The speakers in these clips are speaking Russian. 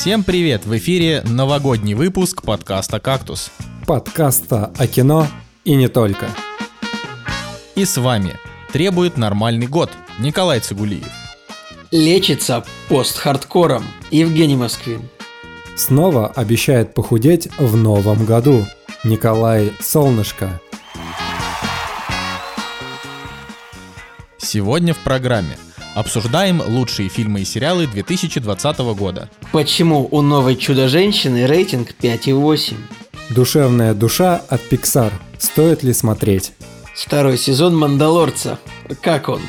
Всем привет! В эфире новогодний выпуск подкаста «Кактус». Подкаста о кино и не только. И с вами требует нормальный год Николай Цигулиев. Лечится пост-хардкором Евгений Москвин. Снова обещает похудеть в новом году Николай Солнышко. Сегодня в программе обсуждаем лучшие фильмы и сериалы 2020 года. Почему у новой Чудо-женщины рейтинг 5,8? Душевная душа от Pixar. Стоит ли смотреть? Второй сезон Мандалорца. Как он?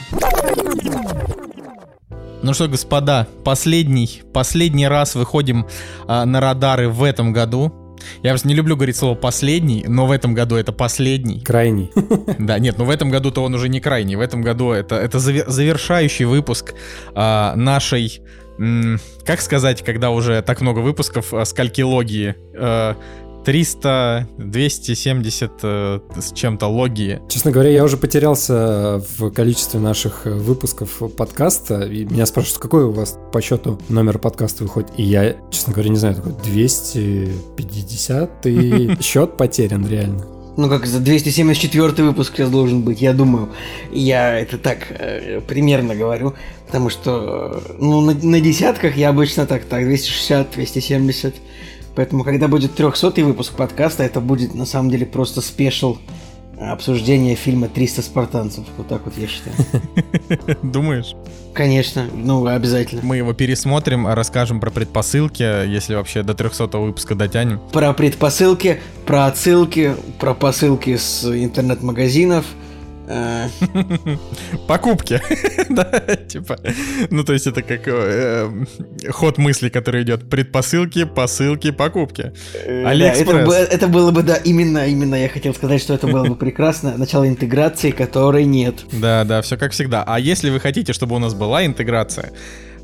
Ну что, господа, последний, последний раз выходим а, на радары в этом году. Я просто не люблю говорить слово последний, но в этом году это последний. Крайний. Да, нет, ну в этом году-то он уже не крайний. В этом году это, это завер- завершающий выпуск а, нашей, м, как сказать, когда уже так много выпусков а, скалькилогии. А, 300, 270 э, с чем-то логии. Честно говоря, я уже потерялся в количестве наших выпусков подкаста. И меня спрашивают, какой у вас по счету номер подкаста выходит. И я, честно говоря, не знаю, такой 250 и счет потерян реально. Ну как за 274 выпуск сейчас должен быть, я думаю. Я это так э, примерно говорю, потому что э, ну, на, на десятках я обычно так, так, 260, 270. Поэтому, когда будет 300 выпуск подкаста, это будет на самом деле просто спешл обсуждение фильма «300 спартанцев». Вот так вот я считаю. Думаешь? Конечно, ну обязательно. Мы его пересмотрим, расскажем про предпосылки, если вообще до 300 выпуска дотянем. Про предпосылки, про отсылки, про посылки с интернет-магазинов. Покупки. да, типа. Ну, то есть это как э, ход мысли, который идет. Предпосылки, посылки, покупки. Э, Алиэкспресс. это, было бы, да, именно, именно я хотел сказать, что это было бы прекрасно. Начало интеграции, которой нет. Да, да, все как всегда. А если вы хотите, чтобы у нас была интеграция,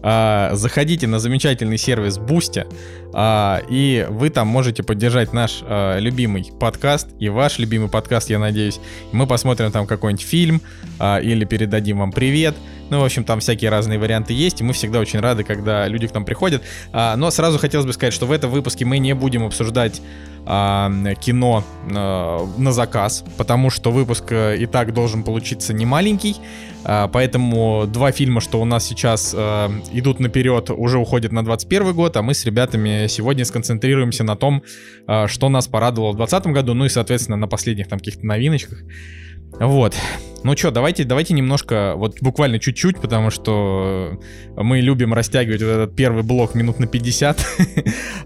а, заходите на замечательный сервис Boosty, а, и вы там можете поддержать наш а, любимый подкаст и ваш любимый подкаст, я надеюсь. Мы посмотрим там какой-нибудь фильм или передадим вам привет. Ну, в общем, там всякие разные варианты есть, и мы всегда очень рады, когда люди к нам приходят. Но сразу хотелось бы сказать, что в этом выпуске мы не будем обсуждать кино на заказ, потому что выпуск э, и так должен получиться не маленький, поэтому два фильма, что у нас сейчас э, идут наперед, уже уходят на 21 год, а мы с ребятами сегодня сконцентрируемся на том, э, что нас порадовало в 2020 году, ну и, соответственно, на последних там каких-то новиночках. Вот. Ну что, давайте, давайте немножко, вот буквально чуть-чуть, потому что мы любим растягивать вот этот первый блок минут на 50.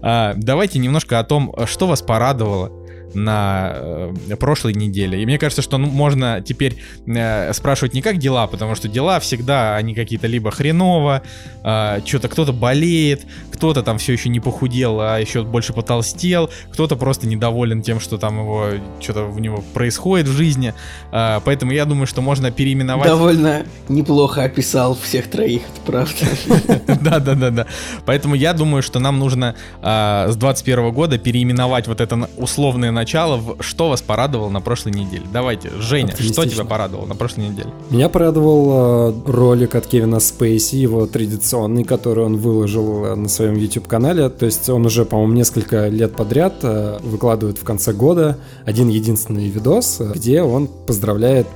А, давайте немножко о том, что вас порадовало на э, прошлой неделе. И мне кажется, что ну, можно теперь э, спрашивать не как дела, потому что дела всегда, они какие-то либо хреново, э, что-то кто-то болеет, кто-то там все еще не похудел, а еще больше потолстел, кто-то просто недоволен тем, что там его, что-то в него происходит в жизни. Э, поэтому я думаю, что можно переименовать... Довольно неплохо описал всех троих, это правда. Да-да-да-да. Поэтому я думаю, что нам нужно э, с 21 года переименовать вот это условное начала, что вас порадовало на прошлой неделе? Давайте, Женя, что тебя порадовало на прошлой неделе? Меня порадовал э, ролик от Кевина Спейси, его традиционный, который он выложил э, на своем YouTube-канале. То есть он уже, по-моему, несколько лет подряд э, выкладывает в конце года один единственный видос, где он поздравляет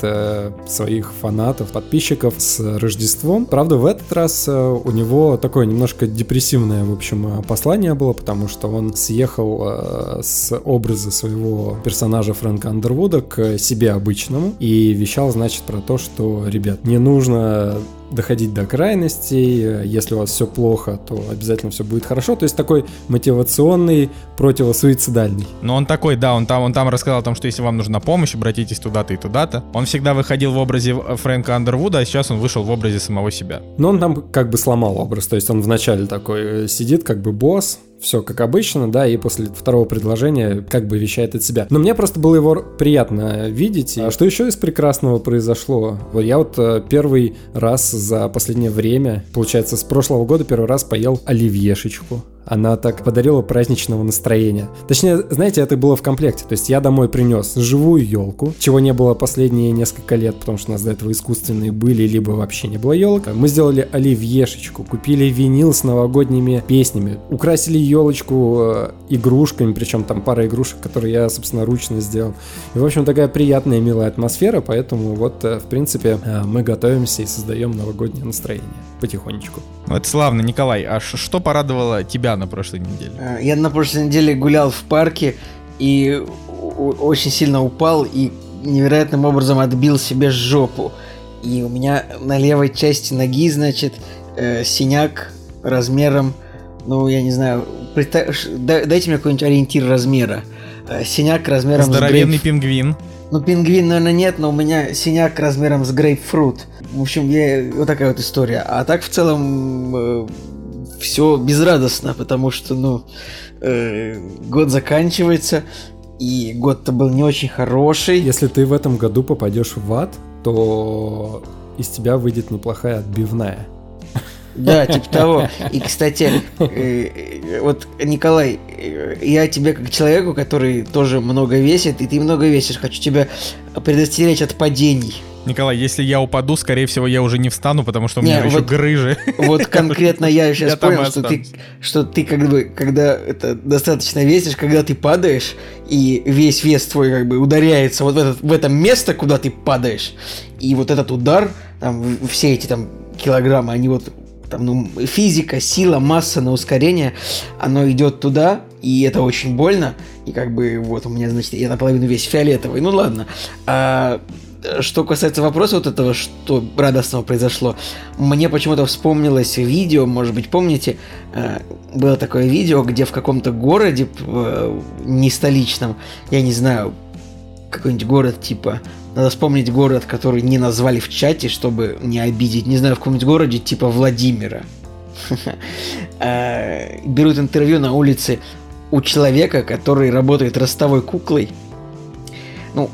своих фанатов, подписчиков с Рождеством. Правда, в этот раз у него такое немножко депрессивное, в общем, послание было, потому что он съехал с образа своего персонажа Фрэнка Андервуда к себе обычному и вещал, значит, про то, что, ребят, не нужно доходить до крайностей, если у вас все плохо, то обязательно все будет хорошо. То есть такой мотивационный, противосуицидальный. Но он такой, да, он там, он там рассказал о том, что если вам нужна помощь, обратитесь туда-то и туда-то. Он всегда выходил в образе Фрэнка Андервуда, а сейчас он вышел в образе самого себя. Но он там как бы сломал образ, то есть он вначале такой э, сидит как бы босс, все как обычно, да, и после второго предложения как бы вещает от себя. Но мне просто было его приятно видеть. А что еще из прекрасного произошло? Вот я вот э, первый раз за последнее время, получается, с прошлого года первый раз поел оливьешечку она так подарила праздничного настроения. Точнее, знаете, это было в комплекте. То есть я домой принес живую елку, чего не было последние несколько лет, потому что у нас до этого искусственные были, либо вообще не было елок. Мы сделали оливьешечку, купили винил с новогодними песнями, украсили елочку э, игрушками, причем там пара игрушек, которые я, собственно, ручно сделал. И, в общем, такая приятная, милая атмосфера, поэтому вот, э, в принципе, э, мы готовимся и создаем новогоднее настроение потихонечку. Ну, это славно, Николай. А что порадовало тебя на прошлой неделе? Э, я на прошлой неделе гулял в парке и очень сильно упал и невероятным образом отбил себе жопу. И у меня на левой части ноги, значит, э, синяк размером, ну, я не знаю, представь, дайте мне какой-нибудь ориентир размера. Э, синяк размером Здоровенный с грейп... пингвин. Ну, пингвин, наверное, нет, но у меня синяк размером с грейпфрут. В общем, я... вот такая вот история. А так, в целом, э, все безрадостно, потому что, ну, э, год заканчивается, и год-то был не очень хороший. Если ты в этом году попадешь в ад, то из тебя выйдет неплохая отбивная. Да, типа того. И, кстати, э, вот, Николай, э, я тебе как человеку, который тоже много весит, и ты много весишь, хочу тебя предостеречь от падений. Николай, если я упаду, скорее всего, я уже не встану, потому что у меня не, еще вот, грыжи. Вот конкретно я сейчас я понял, что ты, что ты как бы, когда это достаточно весишь, когда ты падаешь, и весь вес твой как бы ударяется вот в, этот, в это место, куда ты падаешь, и вот этот удар, там, все эти там килограммы, они вот там, ну, физика, сила, масса на ускорение, оно идет туда, и это очень больно, и как бы вот у меня, значит, я наполовину весь фиолетовый, ну ладно. А, что касается вопроса вот этого, что радостного произошло, мне почему-то вспомнилось видео, может быть, помните, э, было такое видео, где в каком-то городе, э, не столичном, я не знаю, какой-нибудь город типа надо вспомнить город, который не назвали в чате, чтобы не обидеть. Не знаю, в каком-нибудь городе типа Владимира. Э, берут интервью на улице у человека, который работает ростовой куклой. Ну,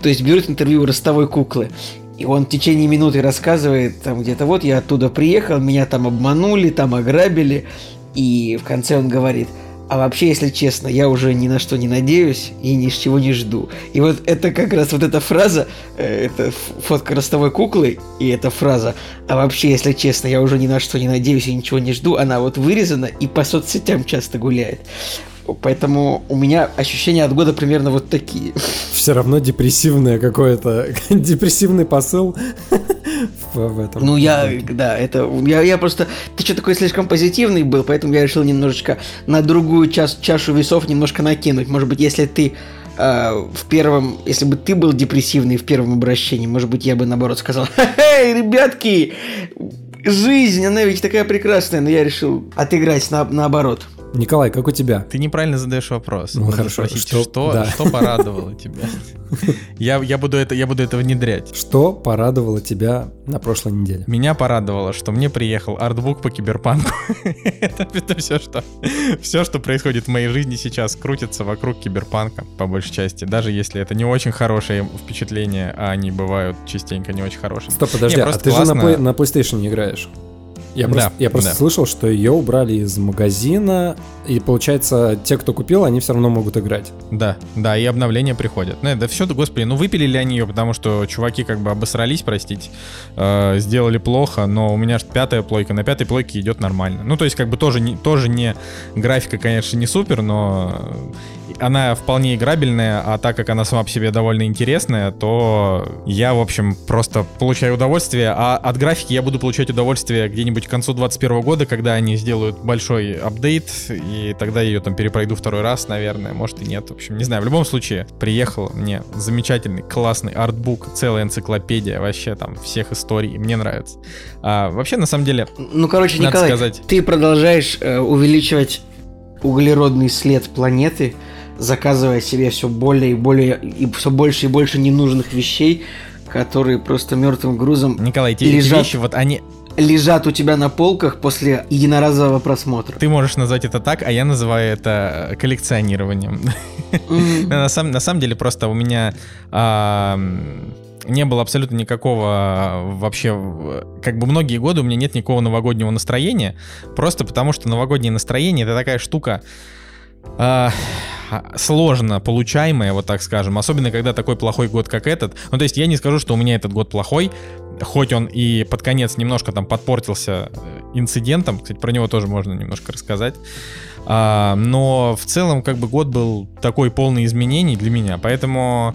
то есть берут интервью у ростовой куклы. И он в течение минуты рассказывает там где-то вот я оттуда приехал, меня там обманули, там ограбили. И в конце он говорит – а вообще, если честно, я уже ни на что не надеюсь и ни с чего не жду. И вот это как раз вот эта фраза, э, это фотка ростовой куклы, и эта фраза, а вообще, если честно, я уже ни на что не надеюсь и ничего не жду, она вот вырезана и по соцсетям часто гуляет. Поэтому у меня ощущения от года примерно вот такие. Все равно депрессивное какое-то, депрессивный посыл в этом. Ну, я, да, это, я, я просто, ты что такой слишком позитивный был, поэтому я решил немножечко на другую час, чашу весов немножко накинуть. Может быть, если ты э, в первом, если бы ты был депрессивный в первом обращении, может быть, я бы наоборот сказал, эй, ребятки, жизнь, она ведь такая прекрасная, но я решил отыграть на, наоборот. Николай, как у тебя? Ты неправильно задаешь вопрос. Ну, хорошо. Спросить, что, что, да. что порадовало тебя? Я, я, буду это, я буду это внедрять. Что порадовало тебя на прошлой неделе? Меня порадовало, что мне приехал артбук по киберпанку. это, это все, что, все, что происходит в моей жизни сейчас, крутится вокруг киберпанка, по большей части. Даже если это не очень хорошие впечатления, а они бывают частенько не очень хорошие. Стоп, подожди, не, а ты классно... же на, на PlayStation играешь? Я просто, да, я просто да. слышал, что ее убрали из магазина, и получается, те, кто купил, они все равно могут играть. Да, да, и обновления приходят. Ну, да все, господи, ну выпилили они ее, потому что чуваки как бы обосрались, простите, э, сделали плохо, но у меня же пятая плойка, на пятой плойке идет нормально. Ну, то есть, как бы тоже не, тоже не графика, конечно, не супер, но она вполне играбельная, а так как она сама по себе довольно интересная, то я, в общем, просто получаю удовольствие, а от графики я буду получать удовольствие где-нибудь к концу 2021 года, когда они сделают большой апдейт, и тогда я ее там перепройду второй раз, наверное, может и нет, в общем, не знаю. В любом случае, приехал мне замечательный, классный артбук, целая энциклопедия вообще там всех историй, мне нравится. А, вообще, на самом деле, Ну, короче, Николай, сказать... ты продолжаешь э, увеличивать углеродный след планеты, заказывая себе все более и более и все больше и больше ненужных вещей, которые просто мертвым грузом Николай, эти, лежат, вещи, вот они лежат у тебя на полках после единоразового просмотра. Ты можешь назвать это так, а я называю это коллекционированием. Mm-hmm. на, самом, на самом деле просто у меня не было абсолютно никакого а, вообще... Как бы многие годы у меня нет никакого новогоднего настроения, просто потому что новогоднее настроение — это такая штука... Э, сложно получаемое, вот так скажем, особенно когда такой плохой год, как этот. Ну, то есть я не скажу, что у меня этот год плохой, хоть он и под конец немножко там подпортился э, инцидентом, кстати, про него тоже можно немножко рассказать. А, но в целом, как бы год был такой полный изменений для меня, поэтому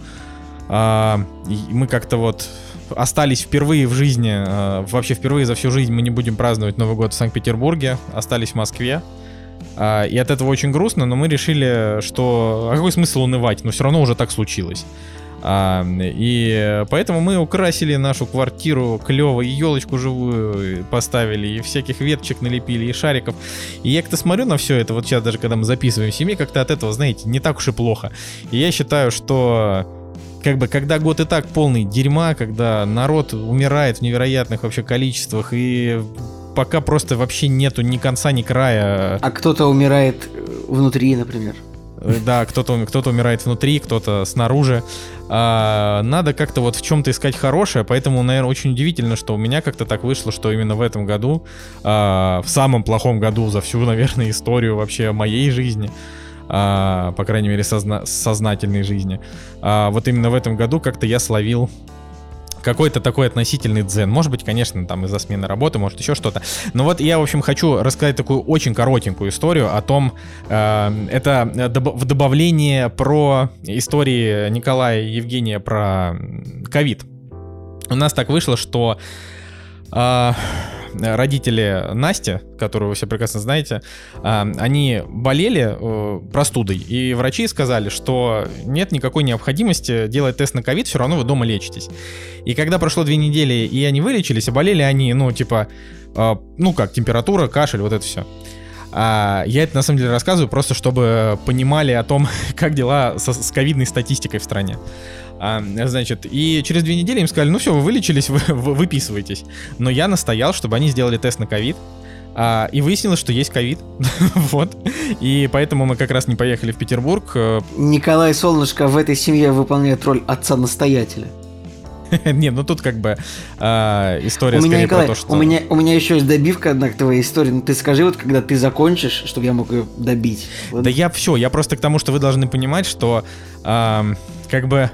а, мы как-то вот остались впервые в жизни, а, вообще впервые за всю жизнь мы не будем праздновать Новый год в Санкт-Петербурге, остались в Москве. А, и от этого очень грустно, но мы решили, что... А какой смысл унывать? Но все равно уже так случилось. А, и поэтому мы украсили нашу квартиру клево, и елочку живую поставили, и всяких веточек налепили, и шариков. И я как-то смотрю на все это, вот сейчас даже когда мы записываем семье, как-то от этого, знаете, не так уж и плохо. И я считаю, что как бы, когда год и так полный дерьма, когда народ умирает в невероятных вообще количествах, и пока просто вообще нету ни конца, ни края. А кто-то умирает внутри, например. Э, да, кто-то кто умирает внутри, кто-то снаружи. А, надо как-то вот в чем-то искать хорошее, поэтому, наверное, очень удивительно, что у меня как-то так вышло, что именно в этом году, а, в самом плохом году за всю, наверное, историю вообще моей жизни, а, по крайней мере, созна сознательной жизни, а, вот именно в этом году как-то я словил какой-то такой относительный дзен. Может быть, конечно, там из-за смены работы, может еще что-то. Но вот я, в общем, хочу рассказать такую очень коротенькую историю о том, э, это доб- в добавлении про истории Николая и Евгения про ковид. У нас так вышло, что э, родители Насти, которую вы все прекрасно знаете, а, они болели э, простудой, и врачи сказали, что нет никакой необходимости делать тест на ковид, все равно вы дома лечитесь. И когда прошло две недели, и они вылечились, и болели они, ну, типа, ну как, температура, кашель, вот это все. А, я это на самом деле рассказываю просто, чтобы понимали о том, как дела с ковидной статистикой в стране. А, значит, и через две недели им сказали, ну все, вы вылечились, вы, вы выписываетесь. Но я настоял, чтобы они сделали тест на ковид. А, и выяснилось, что есть ковид. вот. И поэтому мы как раз не поехали в Петербург. Э, Николай Солнышко в этой семье выполняет роль отца-настоятеля. Не, ну тут как бы э, история у меня, Николай, про то, что... У меня, у меня еще есть добивка одна к твоей истории. Ну ты скажи вот, когда ты закончишь, чтобы я мог ее добить. Вот. Да я все, я просто к тому, что вы должны понимать, что э, как бы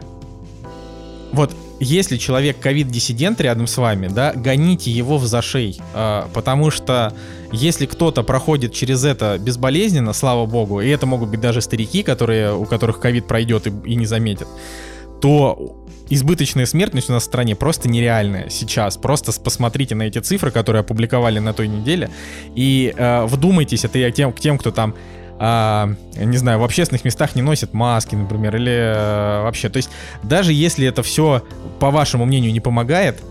вот если человек ковид-диссидент рядом с вами, да, гоните его в зашей, э, потому что если кто-то проходит через это безболезненно, слава богу, и это могут быть даже старики, которые, у которых ковид пройдет и, и не заметят, то избыточная смертность у нас в стране просто нереальная сейчас. Просто посмотрите на эти цифры, которые опубликовали на той неделе, и э, вдумайтесь, это я тем, к тем, кто там а, не знаю, в общественных местах не носят маски, например, или а, вообще. То есть даже если это все, по вашему мнению, не помогает,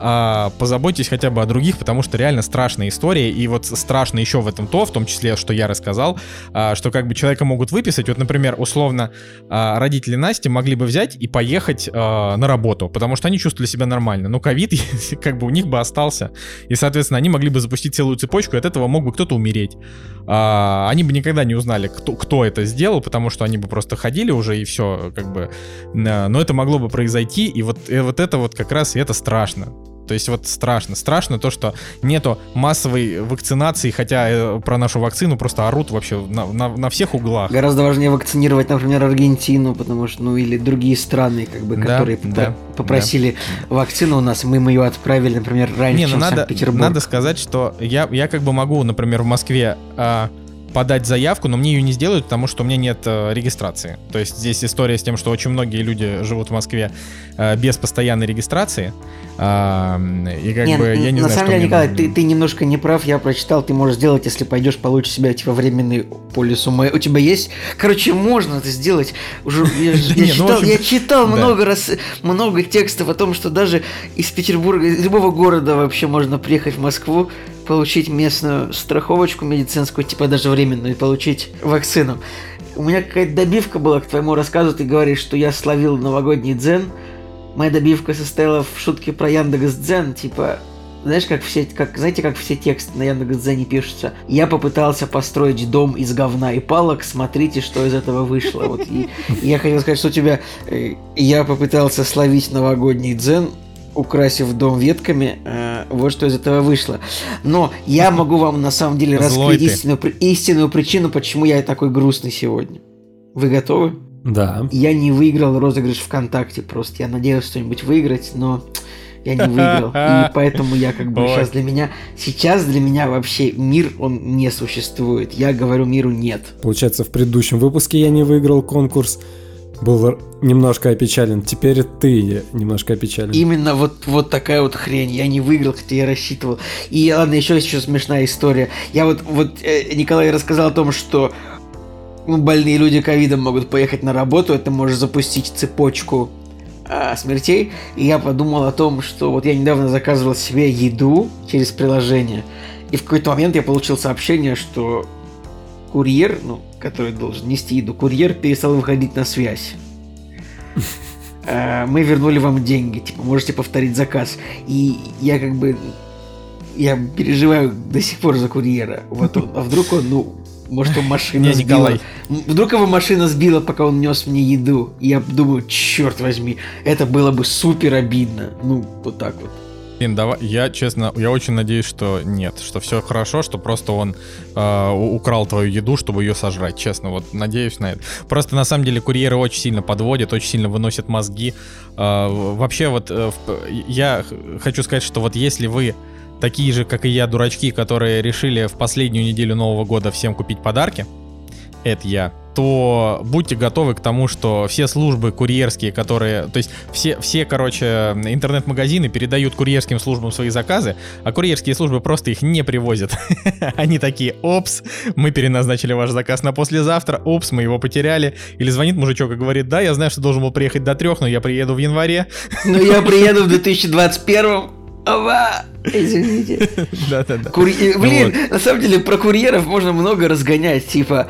а, позаботьтесь хотя бы о других, потому что реально страшная история, и вот страшно еще в этом то, в том числе, что я рассказал, а, что как бы человека могут выписать, вот, например, условно, а, родители Насти могли бы взять и поехать а, на работу, потому что они чувствовали себя нормально, но ковид как бы у них бы остался, и, соответственно, они могли бы запустить целую цепочку, и от этого мог бы кто-то умереть. А, они бы никогда не узнали, кто, кто это сделал, потому что они бы просто ходили уже, и все, как бы, но это могло бы произойти, и вот, и вот это вот как раз, и это страшно. То есть вот страшно. Страшно то, что нету массовой вакцинации, хотя э, про нашу вакцину просто орут вообще на, на, на всех углах. Гораздо важнее вакцинировать, например, Аргентину, потому что, ну, или другие страны, как бы, да, которые да, попросили да. вакцину у нас, мы, мы ее отправили, например, раньше, Не, ну, чем надо, Санкт-Петербург. Надо сказать, что я, я как бы могу, например, в Москве... А, подать заявку, но мне ее не сделают, потому что у меня нет э, регистрации. То есть здесь история с тем, что очень многие люди живут в Москве э, без постоянной регистрации. И как нет, бы я не на знаю, самом деле, Николай, ты, ты немножко не прав. Я прочитал, ты можешь сделать, если пойдешь, получишь себя типа временный полис ума. У тебя есть. Короче, можно это сделать. Уже я, ну, я читал много раз много текстов о том, что даже из Петербурга, из любого города вообще можно приехать в Москву получить местную страховочку медицинскую, типа даже временную, и получить вакцину. У меня какая-то добивка была к твоему рассказу, ты говоришь, что я словил новогодний дзен. Моя добивка состояла в шутке про Яндекс Дзен, типа знаешь, как все, как, знаете, как все тексты на Яндекс.Дзене пишутся? Я попытался построить дом из говна и палок, смотрите, что из этого вышло. Вот, и, и я хотел сказать, что у тебя... Э, я попытался словить новогодний дзен, украсив дом ветками, э, вот что из этого вышло. Но я могу вам на самом деле раскрыть истинную, истинную причину, почему я такой грустный сегодня. Вы готовы? Да. Я не выиграл розыгрыш ВКонтакте просто. Я надеялся что-нибудь выиграть, но я не выиграл. И поэтому я как бы Ой. сейчас для меня... Сейчас для меня вообще мир, он не существует. Я говорю миру нет. Получается, в предыдущем выпуске я не выиграл конкурс. Был немножко опечален. Теперь ты немножко опечален. Именно вот, вот такая вот хрень. Я не выиграл, хотя я рассчитывал. И ладно, еще еще смешная история. Я вот, вот э, Николай рассказал о том, что ну, больные люди ковидом могут поехать на работу, это может запустить цепочку а, смертей. И я подумал о том, что вот я недавно заказывал себе еду через приложение. И в какой-то момент я получил сообщение, что курьер, ну, который должен нести еду, курьер перестал выходить на связь. А, мы вернули вам деньги, типа, можете повторить заказ. И я как бы, я переживаю до сих пор за курьера. Вот он, а вдруг он, ну, может, он машина Не, сбила. Николай. Вдруг его машина сбила, пока он нес мне еду. И я думаю, черт возьми, это было бы супер обидно. Ну, вот так вот. Блин, давай, я честно, я очень надеюсь, что нет, что все хорошо, что просто он э, украл твою еду, чтобы ее сожрать, честно, вот надеюсь на это. Просто на самом деле курьеры очень сильно подводят, очень сильно выносят мозги. Э, вообще вот э, я хочу сказать, что вот если вы такие же, как и я, дурачки, которые решили в последнюю неделю Нового года всем купить подарки, это я, то будьте готовы к тому, что все службы курьерские, которые, то есть все, все, короче, интернет-магазины передают курьерским службам свои заказы, а курьерские службы просто их не привозят. Они такие, опс, мы переназначили ваш заказ на послезавтра, опс, мы его потеряли. Или звонит мужичок и говорит, да, я знаю, что должен был приехать до трех, но я приеду в январе. Ну я приеду в 2021 Ова! Извините. Да-да-да. Курьер... Блин, на самом деле про курьеров можно много разгонять. Типа,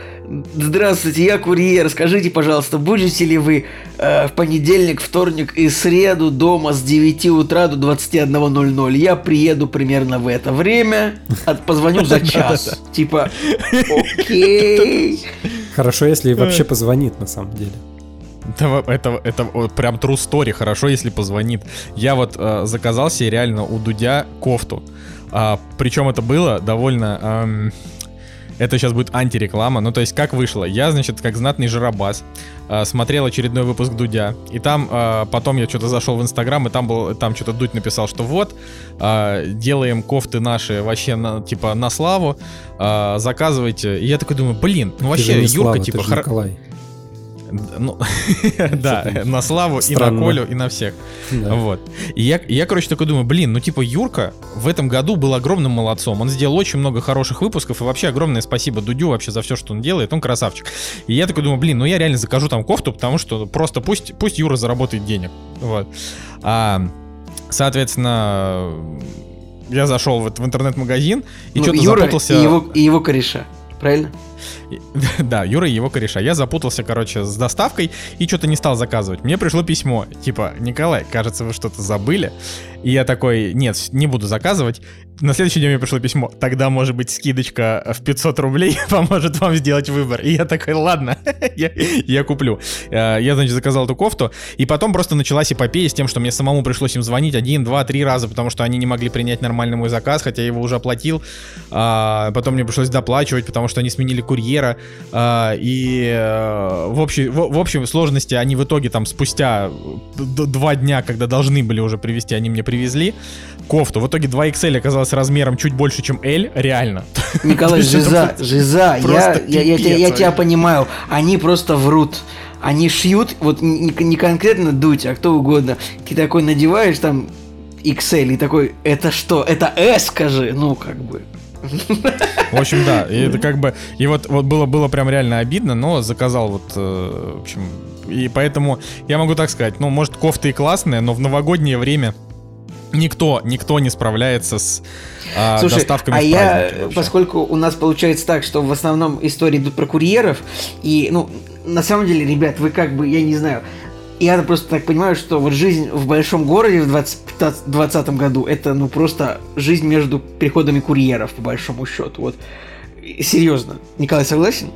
здравствуйте, я курьер. Скажите, пожалуйста, будете ли вы э, в понедельник, вторник и среду дома с 9 утра до 21.00? Я приеду примерно в это время. От, позвоню за час. Типа, окей. Хорошо, если вообще позвонит на самом деле. Это, это, это прям true story, хорошо, если позвонит. Я вот э, заказал себе реально у Дудя кофту. А, причем это было довольно... Эм, это сейчас будет антиреклама. Ну, то есть, как вышло? Я, значит, как знатный жиробас, э, смотрел очередной выпуск Дудя. И там э, потом я что-то зашел в Инстаграм, и там был, там что-то Дудь написал, что вот, э, делаем кофты наши вообще на, типа на славу, э, заказывайте. И я такой думаю, блин, ну вообще, Юрка, слава, типа... Хор... Ну, да, на Славу и на Колю, и на всех. Вот. И я, я, короче, такой думаю, блин, ну типа Юрка в этом году был огромным молодцом. Он сделал очень много хороших выпусков, и вообще огромное спасибо Дудю вообще за все, что он делает. Он красавчик. И я такой думаю, блин, ну я реально закажу там кофту, потому что просто пусть, пусть Юра заработает денег. Вот. А, соответственно, я зашел в, в интернет-магазин и ну, что-то запутался. И его, и его кореша, правильно? Да, Юра и его кореша. Я запутался, короче, с доставкой и что-то не стал заказывать. Мне пришло письмо, типа, Николай, кажется, вы что-то забыли. И я такой, нет, не буду заказывать. На следующий день мне пришло письмо. Тогда, может быть, скидочка в 500 рублей поможет вам сделать выбор. И я такой, ладно, я, я куплю. Э, я, значит, заказал эту кофту. И потом просто началась эпопея с тем, что мне самому пришлось им звонить один, два, три раза, потому что они не могли принять нормальный мой заказ, хотя я его уже оплатил. А, потом мне пришлось доплачивать, потому что они сменили курьера. А, и э, в, общей, в, в общем сложности они в итоге там спустя два дня, когда должны были уже привезти, они мне привезли кофту. В итоге 2 XL оказалось размером чуть больше, чем L, реально. Николай, жиза, жиза, я, я, я, я, я тебя понимаю, они просто врут. Они шьют, вот не, не конкретно дуть, а кто угодно. Ты такой надеваешь там XL и такой, это что? Это S, скажи. Ну, как бы. В общем, да, и это как бы, и вот, вот было, было прям реально обидно, но заказал вот, э, в общем, и поэтому я могу так сказать, ну, может, кофты и классные, но в новогоднее время никто, никто не справляется с а, Слушай, доставками а я, вообще. поскольку у нас получается так, что в основном истории идут про курьеров, и, ну, на самом деле, ребят, вы как бы, я не знаю, я просто так понимаю, что вот жизнь в большом городе в 2020 году это ну просто жизнь между переходами курьеров, по большому счету. Вот серьезно. Николай согласен?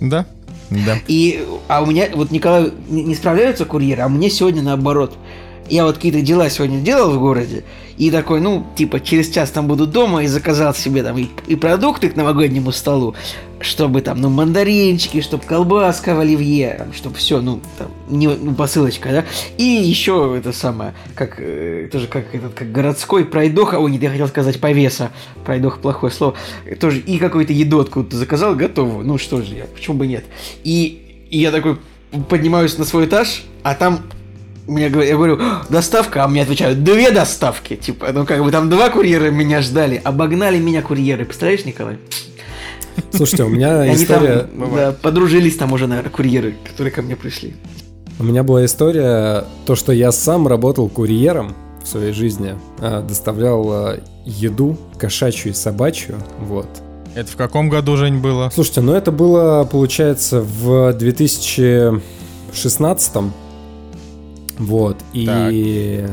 Да. Да. И, а у меня, вот Николай не, не справляются курьеры, а мне сегодня наоборот я вот какие-то дела сегодня делал в городе, и такой, ну, типа, через час там буду дома и заказал себе там и, и продукты к новогоднему столу, чтобы там, ну, мандаринчики, чтобы колбаска в оливье, чтобы все, ну, там, не, ну, посылочка, да, и еще это самое, как, э, тоже как этот, как городской пройдоха, ой, нет, я хотел сказать повеса, пройдоха плохое слово, тоже, и какую-то еду откуда-то заказал, готовую, ну, что же я, почему бы нет, и, и я такой поднимаюсь на свой этаж, а там мне я говорю, доставка, а мне отвечают, две доставки. Типа, ну как бы там два курьера меня ждали, обогнали меня курьеры. Представляешь, Николай? Слушайте, у меня история... Там, да, подружились там уже, наверное, курьеры, которые ко мне пришли. У меня была история, то, что я сам работал курьером в своей жизни, а, доставлял а, еду кошачью и собачью, вот. Это в каком году, Жень, было? Слушайте, ну это было, получается, в 2016 вот, и...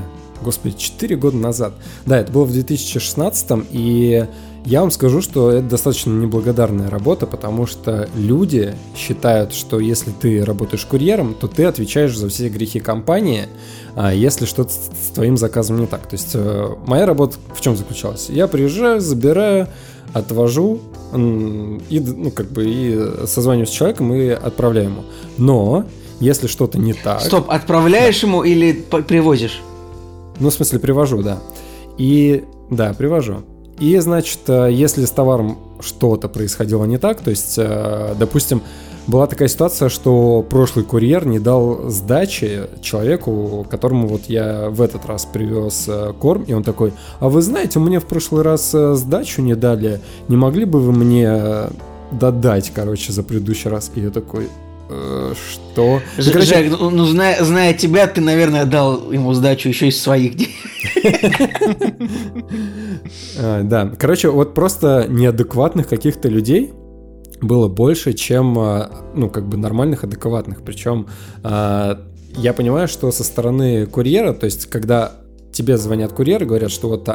Господи, 4 года назад. Да, это было в 2016, и я вам скажу, что это достаточно неблагодарная работа, потому что люди считают, что если ты работаешь курьером, то ты отвечаешь за все грехи компании, а если что-то с твоим заказом не так. То есть э, моя работа в чем заключалась? Я приезжаю, забираю, отвожу и, ну, как бы, и созваниваюсь с человеком и отправляю ему. Но если что-то не так... Стоп, отправляешь да. ему или привозишь? Ну, в смысле, привожу, да. И, да, привожу. И, значит, э, если с товаром что-то происходило не так, то есть, э, допустим, была такая ситуация, что прошлый курьер не дал сдачи человеку, которому вот я в этот раз привез э, корм, и он такой, а вы знаете, мне в прошлый раз сдачу не дали, не могли бы вы мне додать, короче, за предыдущий раз? И я такой, что? Ж, ну, короче... Жек, ну, ну зная, зная тебя, ты, наверное, дал ему сдачу еще из своих денег. А, да, короче, вот просто неадекватных каких-то людей было больше, чем, а, ну, как бы нормальных, адекватных. Причем а, я понимаю, что со стороны курьера, то есть, когда тебе звонят курьеры, говорят, что вот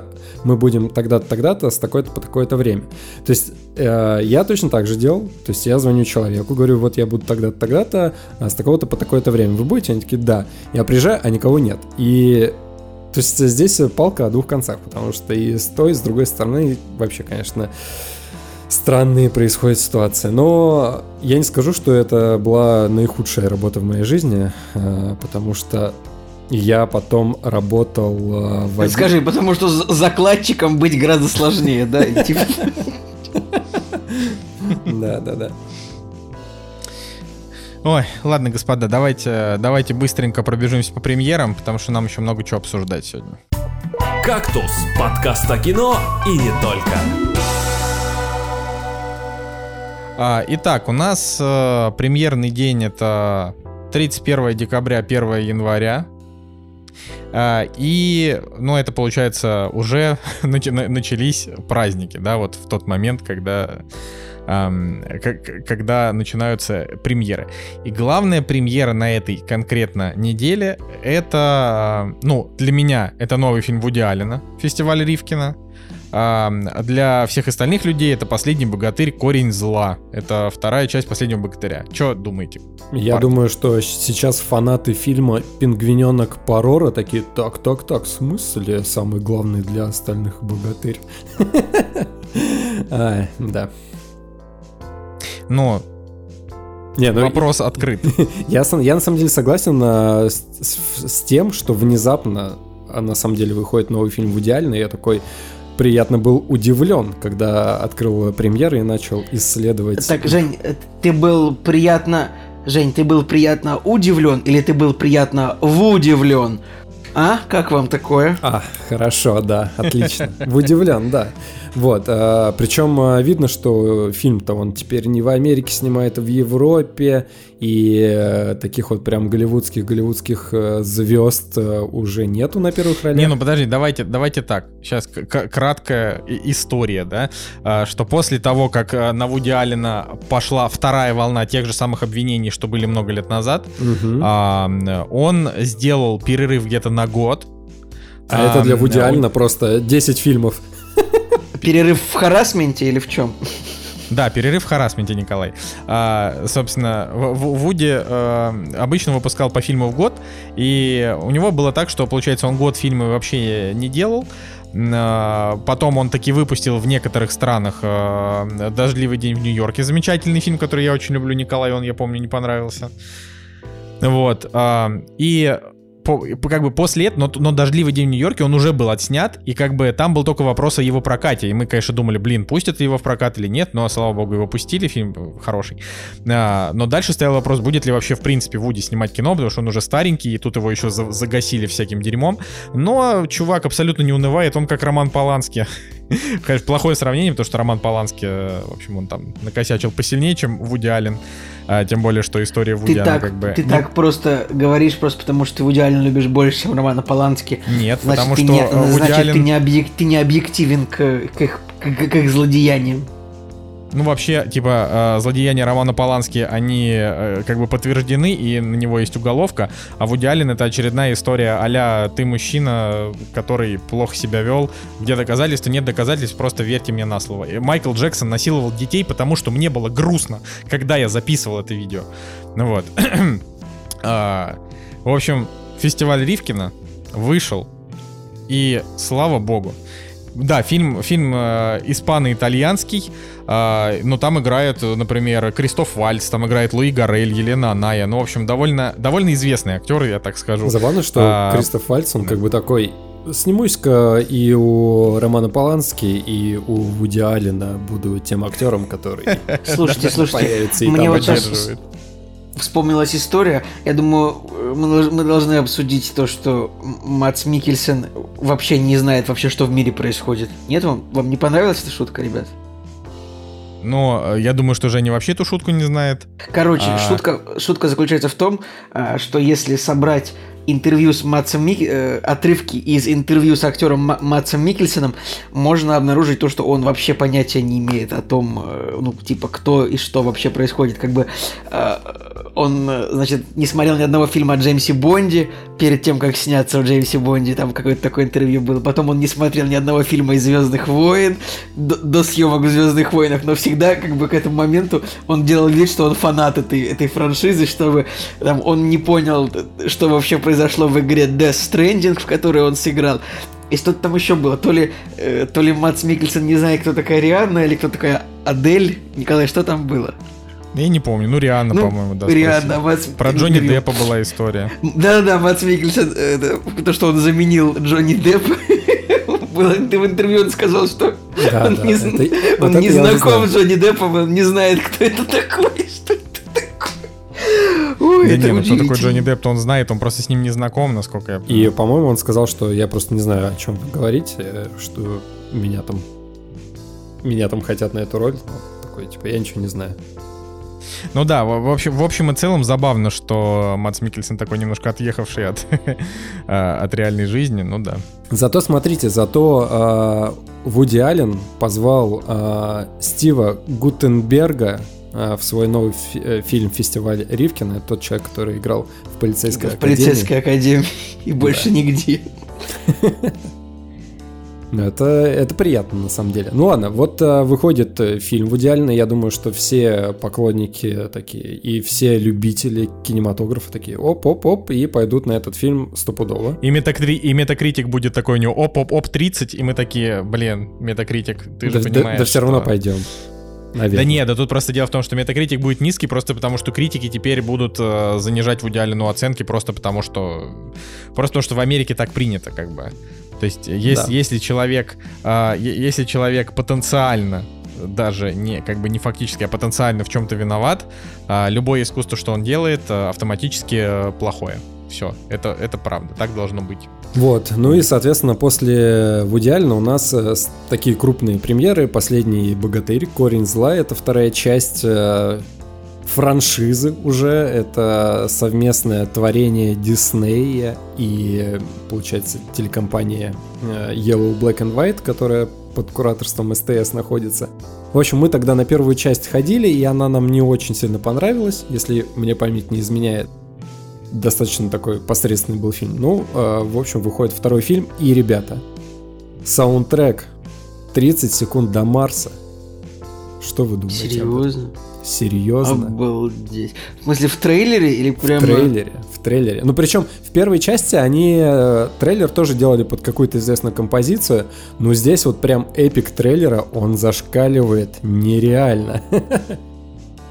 мы будем тогда-то, тогда-то, с такой-то по такое-то время. То есть э, я точно так же делал. То есть я звоню человеку, говорю, вот я буду тогда-то, тогда-то, а с такого-то по такое-то время. Вы будете? Они такие, да. Я приезжаю, а никого нет. И то есть здесь палка о двух концах, потому что и с той, и с другой стороны вообще, конечно, странные происходят ситуации. Но я не скажу, что это была наихудшая работа в моей жизни, э, потому что я потом работал э, в... Скажи, потому что закладчиком быть гораздо сложнее, да? Типа. Да, да, да. Ой, ладно, господа, давайте, давайте быстренько пробежимся по премьерам, потому что нам еще много чего обсуждать сегодня. «Кактус» — подкаст о кино и не только. А, итак, у нас э, премьерный день это 31 декабря, 1 января. А, и, ну, это получается, уже начались праздники, да, вот в тот момент, когда когда начинаются премьеры. И главная премьера на этой конкретно неделе это, ну, для меня это новый фильм Вуди Аллена, фестиваль Ривкина. А для всех остальных людей это «Последний богатырь. Корень зла». Это вторая часть «Последнего богатыря». Что думаете? Я парни? думаю, что сейчас фанаты фильма «Пингвиненок Парора» такие, так, так, так, в смысле самый главный для остальных богатырь? Да. Но не, ну, Вопрос открыт. я, я на самом деле согласен а, с, с, с тем, что внезапно а, на самом деле выходит новый фильм в идеальный. Я такой, приятно был удивлен, когда открыл премьеры и начал исследовать. Так, Жень, ты был приятно... Жень, ты был приятно удивлен или ты был приятно удивлен? А, как вам такое? А, хорошо, да, отлично. Удивлен, да. Вот, а, причем а, видно, что фильм-то он теперь не в Америке снимает, а в Европе, и а, таких вот прям голливудских голливудских а, звезд а, уже нету на первых ролях. Не, ну подожди, давайте, давайте так. Сейчас краткая история, да, а, что после того, как а, на Вуди Аллена пошла вторая волна тех же самых обвинений, что были много лет назад, а, он сделал перерыв где-то на год. А это для А, Вуди он- Аллена просто 10 фильмов. Перерыв в харасменте или в чем? Да, перерыв в харасменте, Николай. А, собственно, Вуди э, обычно выпускал по фильму в год, и у него было так, что, получается, он год фильмы вообще не делал. А, Потом он таки выпустил в некоторых странах э, «Дождливый день в Нью-Йорке». Замечательный фильм, который я очень люблю. Николай, он, я помню, не понравился. Вот. а, И по- как бы после этого, но, но «Дождливый день в Нью-Йорке» он уже был отснят, и как бы там был только вопрос о его прокате. И мы, конечно, думали, блин, пустят его в прокат или нет, но, слава богу, его пустили, фильм хороший. А, но дальше стоял вопрос, будет ли вообще, в принципе, Вуди снимать кино, потому что он уже старенький, и тут его еще за- загасили всяким дерьмом. Но чувак абсолютно не унывает, он как Роман Полански. Конечно, плохое сравнение, потому что Роман Полански, э, в общем, он там накосячил посильнее, чем Вуди Аллен. А, тем более, что история Вуди, Ты так, как бы... ты ну, так просто говоришь, просто потому что ты Вуди Аллена любишь больше, чем Романа Полански. Нет, Значит, потому что не, э, Вуди значит Аллен... ты, не объек- ты не объективен к, к их, к, к их злодеяниям. Ну, вообще, типа, э, злодеяния Романа Полански, они э, как бы подтверждены, и на него есть уголовка. А Вуди Аллен это очередная история а ты мужчина, который плохо себя вел. Где доказательства? Нет доказательств, просто верьте мне на слово. И Майкл Джексон насиловал детей, потому что мне было грустно, когда я записывал это видео. Ну вот. А, В общем, фестиваль Ривкина вышел, и слава богу. Да, фильм, фильм э, испано-итальянский, а, но там играют, э, например, Кристоф Вальц, там играет Луи Гарель, Елена Аная. Ну, в общем, довольно, довольно известные актеры, я так скажу. Забавно, что А, Кристоф Вальц, он да. как бы такой... Снимусь-ка и у Романа Полански, и у Вуди Аллена буду тем актером, который Слушайте, слушайте, появится и мне там вот сейчас. Вспомнилась история. Я думаю, э, мы, долж- мы должны обсудить то, что Мац Микельсен вообще не знает вообще, что в мире происходит. Нет вам? Вам не понравилась эта шутка, ребят? Но э, я думаю, что Женя вообще эту шутку не знает. Короче, А. шутка, шутка заключается в том, а, что если собрать интервью с Матсом Мик... э, отрывки из интервью с актером Ма- Матсом Микельсоном, можно обнаружить то, что он вообще понятия не имеет о том, э, ну, типа, кто и что вообще происходит. Как бы э, он, э, значит, не смотрел ни одного фильма о Джеймсе Бонде перед тем, как сняться в Джеймсе Бонде, там какое-то такое интервью было. Потом он не смотрел ни одного фильма из Звездных войн до, до съемок в Звездных войнах, но всегда, как бы к этому моменту, он делал вид, что он фанат этой, этой франшизы, чтобы там, он не понял, что вообще произошло в игре Death Stranding, в которой он сыграл. И что-то там еще было. То ли, э, то ли Матс Микельсон не знает, кто такая Рианна, или кто такая Адель. Николай, что там было? Я не помню. Ну, Рианна, Ну, по-моему, да. Рианна. Матс... Про Джонни интервью. Деппа была история. Да-да, Матс Микельсон, э, это, то, что он заменил Джонни Деппа. Было в интервью он сказал, что Да, он да, не, это- вот он это не знаком с Джонни Деппом, он не знает, кто это такой, что. Ой, Да это не, ну кто такой удивительно. Джонни Депп, он знает, он просто с ним не знаком, насколько я И, понимаю. по-моему, он сказал, что я просто не знаю, о чем вы говорите, что меня там меня там хотят на эту роль. Ну, Такой, типа, я ничего не знаю. Ну да, в, в общем, в общем и целом забавно, что Матс Микельсон такой немножко отъехавший от, а, от реальной жизни, ну да. Зато смотрите, зато а, Вуди Аллен позвал а, Стива Гутенберга в свой новый фи- э, фильм «Фестиваль Ривкина». Это тот человек, который играл в полицейской В академии. полицейской академии и больше нигде. Ну, Это, это приятно, на самом деле. Ну ладно, вот а, выходит э, фильм Вуди Аллена. Я думаю, что все поклонники такие и все любители кинематографа такие оп-оп-оп и пойдут на этот фильм стопудово. И, метакри... и метакритик будет такой у него оп-оп-оп 30, и мы такие, блин, метакритик, ты же да, да- понимаешь, да все равно что- пойдем. Да Наверное. нет, да тут просто дело в том, что метакритик будет низкий, просто потому что критики теперь будут э, занижать в идеальную оценки, просто потому что... Просто потому что в Америке так принято, как бы. То есть, если, Да. если человек... э, если человек потенциально даже не как бы не фактически, а потенциально в чем-то виноват, а, любое искусство, что он делает, э, автоматически э, плохое. Все, это, это правда, так должно быть. Вот, ну и, соответственно, после Вуди Аллена у нас э, такие крупные премьеры. Последний «Богатырь», «Корень зла» — это вторая часть э, франшизы уже. Это совместное творение Диснея и, получается, телекомпания э, Yellow, Black and White, которая под кураторством СТС находится. В общем, мы тогда на первую часть ходили, и она нам не очень сильно понравилась, если мне память не изменяет. Достаточно такой посредственный был фильм. Ну, э, в общем, выходит второй фильм, и, ребята, саундтрек 30 секунд до Марса. Что вы думаете? Серьезно? Серьезно? Обалдеть. В смысле, в трейлере или прямо... В трейлере, в трейлере. Ну, причем в первой части они э, трейлер тоже делали под какую-то известную композицию, но здесь вот прям эпик трейлера, он зашкаливает нереально.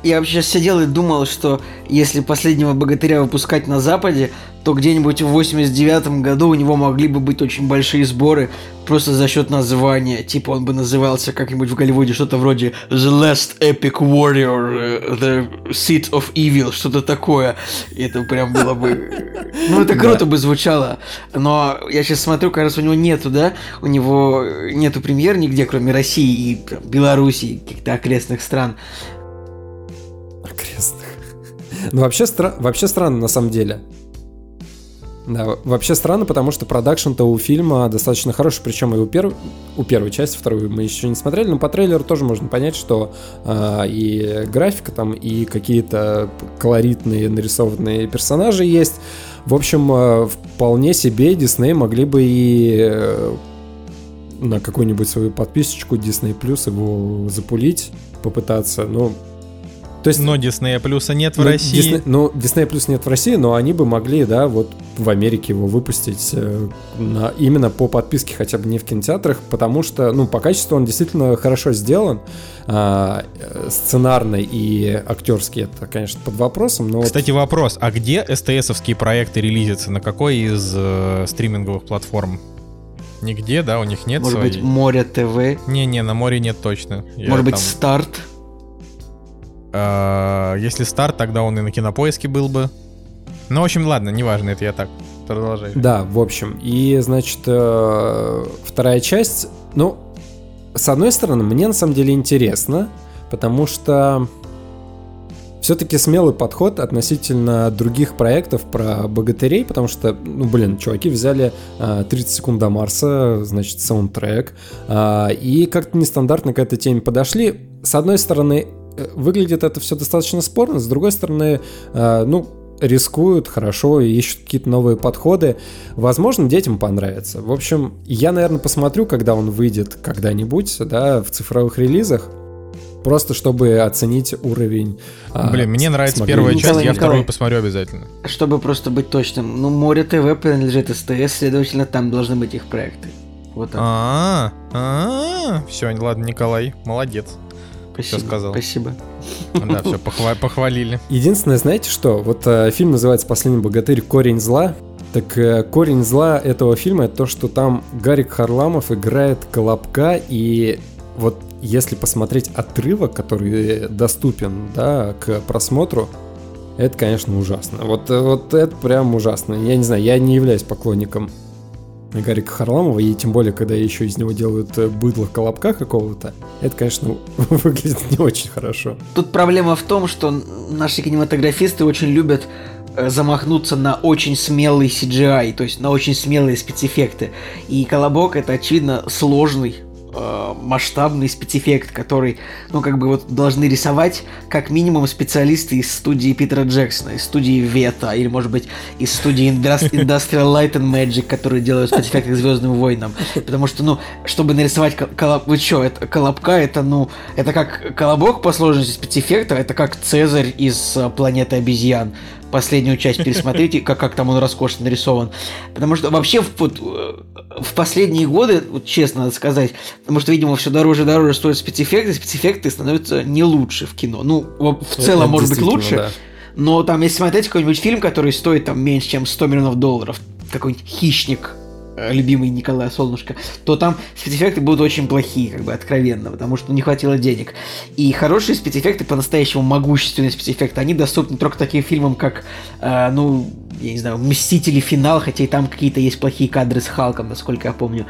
Я вообще сидел и думал, что если последнего богатыря выпускать на Западе, то где-нибудь в 89 году у него могли бы быть очень большие сборы просто за счет названия. Типа он бы назывался как-нибудь в Голливуде что-то вроде The Last Epic Warrior, The Seat of Evil, что-то такое. И это прям было бы... Ну, это круто бы звучало. Но я сейчас смотрю, кажется, у него нету, да? У него нету премьер нигде, кроме России и Белоруссии, каких-то окрестных стран. Окрестных. Ну, вообще, стра... вообще странно, на самом деле. Да, вообще странно, потому что продакшн-то у фильма достаточно хороший, причем и у, перв... у первой части, вторую мы еще не смотрели, но по трейлеру тоже можно понять, что э, и графика там, и какие-то колоритные нарисованные персонажи есть. В общем, э, вполне себе Дисней могли бы и э, на какую-нибудь свою подписочку Disney Plus его запулить, попытаться, но то есть, но Disney плюса нет в ну, России. Disney, ну, Disney плюс нет в России, но они бы могли, да, вот в Америке его выпустить э, на, именно по подписке, хотя бы не в кинотеатрах, потому что, ну, по качеству он действительно хорошо сделан. А, э, сценарный и актерский это, конечно, под вопросом. Но Кстати, вот... вопрос: а где СТСовские проекты релизятся? На какой из э, стриминговых платформ? Нигде, да, у них нет Может своей... быть, Море ТВ? Не-не, на море нет точно. Может Я быть, там... Старт? А, если старт, тогда он и на кинопоиске был бы. Ну, в общем, ладно, неважно, это я так продолжаю. Да, в общем. И, значит, э, вторая часть, ну, с одной стороны, мне на самом деле интересно, потому что все-таки смелый подход относительно других проектов про богатырей, потому что, ну, блин, чуваки взяли э, 30 секунд до Марса, значит, саундтрек, э, и как-то нестандартно к этой теме подошли. С одной стороны, Э, выглядит это все достаточно спорно, с другой стороны, э, ну, рискуют хорошо и ищут какие-то новые подходы. Возможно, детям понравится. В общем, я, наверное, посмотрю, когда он выйдет когда-нибудь, да, в цифровых релизах. Просто чтобы оценить уровень. А, Блин, мне нравится смогли... первая часть, Николай, я вторую посмотрю обязательно. Чтобы просто быть точным, ну, Море ТВ принадлежит СТС, следовательно, там должны быть их проекты. Вот так. А, -а, -а, -а. все, ладно, Николай, молодец. Спасибо. Все сказал. Спасибо. Да, все, похва- похвалили. Единственное, знаете что? Вот э, фильм называется «Последний богатырь. Корень зла». Так э, корень зла этого фильма это то, что там Гарик Харламов играет Колобка, и вот если посмотреть отрывок, который доступен, да, к просмотру, это, конечно, ужасно. Вот, э, вот это прям ужасно. Я не знаю, я не являюсь поклонником Гарика Харламова, и тем более, когда еще из него делают э, быдло колобка какого-то, это, конечно, выглядит не очень хорошо. Тут проблема в том, что наши кинематографисты очень любят э, замахнуться на очень смелый CGI, то есть на очень смелые спецэффекты. И Колобок это, очевидно, сложный э, масштабный спецэффект, который, ну, как бы вот должны рисовать как минимум специалисты из студии Питера Джексона, из студии Вета, или, может быть, из студии Industrial Light and Magic, которые делают спецэффекты к Звездным войнам. Потому что, ну, чтобы нарисовать колоб... Вы чё, это колобка, это, ну, это как колобок по сложности спецэффекта, это как Цезарь из э, Планеты обезьян последнюю часть пересмотрите, как, как там он роскошно нарисован. Потому что вообще вот, в последние годы, вот честно надо сказать, потому что, видимо, все дороже и дороже стоят спецэффекты, спецэффекты становятся не лучше в кино. Ну, в целом, Это может быть, лучше. Да. Но там, если смотреть какой-нибудь фильм, который стоит там меньше, чем 100 миллионов долларов, какой-нибудь «Хищник», любимый Николая Солнышко, то там спецэффекты будут очень плохие, как бы откровенно, потому что не хватило денег. И хорошие спецэффекты, по-настоящему могущественные спецэффекты, они доступны только таким фильмам, как, э, ну, я не знаю, Мстители финал, хотя и там какие-то есть плохие кадры с Халком, насколько я помню.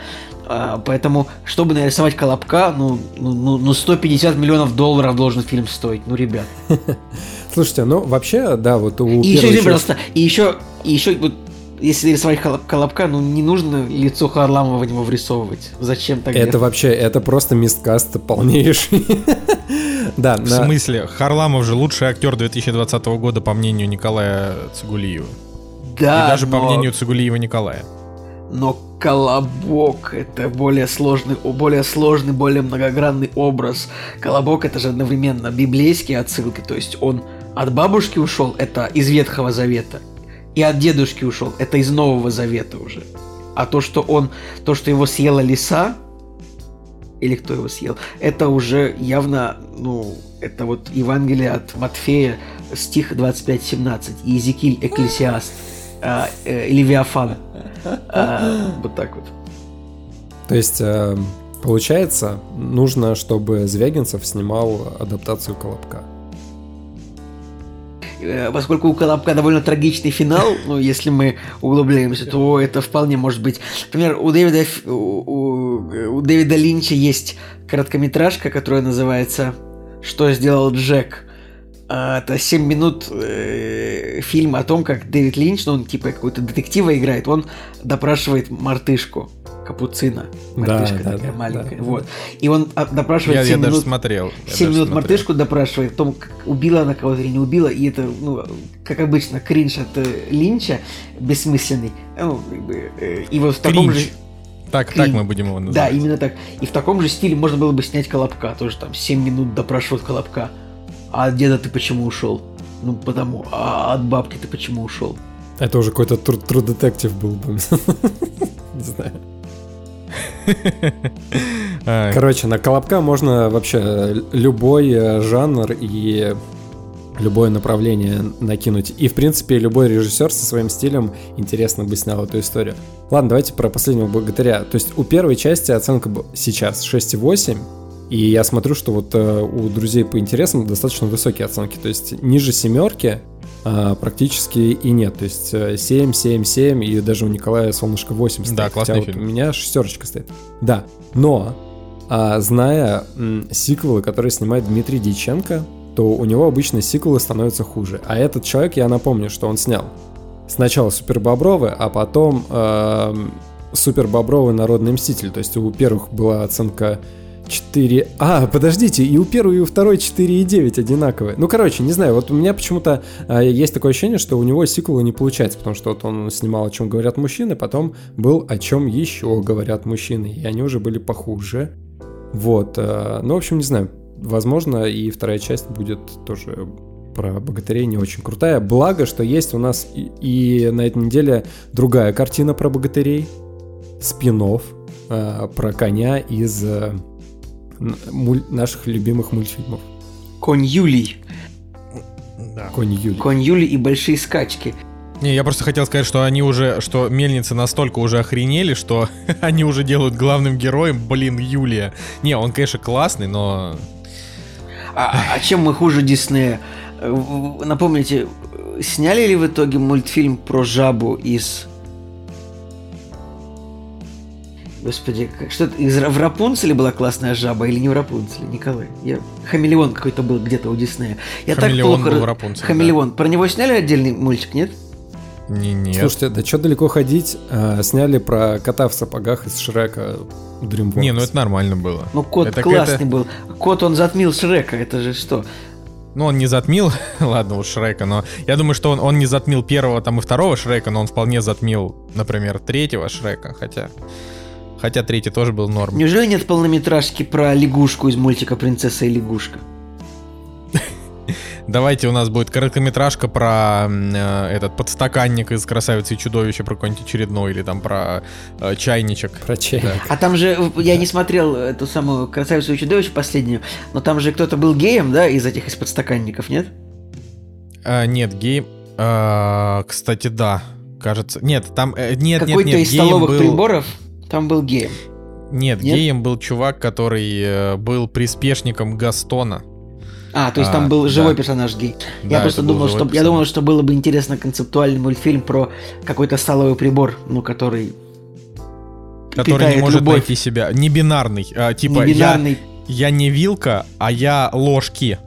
А, поэтому, чтобы нарисовать Колобка, ну, ну, ну, ну 150 миллионов долларов должен фильм стоить, ну, ребят. Слушайте, ну вообще, да, вот у И еще, пожалуйста, и еще, и еще, вот, если рисовать Колоб- Колобка, ну, не нужно лицо Харламова в него врисовывать. Зачем тогда? Это вообще, это просто мисткаст полнейший. Да, В на- смысле, Харламов же лучший актер 2020 года, по мнению Николая Цигулиева. да, И даже по но- мнению Цигулиева Николая. Но Колобок это более сложный, более сложный, более многогранный образ. Колобок это же одновременно библейские отсылки, то есть он от бабушки ушел, это из Ветхого Завета, и от дедушки ушел, это из Нового Завета уже. А то, что он, то, что его съела лиса, или кто его съел, это уже явно, ну, это вот Евангелие от Матфея, стих 25-17, и Иезекииль Экклесиаст, а, э, Левиафан. А, вот так вот. То есть, э, получается, нужно, чтобы Звягинцев снимал адаптацию Колобка. Э, Поскольку у Колобка довольно трагичный финал, ну, если мы углубляемся, то это вполне может быть. Например, у Дэвида, у- у Дэвида Линча есть короткометражка, которая называется «Что сделал Джек?». А, Это 7 минут э, фильм о том, как Дэвид Линч, ну, он типа какой-то детектива играет, он допрашивает мартышку, капуцина. Да, Мартышка да, такая да, маленькая. да. Вот. И он а, допрашивает Я, 7 я даже минут. смотрел. я 7 даже минут смотрел. мартышку допрашивает о том, как убила она кого-то или не убила, и это, ну, как обычно, кринж от э, Линча, бессмысленный. Ну, как бы, э, и вот в таком Кринж. же... Так, Кринж. так мы будем его Да, называть. именно так. И в таком же стиле можно было бы снять Колобка, тоже там 7 минут допрашивают Колобка. А от деда ты почему ушел? Ну, потому. А от бабки ты почему ушел? Это уже какой-то Detective был бы. Не знаю. Короче, на Колобка можно вообще э, любой э, жанр и любое направление накинуть. И, в принципе, любой режиссер со своим стилем интересно бы снял эту историю. Ладно, давайте про последнего богатыря. То есть у первой части оценка сейчас 6,8. И я смотрю, что вот э, у друзей по интересам достаточно высокие оценки. То есть ниже семерки практически и нет. То есть э, 7, 7, 7 и даже у Николая Солнышко 8 стоит. Да, Хотя классный вот фильм. у меня шестерочка стоит. Да, но а, зная м, сиквелы, которые снимает Дмитрий Дьяченко, то у него обычно сиквелы становятся хуже. А этот человек, я напомню, что он снял сначала Супер Бобровы, а потом эм, Супер Бобровый Народный Мститель. То есть у первых была оценка 4... А, подождите, и у первой, и у второй 4,9 одинаковые. Ну, короче, не знаю, вот у меня почему-то э, есть такое ощущение, что у него сиквела не получается, потому что вот он снимал «О чем говорят мужчины», потом был «О чем еще говорят мужчины», и они уже были похуже. Вот, э, ну, в общем, не знаю, возможно, и вторая часть будет тоже про богатырей не очень крутая. Благо, что есть у нас и, и на этой неделе другая картина про богатырей, спин про коня из э, наших любимых мультфильмов. Конь Юлий. да. Конь Юлий. Конь Юлий и большие скачки. Не, я просто хотел сказать, что они уже, что мельницы настолько уже охренели, что они уже делают главным героем, блин, Юлия. Не, он, конечно, классный, но... А, а чем мы хуже Диснея? Э, Напомните, сняли ли в итоге мультфильм про жабу из... Господи, как, что это, из, в Рапунцеле была классная жаба или не в Рапунцеле, Николай? Я, хамелеон какой-то был где-то у Диснея. Я Хамелеон так плохо... был в Рапунцеле, Хамелеон. Про него сняли отдельный мультик, нет? Не, нет. Слушайте, да что далеко ходить? А, сняли про кота в сапогах из Шрека DreamWorks. Не, ну это нормально было. Ну, кот Это классный был. Кот, он затмил Шрека, это же что? Ну, он не затмил, ладно, уж Шрека, но я думаю, что он, он не затмил первого там и второго Шрека, но он вполне затмил, например, третьего Шрека, хотя... Хотя третий тоже был норм. Неужели нет полнометражки про лягушку из мультика «Принцесса и лягушка»? Давайте у нас будет короткометражка про э, этот подстаканник из «Красавицы и чудовища», про какой-нибудь очередной, или там про э, чайничек. Про чай. Да. А там же, э, я не смотрел эту самую «Красавицу и чудовище» последнюю, но там же кто-то был геем, да, из этих, из подстаканников, нет? А, нет, гейм... а, кстати, да, кажется... Нет, там... э, нет, нет, Какой-то нет, из геем столовых был... приборов там был геем. Нет, Нет? геем был чувак, который э, был приспешником Гастона. А, то есть А, там был да. живой персонаж гей. Да, я просто думал, что я персонаж. думал, что было бы интересно концептуальный мультфильм про какой-то столовый прибор, ну который Который не может любовь. найти себя. Не бинарный. а, типа, я, небинарный. я не вилка, а я ложки.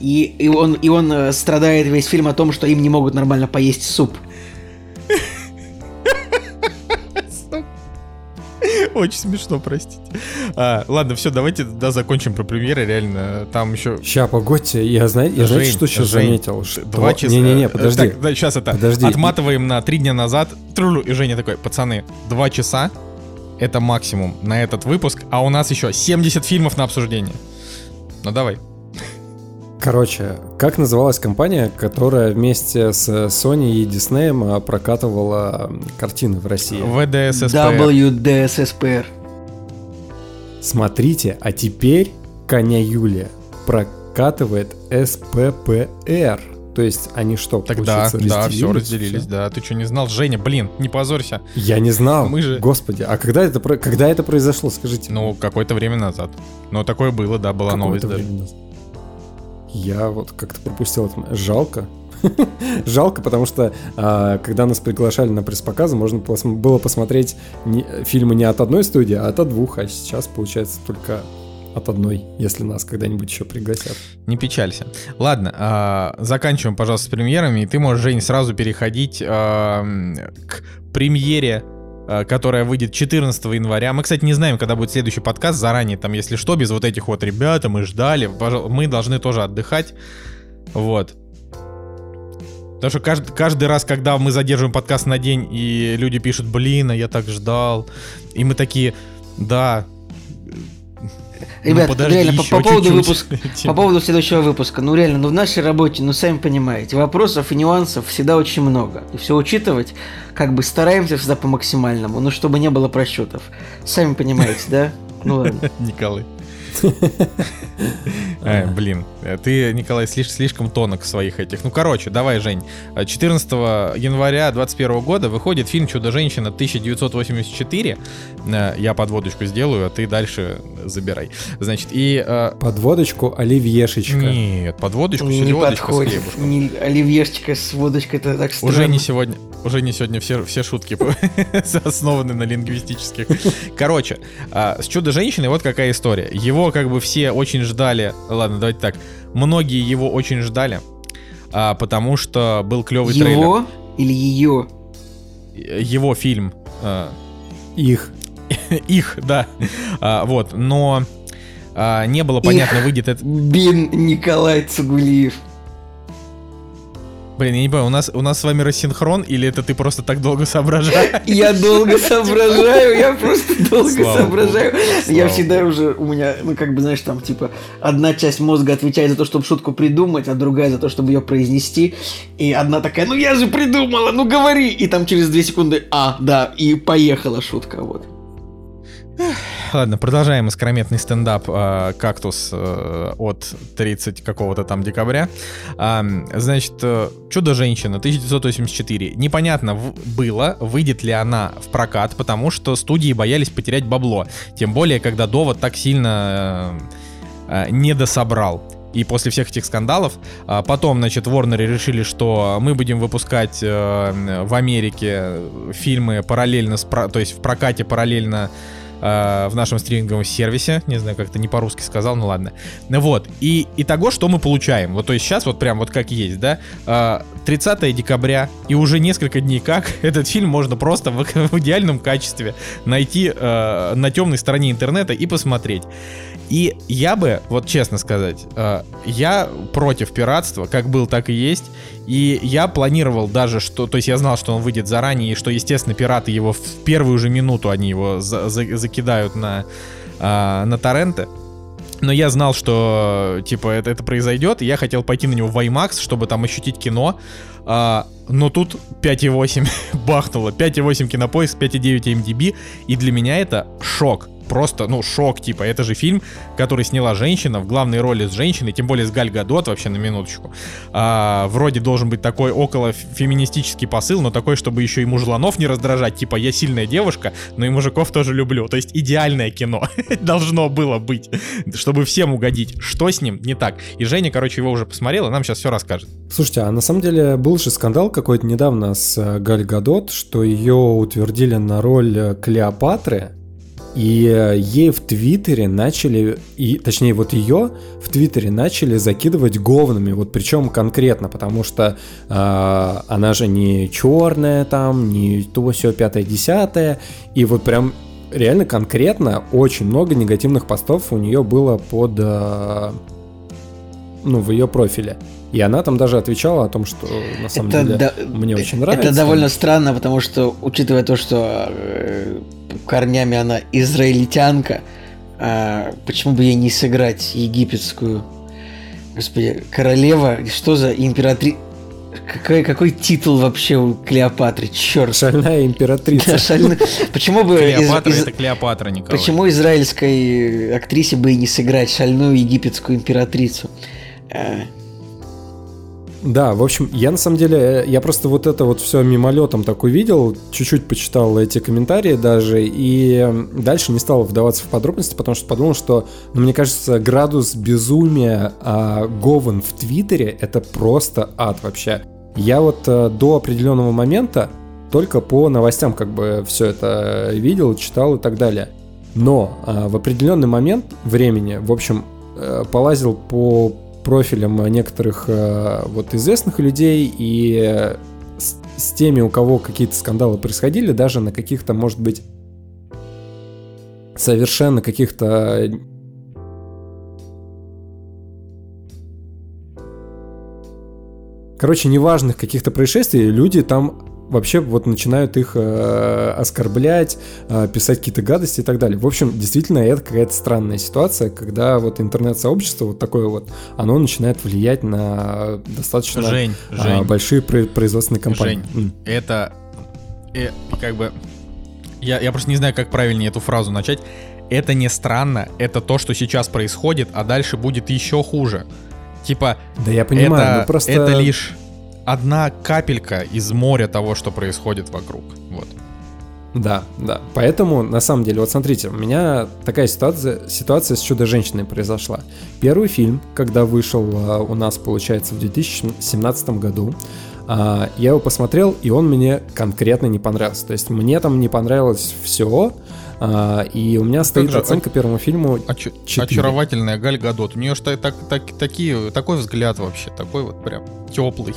И, и он, и он э, страдает весь фильм о том, что им не могут нормально поесть суп. Очень смешно, простите. А, ладно, все, давайте да, закончим про премьеры. Реально, там еще Ща, погодьте, я, знаете, я знаете, Жень, что сейчас Жень, заметил? Что... Два часа. Не-не-не, подожди. Так, да, сейчас это. Подожди. Отматываем на три дня назад. Трулю, и Женя такой, пацаны, два часа это максимум на этот выпуск, а у нас еще 70 фильмов на обсуждение. Ну давай. Короче, как называлась компания, которая вместе с Sony и Disney прокатывала картины в России? ВДССП. WDSSPR. Смотрите, а теперь Коня Юлия прокатывает СППР. То есть они что, Тогда, да, все разделились? да. Ты что, не знал? Женя, блин, не позорься. Я не знал. Мы же- Господи, а когда это, когда это произошло, скажите? Ну, какое-то время назад. Но такое было, да, была новость даже. время назад. Я вот как-то пропустил это. Жалко. Жалко, потому что а, когда нас приглашали на пресс-показы, можно было посмотреть фильмы не от одной студии, а от двух. А сейчас получается только от одной, если нас когда-нибудь еще пригласят. Не печалься. Ладно, а, заканчиваем, пожалуйста, с премьерами, и ты можешь, Жень, сразу переходить а, к премьере, которая выйдет 14 января. Мы, кстати, не знаем, когда будет следующий подкаст заранее, там, если что, без вот этих вот ребята, мы ждали, мы должны тоже отдыхать. Вот. Потому что каждый, каждый раз, когда мы задерживаем подкаст на день, и люди пишут, блин, а я так ждал, и мы такие, да. Ну, Ребят, подожди реально, по, по поводу чуть-чуть». выпуска, по поводу следующего выпуска, ну реально, ну в нашей работе, ну сами понимаете, вопросов и нюансов всегда очень много. И все учитывать, как бы стараемся всегда по максимальному, ну чтобы не было просчетов. Сами понимаете, да? Ну ладно. Николай. Э, блин, ты, Николай, слиш- слишком тонок в своих этих. Ну, короче, давай, Жень. Э, 14 января 2021 года выходит фильм «Чудо-женщина 1984». Э, Я подводочку сделаю, а ты дальше забирай. Значит, и... э, Подводочку оливьешечка. Нет, подводочку, Не селедочку с подходит. хлебушком. Не, оливьешечка с водочкой, это так странно. Уже не сегодня, уже не сегодня все, все шутки основаны на лингвистических. Короче, а, с чудо-женщиной вот какая история. Его как бы все очень ждали. Ладно, давайте так. Многие его очень ждали, а, потому что был клевый трейлер. Его или ее? Его фильм. а, Их. их, да. А, вот, но а, не было понятно, выйдет это. Бин Николай Цугулиев. Блин, я не понимаю, у нас, у нас с вами рассинхрон, или это ты просто так долго соображаешь? Я долго соображаю, я просто долго Слава соображаю. Я всегда уже, у меня, ну как бы, знаешь, там, типа, одна часть мозга отвечает за то, чтобы шутку придумать, а другая за то, чтобы ее произнести. И одна такая, ну я же придумала, ну говори! И там через две секунды, а, да, и поехала шутка, вот. Ладно, продолжаем искрометный стендап э, «Кактус» э, от 30 какого-то там декабря. А, значит, э, «Чудо-женщина» 1984. Непонятно в- было, выйдет ли она в прокат, потому что студии боялись потерять бабло. Тем более, когда довод так сильно э, э, не дособрал. И после всех этих скандалов, а, потом, значит, Warner решили, что мы будем выпускать э, в Америке фильмы параллельно, с то есть в прокате параллельно э, в нашем стриминговом сервисе. Не знаю, как это не по-русски сказал, ну ладно. Ну Вот. И итого, что мы получаем? Вот, то есть сейчас вот прям вот как есть, да? Э, 30 декабря, и уже несколько дней как этот фильм можно просто в, в идеальном качестве найти э, на темной стороне интернета и посмотреть. И я бы, вот честно сказать, э, я против пиратства, как был, так и есть. И я планировал даже, что... То есть я знал, что он выйдет заранее, и что, естественно, пираты его в первую же минуту, они его за- за- закидают на, а, на торренты. Но я знал, что, типа, это, это произойдет, и я хотел пойти на него в IMAX, чтобы там ощутить кино. А, но тут 5.8 бахнуло. 5.8 кинопоиск, 5.9 MDB, и для меня это шок. Просто, ну, шок, типа, это же фильм, который сняла женщина в главной роли с женщиной, тем более с Галь Гадот, вообще на минуточку. А, вроде должен быть такой около феминистический посыл, но такой, чтобы еще и мужланов не раздражать, типа, я сильная девушка, но и мужиков тоже люблю. То есть идеальное кино должно было быть, чтобы всем угодить. Что с ним не так? И Женя, короче, его уже посмотрела, нам сейчас все расскажет. Слушайте, а на самом деле был же скандал какой-то недавно с э, Галь Гадот, что ее утвердили на роль э, Клеопатры, и э, ей в Твиттере начали, и, точнее вот ее в Твиттере начали закидывать говнами, вот причем конкретно, потому что э, она же не черная там, не то все пятое десятое, и вот прям реально конкретно очень много негативных постов у нее было под, э, ну в ее профиле. И она там даже отвечала о том, что на самом это деле да, мне очень нравится. Это довольно странно, потому что, учитывая то, что э, корнями она израильтянка, э, почему бы ей не сыграть египетскую, господи, королева, что за императрица? Какой, какой титул вообще у Клеопатры? Черт. Шальная императрица. Да, шальная. Почему бы... Клеопатра из... это Клеопатра, Николай. Почему израильской актрисе бы и не сыграть шальную египетскую императрицу? Э, да, в общем, я на самом деле, э, я просто вот это вот все мимолетом так увидел, чуть-чуть почитал эти комментарии даже, и дальше не стал вдаваться в подробности, потому что подумал, что, ну, мне кажется, градус безумия а, Говен в Твиттере — это просто ад вообще. Я вот а, до определенного момента только по новостям как бы все это видел, читал и так далее. Но а, в определенный момент времени, в общем, а, полазил по профилем некоторых э, вот известных людей и с, с теми, у кого какие-то скандалы происходили, даже на каких-то, может быть, совершенно каких-то Короче, неважных каких-то происшествий, люди там вообще вот начинают их э, оскорблять, э, писать какие-то гадости и так далее. В общем, действительно, это какая-то странная ситуация, когда вот интернет-сообщество вот такое вот, оно начинает влиять на достаточно Жень, э, Жень, большие производственные компании. Жень, это э, как бы... Я, я просто не знаю, как правильнее эту фразу начать. Это не странно, это то, что сейчас происходит, а дальше будет еще хуже. Типа, да я понимаю, это, но просто... это лишь одна капелька из моря того, что происходит вокруг. Вот. Да, да. Поэтому, на самом деле, вот смотрите, у меня такая ситуация, ситуация с «Чудо-женщиной» произошла. Первый фильм, когда вышел а, у нас, получается, в 2017 году, а, я его посмотрел, и он мне конкретно не понравился. То есть мне там не понравилось все, а, и у меня стоит же, оценка первому фильму оч- 4. Очаровательная Галь Гадот. У нее же так, так, такие, такой взгляд вообще, такой вот прям теплый.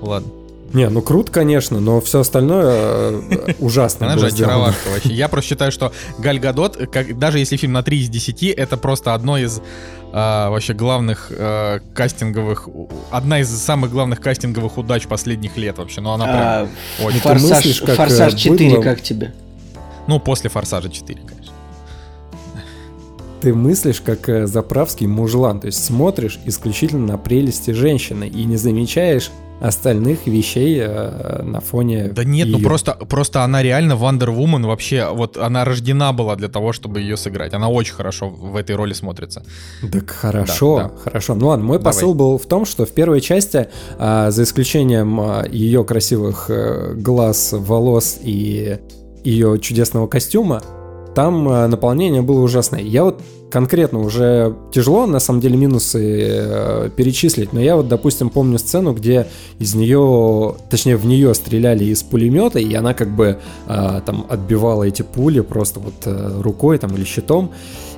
Ладно. Не, ну круто, конечно, но все остальное э, ужасно. Она же очаровашка вообще. Я просто считаю, что Галь Гадот, как, даже если фильм на 3 из 10, это просто одно из а, вообще главных а, кастинговых, одна из самых главных кастинговых удач последних лет вообще. Но она прям а, очень... Форсаж, мыслишь, как Форсаж 4 быдло... как тебе? Ну, после Форсажа 4, конечно. Ты мыслишь как э, заправский мужлан, то есть смотришь исключительно на прелести женщины и не замечаешь остальных вещей э, на фоне. Да нет, ее. ну просто, просто она реально Wonder Woman вообще, вот она рождена была для того, чтобы ее сыграть. Она очень хорошо в этой роли смотрится. Так хорошо, да, да. хорошо. Ну ладно, мой Давай. посыл был в том, что в первой части, э, за исключением э, ее красивых э, глаз, волос и ее чудесного костюма, там э, наполнение было ужасное. Я вот конкретно уже тяжело, на самом деле, минусы э, перечислить, но я вот, допустим, помню сцену, где из нее, точнее, в нее стреляли из пулемета, и она как бы э, там отбивала эти пули просто вот рукой там или щитом.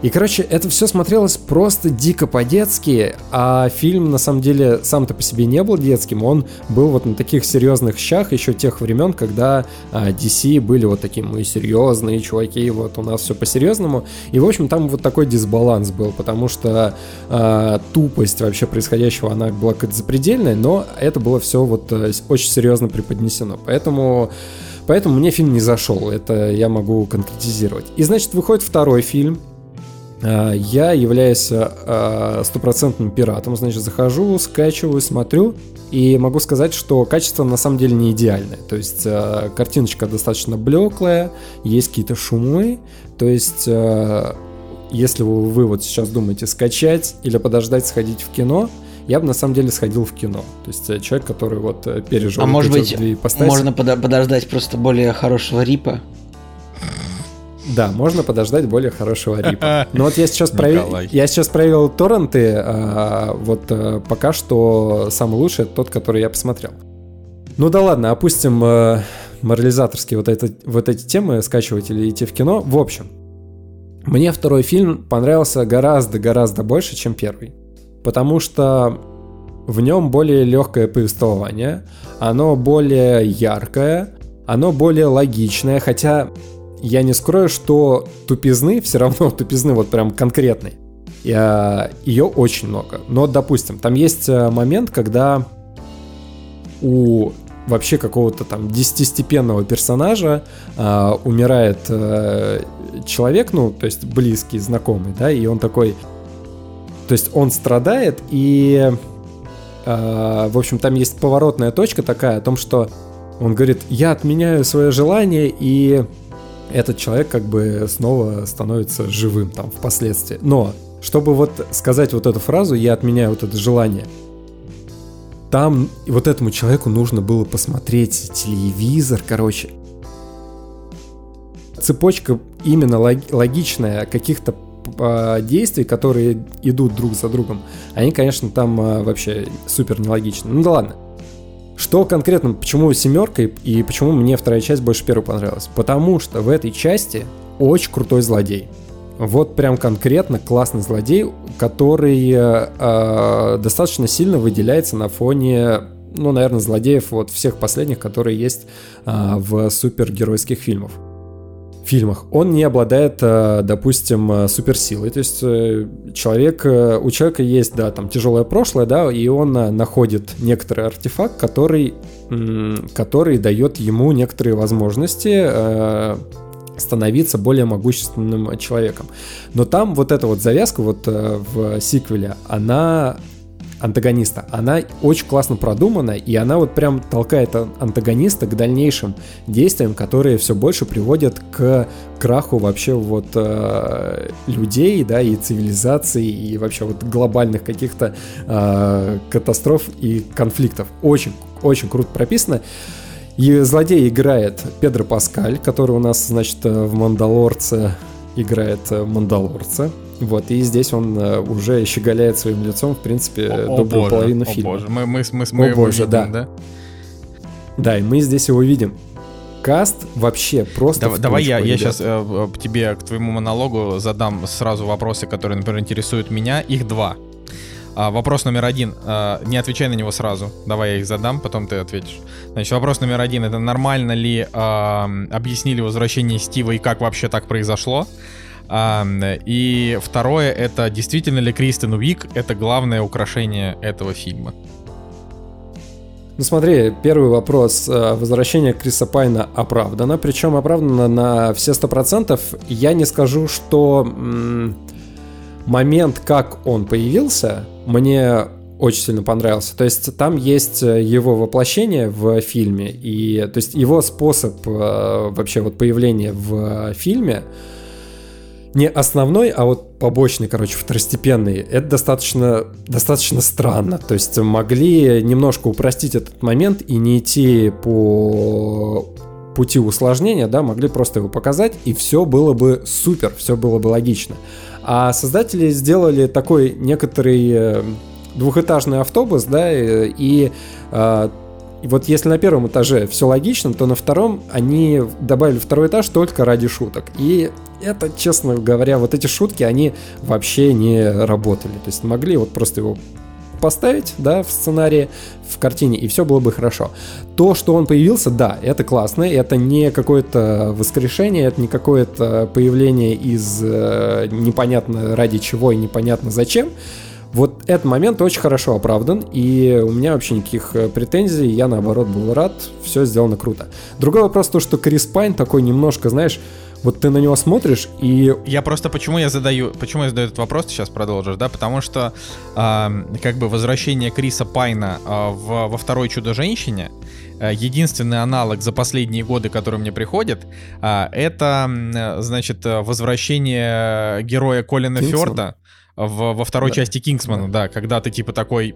И, короче, это все смотрелось просто дико по-детски, а фильм, на самом деле, сам-то по себе не был детским, он был вот на таких серьезных щах еще тех времен, когда а, DC были вот такие, мы серьезные чуваки, вот у нас все по-серьезному. И, в общем, там вот такой дисбаланс был, потому что а, тупость вообще происходящего, она была какая-то запредельная, но это было все вот а, очень серьезно преподнесено. Поэтому... Поэтому мне фильм не зашел, это я могу конкретизировать. И значит, выходит второй фильм, э, я являюсь э, стопроцентным пиратом, значит, захожу, скачиваю, смотрю, и могу сказать, что качество на самом деле не идеальное. То есть э, картиночка достаточно блеклая, есть какие-то шумы. То есть, э, если вы, вот сейчас думаете скачать или подождать сходить в кино, я бы на самом деле сходил в кино. То есть э, человек, который вот э, пережил... А может быть, можно подо- подождать просто более хорошего рипа? Да, можно подождать более хорошего рипа. Но вот я сейчас проверил, я сейчас проверил торренты, а, вот а, пока что самый лучший это тот, который я посмотрел. Ну да ладно, опустим а, морализаторские вот, это, вот эти темы, скачивать или идти в кино. В общем, мне второй фильм понравился гораздо-гораздо больше, чем первый. Потому что в нем более легкое повествование, оно более яркое, оно более логичное, хотя я не скрою, что тупизны, все равно тупизны вот прям конкретной, я- ее очень много. Но, допустим, там есть э, момент, когда у вообще какого-то там десятистепенного персонажа а, умирает э, человек, ну, то есть близкий, знакомый, да, и он такой... То есть он страдает, и, э, в общем, там есть поворотная точка такая о том, что он говорит, я отменяю свое желание, и этот человек как бы снова становится живым там впоследствии. Но, чтобы вот сказать вот эту фразу, я отменяю вот это желание, там вот этому человеку нужно было посмотреть телевизор, короче. Цепочка именно лог- логичная каких-то а, действий, которые идут друг за другом, они, конечно, там а, вообще супер нелогичны. Ну да ладно. Что конкретно, почему семерка и, почему мне вторая часть больше первой понравилась? Потому что в этой части очень крутой злодей. Вот прям конкретно классный злодей, который э, э, достаточно сильно выделяется на фоне, ну, наверное, злодеев вот всех последних, которые есть э, в супергеройских фильмах фильмах. Он не обладает, э, допустим, э, суперсилой. То есть э, человек, у человека есть, да, там тяжелое прошлое, да, и он находит некоторый артефакт, который, который дает ему некоторые возможности становиться более могущественным человеком. Но там вот эта вот завязка вот в сиквеле, она антагониста, она очень классно продумана, и она вот прям толкает ан- антагониста к дальнейшим действиям, которые все больше приводят к краху вообще вот э, людей, да, и цивилизации, и вообще вот глобальных каких-то э, катастроф и конфликтов. Очень, очень круто прописано. И злодей играет Педро Паскаль, который у нас, значит, э, в «Мандалорце» играет э, Мандалорца. Вот, и здесь он э, уже щеголяет своим лицом, в принципе, О, о добрую боже, половину о фильма. боже, мы, мы, мы, мы его боже, видим, да. да? Да, и мы здесь его видим. Каст вообще просто Дав- в давай я, я сейчас тебе к твоему монологу задам сразу вопросы, которые, например, интересуют меня. Их два. А, вопрос номер один. а, не отвечай на него сразу. Давай я их задам, потом ты ответишь. Значит, вопрос номер один. Это нормально ли а, объяснили возвращение Стива и как вообще так произошло? А, и второе, это действительно ли Кристен Уик это главное украшение этого фильма? Ну смотри, первый вопрос. э, Возвращение Криса Пайна оправдано, причем оправдано на все сто процентов. Я не скажу, что момент, как он появился, мне очень сильно понравился. То есть там есть э, его воплощение в фильме, и то есть его способ э, вообще вот появления в фильме не основной, а вот побочный, короче, второстепенный, это достаточно, достаточно странно. То есть могли немножко упростить этот момент и не идти по пути усложнения, да, могли просто его показать, и все было бы супер, все было бы логично. А создатели сделали такой некоторый э, двухэтажный автобус, да, и, и, э, и вот если на первом этаже все логично, то на втором они добавили второй этаж только ради шуток. И это, честно говоря, вот эти шутки, они вообще не работали. То есть могли вот просто его поставить, да, в сценарии, в картине, и все было бы хорошо. То, что он появился, да, это классно, это не какое-то воскрешение, это не какое-то появление из э, непонятно ради чего и непонятно зачем. Вот этот момент очень хорошо оправдан, и у меня вообще никаких э, претензий, я наоборот был рад, все сделано круто. Другой вопрос то, что Крис Пайн такой немножко, знаешь, вот ты на него смотришь и... Я просто почему я задаю, почему я задаю этот вопрос, ты сейчас продолжишь, да, потому что э, как бы возвращение Криса Пайна э, в, во второй Чудо-женщине, э, единственный аналог за последние годы, который мне приходит, э, это, э, значит, возвращение героя Колина Кингсман? Фёрда в, во второй Да. части Кингсмана, да, когда ты типа такой,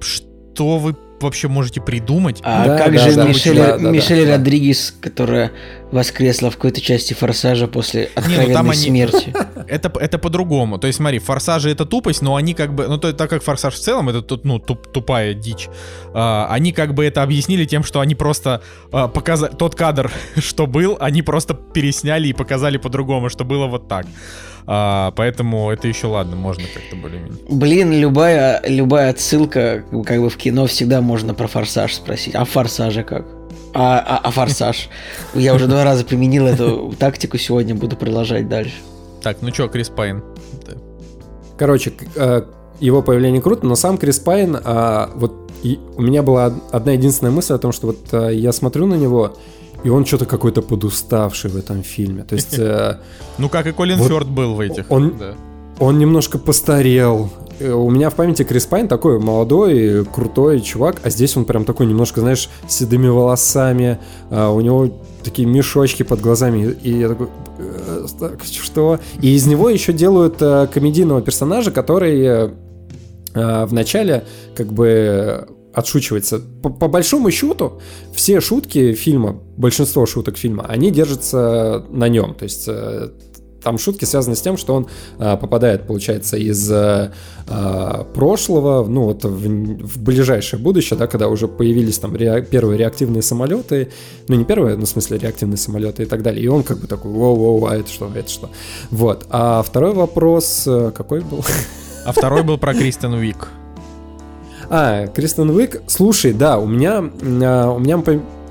что вы вообще можете придумать? А Да, как да, же да, Мишель, да, да, Мишель да. Родригес, которая воскресла в какой-то части «Форсажа» после там откровенной они- смерти? Это, это по-другому. То есть, смотри, форсажи это тупость, но они как бы. Ну, то, так как форсаж в целом это тут, ну, туп- тупая дичь. а, они как бы это объяснили тем, что они просто а, показали. Тот кадр, что был, они просто пересняли и показали по-другому, что было вот так. А, поэтому это еще ладно, можно как-то более-менее. Блин, любая, любая отсылка как бы в кино всегда можно про «Форсаж» спросить. А в «Форсаже» как? А, а, а «Форсаж»? Я уже два раза применил эту тактику, сегодня буду продолжать дальше. Так, ну чё, Крис Пайн? Да. Короче, э, его появление круто, но сам Крис Пайн, а, вот и у меня была од- одна единственная мысль о том, что вот э, я смотрю на него, и он что-то какой-то подуставший в этом фильме. То есть э, Ну, как и Колин Фёрд был в этих. он- немножко постарел. Э, У меня в памяти Крис Пайн такой молодой, крутой чувак, а здесь он прям такой немножко, знаешь, с седыми волосами, а, у него такие мешочки под глазами, и я такой, «Э, так, что? И из него еще делают комедийного персонажа, который в начале как бы отшучивается. По, по большому счету, все шутки фильма, большинство шуток фильма, они держатся на нем. То есть э, там шутки связаны с тем, что он э, попадает, получается, из э, э, прошлого, ну вот в, в ближайшее будущее, да, когда уже появились там ре- первые реактивные самолеты, ну не первые, ну в смысле реактивные самолеты и так далее. И он как бы такой, воу-воу, а это что, это что? Вот. А второй вопрос э, какой был? А второй был про Кристен Уик. А, Кристен Уик. Слушай, да, у меня, а, у меня,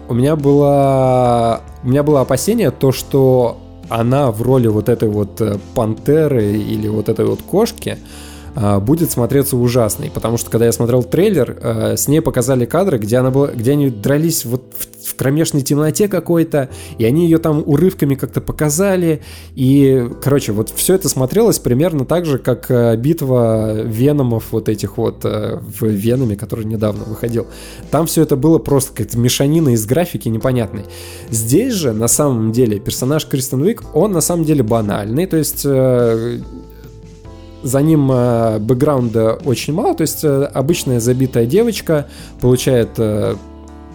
у меня было, у меня было опасение то, что она в роли вот этой вот э, пантеры или вот этой вот кошки будет смотреться ужасной, потому что когда я смотрел трейлер, э, с ней показали кадры, где она была, где они дрались вот в, в кромешной темноте какой-то, и они ее там урывками как-то показали, и, короче, вот все это смотрелось примерно так же, как э, битва Веномов вот этих вот э, в Веноме, который недавно выходил. Там все это было просто как мешанина из графики непонятной. Здесь же, на самом деле, персонаж Кристен Уик, он на самом деле банальный, то есть э, за ним э, бэкграунда очень мало, то есть э, обычная забитая девочка получает э,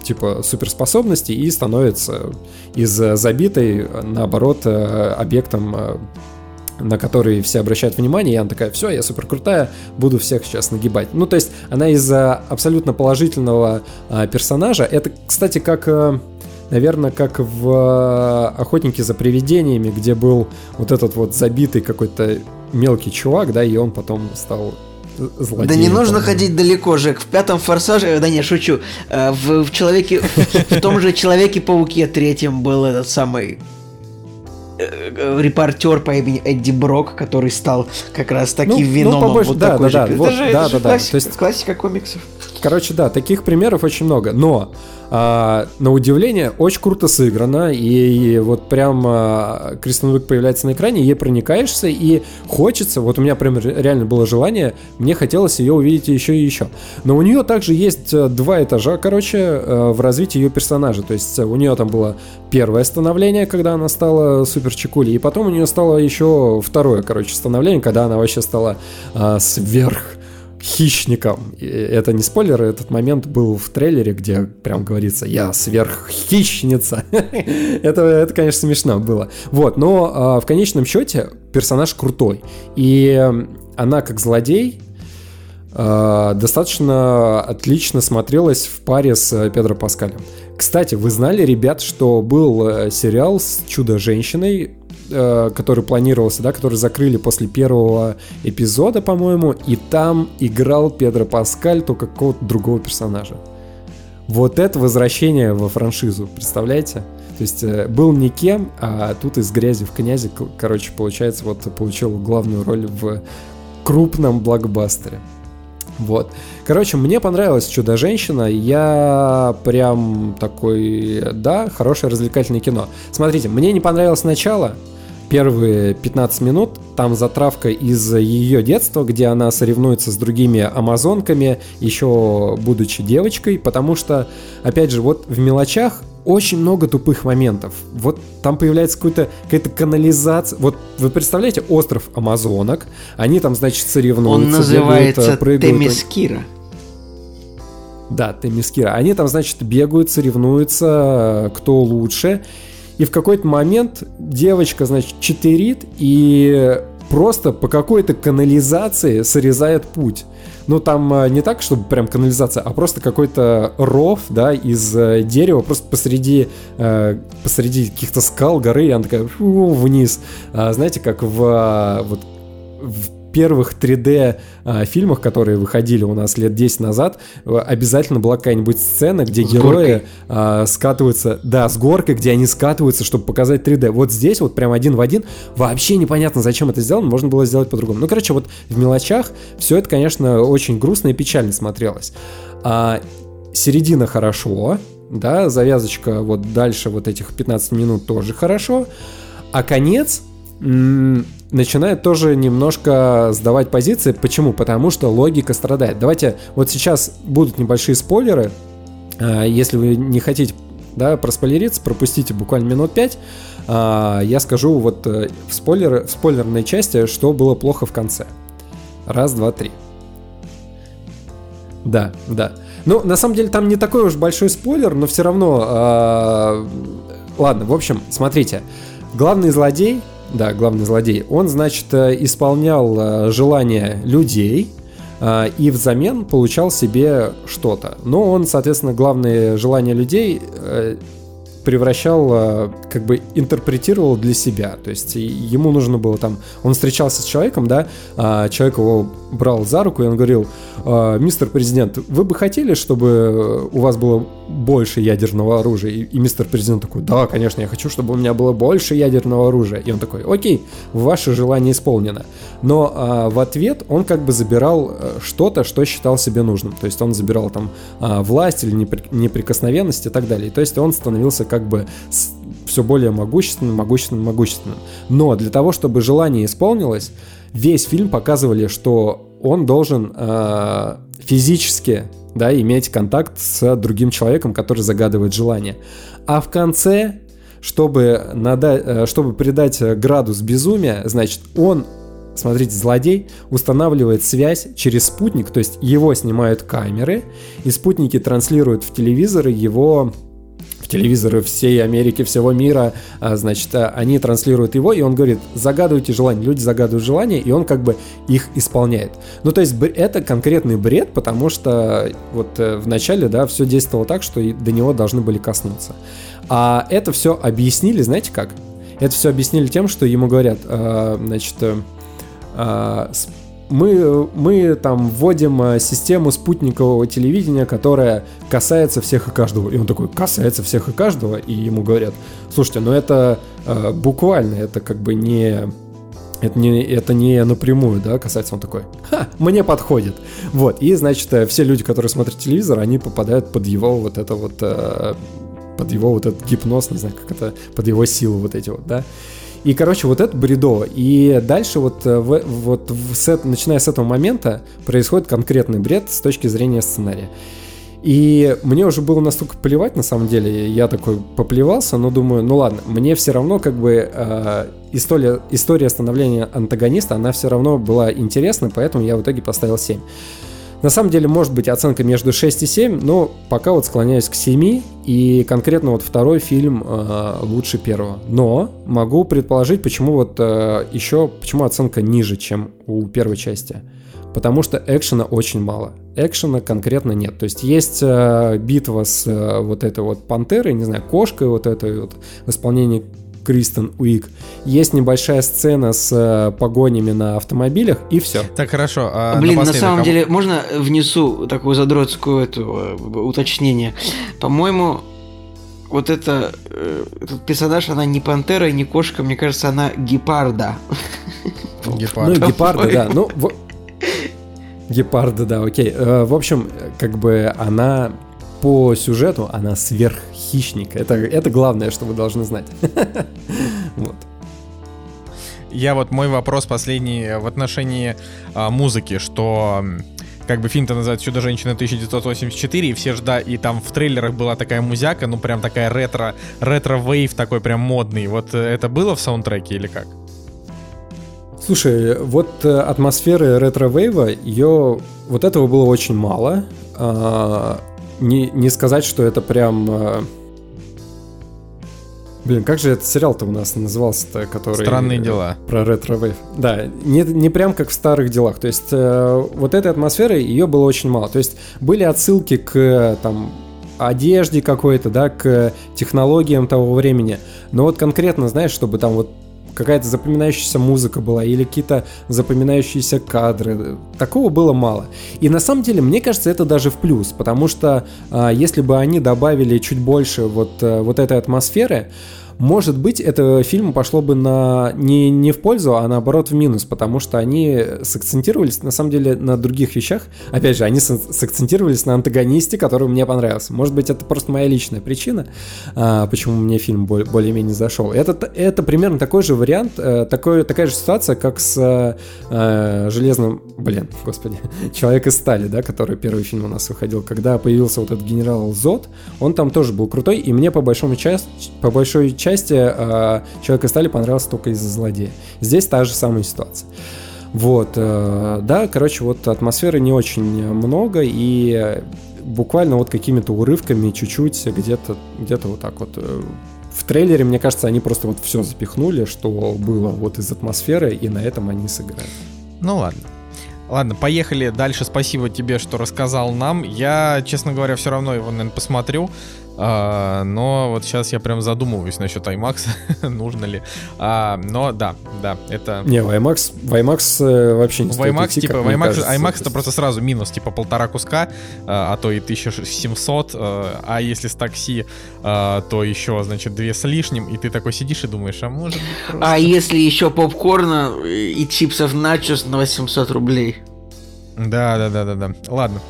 типа суперспособности и становится из забитой, наоборот, объектом, на который все обращают внимание, и она такая, все, я супер крутая, буду всех сейчас нагибать. Ну, то есть она из э, абсолютно положительного персонажа, это, кстати, как... Наверное, как в «Охотнике за привидениями», где был вот этот вот забитый какой-то мелкий чувак, да, и он потом стал злодеем. Да не нужно ходить далеко, Жек. В пятом форсаже, э, да не, шучу. Э, В, в человеке, в том же Человеке-пауке третьем был этот самый э, репортер по имени Эдди Брок, который стал как раз таки Ну, ну, виномом. побольше, вот да, такой да, же. да, вот, это же, да, это же да, да. классика, То есть- классика комиксов. Короче, да, таких примеров очень много. Но а, на удивление очень круто сыграно. И, и вот прям а, Кристен Уик появляется на экране, ей проникаешься, и хочется, вот у меня прям ре- реально было желание, мне хотелось ее увидеть еще и еще. Но у нее также есть э, два этажа, короче, э, в развитии ее персонажа. То есть э, у нее там было первое становление, когда она стала супер чекулей, и потом у нее стало еще второе, короче, становление, когда она вообще стала а, сверх хищником. И Это не спойлер, этот момент был в трейлере, где прям говорится «Я сверххищница». это, это, конечно, смешно было. Вот, но а, в конечном счете персонаж крутой. И она как злодей а, достаточно отлично смотрелась в паре с э, Педро Паскалем. Кстати, вы знали, ребят, что был э, сериал с Чудо-женщиной, э, который планировался, да, который закрыли после первого эпизода, по-моему, и там играл Педро Паскаль, только какого-то другого персонажа. Вот это возвращение во франшизу, представляете? То есть э, был никем, а тут из грязи в князи, короче, получается, вот получил главную роль в крупном блокбастере. Вот. Короче, мне понравилась «Чудо-женщина». Я прям такой, да, хорошее развлекательное кино. Смотрите, мне не понравилось начало, первые 15 минут, там затравка из ее детства, где она соревнуется с другими амазонками, еще будучи девочкой, потому что, опять же, вот в мелочах очень много тупых моментов. Вот там появляется какая-то какая канализация. Вот вы представляете остров Амазонок, они там, значит, соревнуются. Он называется бегают, прыгают. Темискира. Да, Темискира. Они там, значит, бегают, соревнуются, кто лучше. И в какой-то момент девочка, значит, читерит и просто по какой-то канализации срезает путь. Ну, там э, не так, чтобы прям канализация, а просто какой-то ров, да, из э, дерева, просто посреди, э, посреди каких-то скал, горы, и она такая фу, вниз. А, знаете, как в, вот, в первых 3D а, фильмах, которые выходили у нас лет 10 назад, обязательно была какая-нибудь сцена, где с герои а, скатываются, да, с горкой, где они скатываются, чтобы показать 3D. Вот здесь вот прям один в один, вообще непонятно, зачем это сделано, можно было сделать по-другому. Ну, короче, вот в мелочах все это, конечно, очень грустно и печально смотрелось. А, середина хорошо, да, завязочка вот дальше вот этих 15 минут тоже хорошо, а конец начинает тоже немножко сдавать позиции. Почему? Потому что логика страдает. Давайте, вот сейчас будут небольшие спойлеры. А, если вы не хотите да, проспойлериться, пропустите буквально минут 5. А, я скажу вот э, в, спойлер, в спойлерной части, что было плохо в конце. Раз, два, три. Да, да. Ну, на самом деле, там не такой уж большой спойлер, но все равно... Э, ладно, в общем, смотрите. Главный злодей да, главный злодей, он, значит, э, исполнял э, желания людей, э, и взамен получал себе что-то. Но он, соответственно, главные желания людей превращал, э, как бы интерпретировал для себя. То есть ему нужно было там, он встречался с человеком, да, а человек его брал за руку, и он говорил, «А, мистер президент, вы бы хотели, чтобы у вас было больше ядерного оружия? И, мистер президент такой, да, конечно, я хочу, чтобы у меня было больше ядерного оружия. И он такой, окей, ваше желание исполнено. Но а, в ответ он как бы забирал э, что-то, что считал себе нужным. То есть он забирал там власть или неприкосновенность и так далее. То есть он становился как бы все более могущественным, могущественным, могущественным. Но для того, чтобы желание исполнилось, весь фильм показывали, что он должен э, физически да, иметь контакт с другим человеком, который загадывает желание. А в конце, чтобы, надать, э, чтобы придать градус безумия, значит, он смотрите, злодей устанавливает связь через спутник, то есть его снимают камеры, и спутники транслируют в телевизоры его телевизоры всей Америки, всего мира, а, значит, а, они транслируют его, и он говорит, загадывайте желание, люди загадывают желание, и он как бы их исполняет. Ну, то есть это конкретный бред, потому что вот э, в начале, да, все действовало так, что до него должны были коснуться. А это все объяснили, знаете как? Это все объяснили тем, что ему говорят, э, значит, э, мы, мы там вводим э, систему спутникового телевидения, которая касается всех и каждого. И он такой, касается всех и каждого. И ему говорят, слушайте, ну это э, буквально, это как бы не... Это не, это не напрямую, да, касается он такой, ха, мне подходит. Вот, и, значит, э, все люди, которые смотрят телевизор, они попадают под его вот это вот, э, под его вот этот гипноз, не знаю, как это, под его силу вот эти вот, да. И, короче, вот это бредово. И дальше вот, э, в, вот в, с, начиная с этого момента происходит конкретный бред с точки зрения сценария. И мне уже было настолько плевать, на самом деле, я такой поплевался, но думаю, ну ладно, мне все равно как бы э, история, история становления антагониста, она все равно была интересна, поэтому я в итоге поставил 7. На самом деле, может быть оценка между 6 и 7, но пока вот склоняюсь к 7, и конкретно вот второй фильм э, лучше первого. Но могу предположить, почему вот э, еще, почему оценка ниже, чем у первой части. Потому что экшена очень мало. Экшена конкретно нет. То есть есть э, битва с э, вот этой вот пантерой, не знаю, кошкой вот этой вот в исполнении Кристен Уик. Есть небольшая сцена с э, погонями на автомобилях, и все. Так, хорошо. А Блин, на самом деле, можно внесу такую задротскую эту, э, уточнение? По-моему, вот это, э, этот персонаж, она не пантера и не кошка, мне кажется, она гепарда. Гепард. Ну, гепарда, да. Ну, Гепарда, да, окей. Э, в общем, как бы она по сюжету, она сверххищник. Это, это главное, что вы должны знать. Вот. Я вот мой вопрос последний в отношении а, музыки, что как бы фильм-то называется «Чудо-женщина 1984», и все жда, и там в трейлерах была такая музяка, ну прям такая ретро, ретро-вейв такой прям модный. Вот это было в саундтреке или как? Слушай, вот э, атмосферы ретро-вейва, ее... Вот этого было очень мало. Не, не сказать, что это прям... А, блин, как же этот сериал-то у нас назывался-то, который... Странные дела. Про ретро-вейв. Да, не, не прям как в странных делах. То есть э, вот этой атмосферы ее было очень мало. То есть были отсылки к там одежде какой-то, да, к технологиям того времени. Но вот конкретно, знаешь, чтобы там вот какая-то запоминающаяся музыка была или какие-то запоминающиеся кадры. Такого было мало. И на самом деле, мне кажется, это даже в плюс, потому что а, если бы они добавили чуть больше вот, а, вот этой атмосферы, может быть, это фильм пошло бы на не, не в пользу, а наоборот в минус, потому что они сакцентировались на самом деле на других вещах. Опять же, они сакцентировались на антагонисте, который мне понравился. Может быть, это просто моя личная причина, а, почему мне фильм более-менее зашел. Это, это примерно такой же вариант, э, такой, такая же ситуация, как с э, железным, блин, господи, Человек из стали, да, который первый фильм у нас выходил, когда появился вот этот генерал Зод, он там тоже был крутой, и мне по большому части, по большой части части э, Человек стали понравился только из-за злодея. Здесь та же самая ситуация. Вот, э, да, короче, вот атмосферы не очень много, и буквально вот какими-то урывками чуть-чуть где-то где вот так вот э, в трейлере, мне кажется, они просто вот все запихнули, что было вот из атмосферы, и на этом они сыграют. Ну ладно. Ладно, поехали дальше. Спасибо тебе, что рассказал нам. Я, честно говоря, все равно его, наверное, посмотрю. А, но вот сейчас я прям задумываюсь насчет IMAX, нужно ли. А, но да, да, это... Не, в IMAX, в IMAX э, вообще не в IMAX, идти, типа, в IMAX, кажется, IMAX это просто сразу минус, типа полтора куска, а, а то и 1700, а, а если с такси, а, то еще, значит, две с лишним, и ты такой сидишь и думаешь, а может быть просто... А если еще попкорна и чипсов начос на 800 рублей? Да, да, да, да, да. Ладно,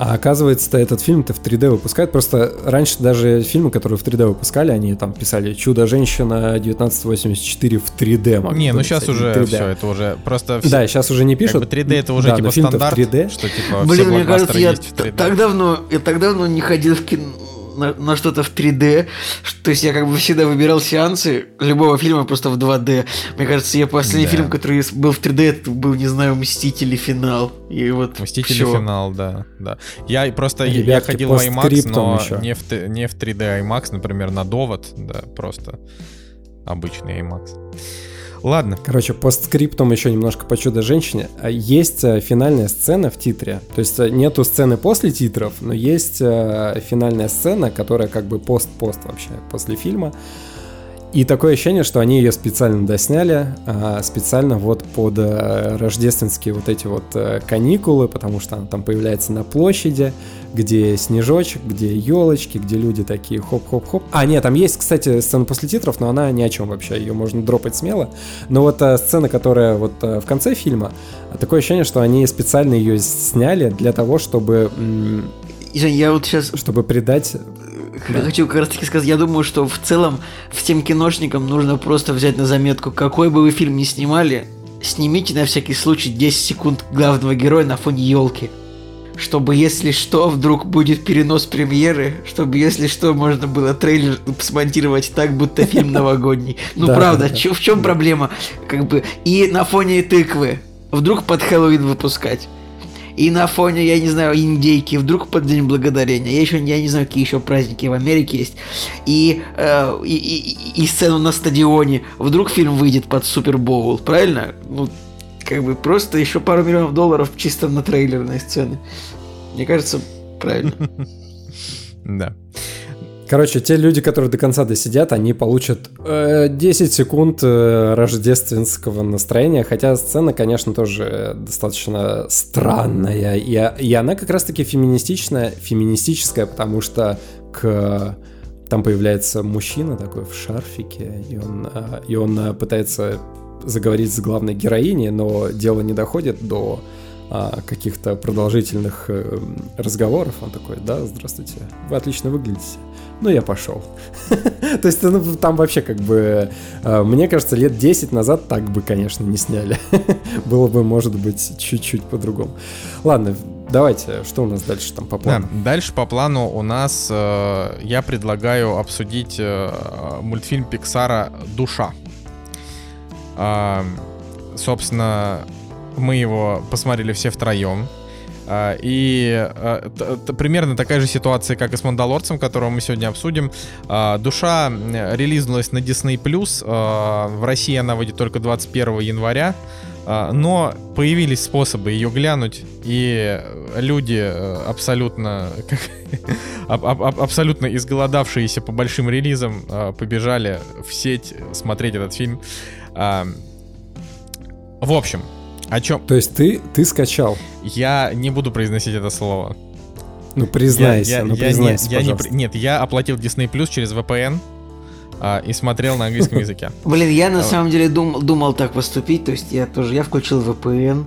а оказывается, этот фильм-то в 3D выпускают. Просто раньше даже фильмы, которые в 3D выпускали, они там писали «Чудо-женщина 1984 в 3D». Не, ну сейчас уже 3D. все, это уже просто... Все, да, сейчас уже не пишут. Как бы 3D это уже да, типа стандарт, 3D. что типа Блин, мне кажется, я так давно, я так давно не ходил в кино на, на что-то в 3D. То есть я как бы всегда выбирал сеансы любого фильма просто в 2D. Мне кажется, я последний да. фильм, который был в 3D, это был, не знаю, Мстители финал. И вот Мстители все. финал, да, да. Я просто Ребятки, я ходил в IMAX, но не в, не в 3D IMAX, например, на довод, да, просто обычный IMAX. Ладно. Короче, постскриптом еще немножко по чудо-женщине. А есть э, финальная сцена в титре. То есть э, нету сцены после титров, но есть э, финальная сцена, которая как бы пост-пост вообще после фильма. И такое ощущение, что они ее специально досняли, а, специально вот под а, рождественские вот эти вот а, каникулы, потому что она там появляется на площади, где снежочек, где елочки, где люди такие хоп-хоп-хоп. А, нет, там есть, кстати, сцена после титров, но она ни о чем вообще, ее можно дропать смело. Но вот а, сцена, которая вот в конце фильма, такое ощущение, что они специально ее сняли для того, чтобы... Извини, я вот сейчас... Чтобы придать да. Хочу как раз таки сказать, я думаю, что в целом всем киношникам нужно просто взять на заметку, какой бы вы фильм ни снимали, снимите на всякий случай 10 секунд главного героя на фоне елки. Чтобы, если что, вдруг будет перенос премьеры, чтобы, если что, можно было трейлер смонтировать так, будто фильм новогодний. Ну, правда, в чем проблема? Как бы, и на фоне тыквы. Вдруг под Хэллоуин выпускать и на фоне, я не знаю, индейки, вдруг под День Благодарения. Я еще я не знаю, какие еще праздники в Америке есть. И, э, и, и, и сцену на стадионе. Вдруг фильм выйдет под Супербоул, правильно? Ну, как бы просто еще пару миллионов долларов чисто на трейлерные сцены. Мне кажется, правильно. Да. Короче, те люди, которые до конца досидят, они получат э, 10 секунд э, рождественского настроения, хотя сцена, конечно, тоже достаточно странная, и, и она как раз-таки феминистичная, феминистическая, потому что к там появляется мужчина такой в шарфике, и он, э, и он э, пытается заговорить с главной героиней, но дело не доходит до а, каких-то продолжительных э, разговоров. Он такой, да, здравствуйте, вы отлично выглядите. Ну, я пошел. То есть ну, там вообще как бы, э, мне кажется, лет 10 назад так бы, конечно, не сняли. Было бы, может быть, чуть-чуть по-другому. Ладно, давайте, что у нас дальше там по плану? Да, дальше по плану у нас э, я предлагаю обсудить э, мультфильм Пиксара «Душа». Э, собственно, мы его посмотрели все втроем. А, и а, примерно такая же ситуация, как и с Мандалорцем, которого мы сегодня обсудим. А, душа релизнулась на Disney+. В России она выйдет только 21 января. Но появились способы ее глянуть, и люди абсолютно, абсолютно изголодавшиеся по большим релизам побежали в сеть смотреть этот фильм. В общем, о чем? То есть ты, ты скачал? Я не буду произносить это слово. Ну признайся, я, я, ну я признайся, не, я не, Нет, я оплатил Disney Plus через VPN а, и смотрел на английском языке. Блин, я на самом деле думал, так поступить, то есть я тоже, я включил VPN,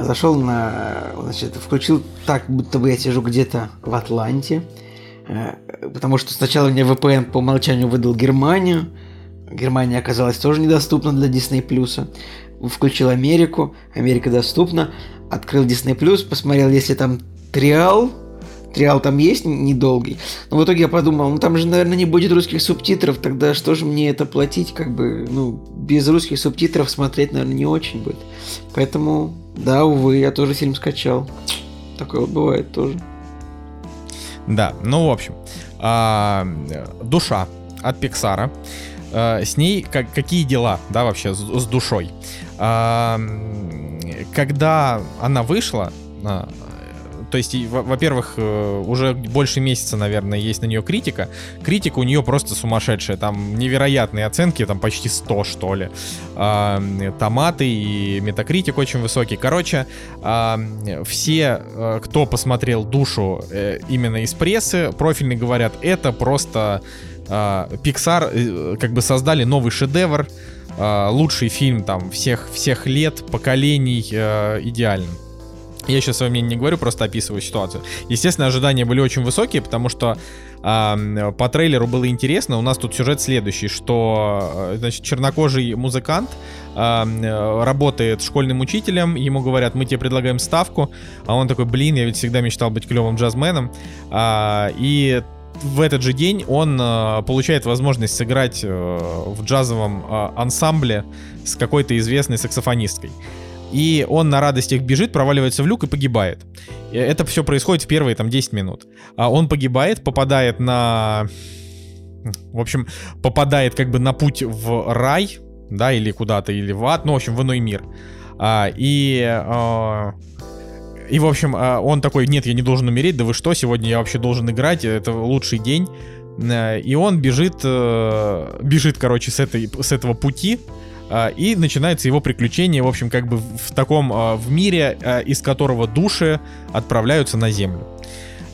зашел на, значит, включил так, будто бы я сижу где-то в Атланте, э, потому что сначала мне VPN по умолчанию выдал Германию, Германия оказалась тоже недоступна для Disney+. Включил Америку, Америка доступна, открыл Disney+, посмотрел, если там триал, триал там есть недолгий. Но в итоге я подумал, ну там же, наверное, не будет русских субтитров, тогда что же мне это платить, как бы, ну, без русских субтитров смотреть, наверное, не очень будет. Поэтому, да, увы, я тоже фильм скачал. Такое вот бывает тоже. Да, ну, в общем, а, душа от Пиксара. А, с ней как, какие дела, да, вообще с, с душой? А, когда она вышла, а, то есть, во-первых, э, уже больше месяца, наверное, есть на нее критика. Критика у нее просто сумасшедшая. Там невероятные оценки, там почти 100, что ли. А, томаты и метакритик очень высокий. Короче, а, все, э, кто посмотрел душу э, именно из прессы, профильные говорят, это просто Pixar как бы создали новый шедевр, лучший фильм там всех, всех лет, поколений, идеальный. Я сейчас свое мнение не говорю, просто описываю ситуацию. Естественно, ожидания были очень высокие, потому что э, по трейлеру было интересно. У нас тут сюжет следующий, что э, значит, чернокожий музыкант э, работает школьным учителем, ему говорят, мы тебе предлагаем ставку, а он такой, блин, я ведь всегда мечтал быть клевым джазменом. Э, и в этот же день он э, получает возможность сыграть э, в джазовом э, ансамбле с какой-то известной саксофонисткой и он на радостях бежит, проваливается в люк и погибает. Это все происходит в первые там 10 минут. А он погибает, попадает на... В общем, попадает как бы на путь в рай, да, или куда-то, или в ад, ну, в общем, в иной мир. А, и... А... И, в общем, а, он такой, нет, я не должен умереть, да вы что, сегодня я вообще должен играть, это лучший день. Э, и он бежит, э, бежит, короче, с, этой, с этого пути, а, и начинается его приключение, в общем, как бы в таком, в мире, из которого души отправляются на Землю.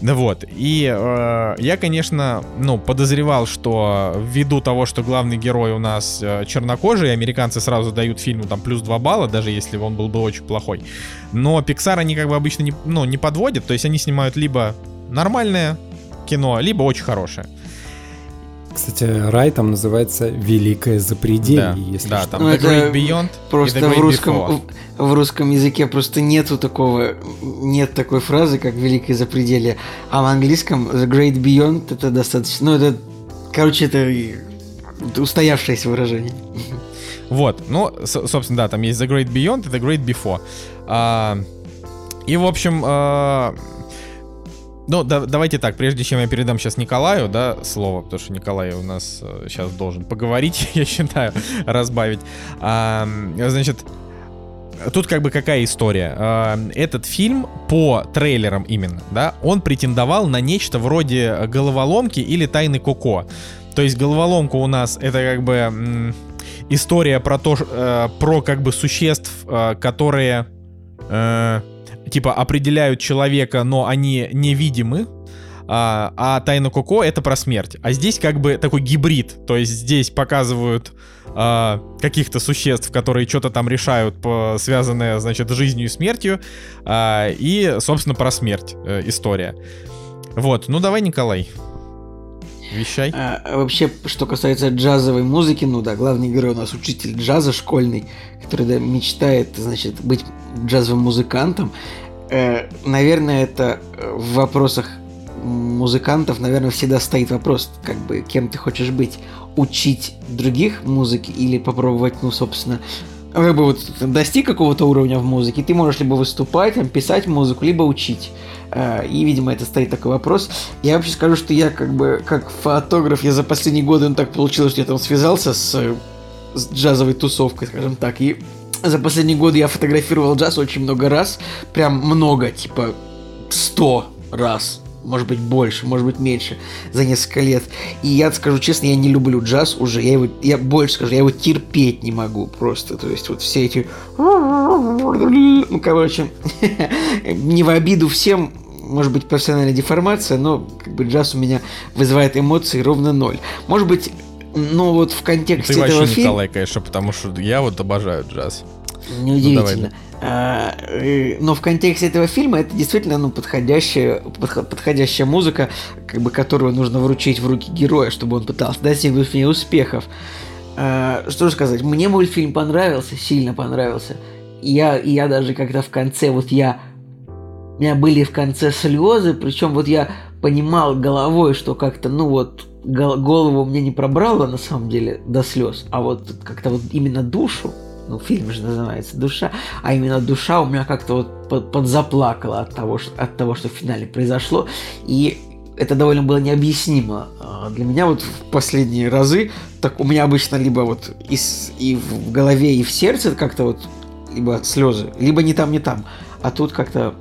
Да вот, и э, я, конечно, ну, подозревал, что ввиду того, что главный герой у нас э, чернокожий, американцы сразу дают фильму там плюс 2 балла, даже если он был бы очень плохой. Но Pixar они как бы обычно не, ну, не подводят, то есть они снимают либо нормальное кино, либо очень хорошее. Кстати, рай там называется Великое Запределье, да, если да, что. там ну, The Great Beyond просто и The Great в русском Before. в, в русском языке просто нету такого нет такой фразы как Великое Запределье, а в английском The Great Beyond это достаточно, ну это, короче, это устоявшееся выражение. Вот, ну, собственно, да, там есть The Great Beyond и The Great Before. А, и, в общем, а, ну, да, давайте так, прежде чем я передам сейчас Николаю, да, слово, потому что Николай у нас э, сейчас должен поговорить, я считаю, разбавить. А, значит, тут как бы какая история? Этот фильм по трейлерам именно, да, он претендовал на нечто вроде головоломки или тайны Коко. То есть головоломка у нас это как бы история про то, э, про как бы существ, э, которые э, типа определяют человека, но они невидимы. а, а Тайна Коко это про смерть. А здесь как бы такой гибрид, то есть здесь показывают а, каких-то существ, которые что-то там решают, по, связанное, значит, жизнью и смертью, а, и, собственно, про смерть э, история. Вот, ну давай, Николай, вещай. А, вообще, что касается джазовой музыки, ну да, главный герой у нас учитель джаза школьный, который да, мечтает, значит, быть джазовым музыкантом. Э, наверное, это в вопросах музыкантов, наверное, всегда стоит вопрос, как бы, кем ты хочешь быть. Учить других музыки или попробовать, ну, собственно, как бы вот достиг какого-то уровня в музыке, ты можешь либо выступать, там, писать музыку, либо учить. Э, и, видимо, это стоит такой вопрос. Я вообще скажу, что я как бы, как фотограф, я за последние годы, ну, так получилось, что я там связался с, с джазовой тусовкой, скажем так, и за последние годы я фотографировал джаз очень много раз, прям много, типа 100 раз может быть больше, может быть меньше за несколько лет. И я скажу честно, я не люблю джаз уже, я его, я больше скажу, я его терпеть не могу просто. То есть вот все эти, ну короче, не в обиду всем, может быть профессиональная деформация, но как бы джаз у меня вызывает эмоции ровно ноль. Может быть, ну вот в контексте Ты этого вообще фильма... Николай, конечно, потому что я вот обожаю джаз. Неудивительно. Ну, э, Но в контексте этого фильма это действительно ну, подходящая, подхо- подходящая музыка, как бы, которую нужно вручить в руки героя, чтобы он пытался достигнуть в ней успехов. А, Что же сказать, мне мультфильм понравился, сильно понравился. Я, я даже когда в конце, вот я... У меня были в конце слезы, причем вот я понимал головой, что как-то, ну вот, гол- голову мне не пробрало на самом деле до слез, а вот как-то вот именно душу, ну, фильм же называется «Душа», а именно душа у меня как-то вот под- подзаплакала от того, что, от того, что в финале произошло, и это довольно было необъяснимо. А, Для меня вот в последние разы, так у меня обычно либо вот и, и в голове, и в сердце как-то вот, либо слезы, либо не там, не там, а тут как-то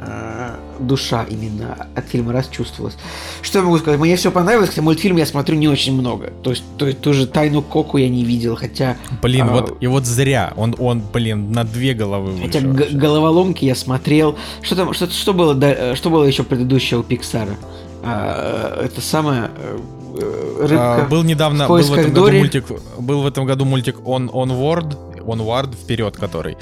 э, душа именно от фильма расчувствовалась. Что я могу сказать? Мне все понравилось, хотя мультфильм я смотрю не очень много. То есть, то, ту же «Тайну Коку» я не видел, хотя... Блин, а, вот и вот зря. Он, он, блин, на две головы Хотя выше г- головоломки я смотрел. Что там, что, что было, до- что было еще предыдущего Пиксара? А, это самое э, э, рыбка. А, был недавно, был в этом году мультик, был в этом году мультик On Onward, Onward вперед, который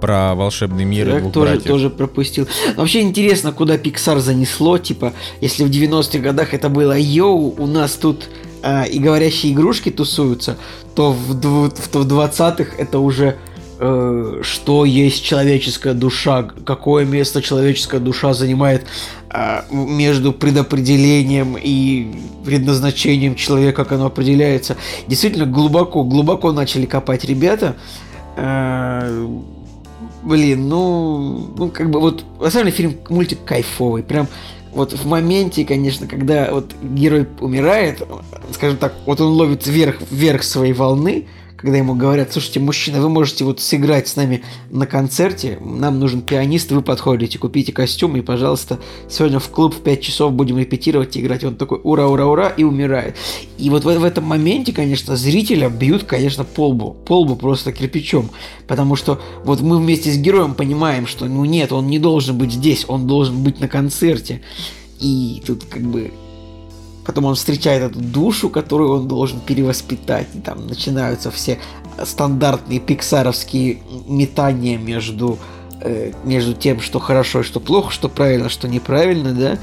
про волшебный мир и Я двух тоже, братьев. тоже пропустил. Но вообще интересно, куда Pixar занесло. Типа, если в 90-х годах это было «Йоу, у нас тут а, и говорящие игрушки тусуются», то в, в- в 20-х это уже э, что есть человеческая душа, какое место человеческая душа занимает а, между предопределением и предназначением человека, как оно определяется. Действительно, глубоко, глубоко начали копать ребята. А, Блин, ну, ну, как бы вот, на самом деле, фильм, мультик кайфовый, прям вот в моменте, конечно, когда вот герой умирает, скажем так, вот он ловит вверх, вверх своей волны, когда ему говорят, слушайте, мужчина, вы можете вот сыграть с нами на концерте, нам нужен пианист, вы подходите, купите костюм и, пожалуйста, сегодня в клуб в 5 часов будем репетировать и играть. Он такой, ура, ура, ура, и умирает. И вот в, в этом моменте, конечно, зрителя бьют, конечно, по лбу, по лбу просто кирпичом, потому что вот мы вместе с героем понимаем, что, ну нет, он не должен быть здесь, он должен быть на концерте. И тут как бы Потом он встречает эту душу, которую он должен перевоспитать. И там начинаются все стандартные пиксаровские метания между, э, между тем, что хорошо и что плохо, что правильно, что неправильно, да.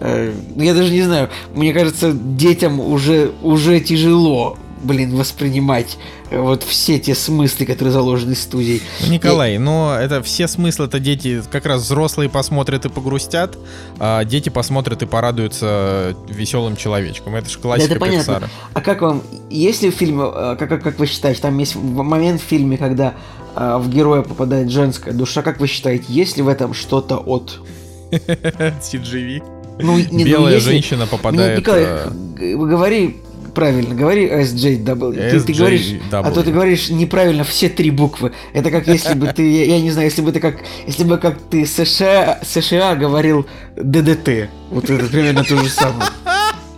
Э, ну, я даже не знаю, мне кажется, детям уже, уже тяжело, блин, воспринимать э, вот все те смыслы, которые заложены студией. Ну, Николай, но это все смыслы, это дети как раз взрослые посмотрят и погрустят, а дети посмотрят и порадуются веселым человечком. Это же классика это понятно. Pixar. А как вам, есть ли в фильме, э, как, как, как вы считаете, там есть момент в фильме, когда э, в героя попадает женская душа, как вы считаете, есть ли в этом что-то от... CGV. Ну, не, ну, Белая если- женщина попадает... Николай, э, говори правильно, говори SJW. Ты, ты говоришь, а то ты говоришь неправильно все три буквы. Это как если бы ты, я, я не знаю, если бы ты как, если бы как ты США, США говорил ДДТ. Вот это примерно то же самое.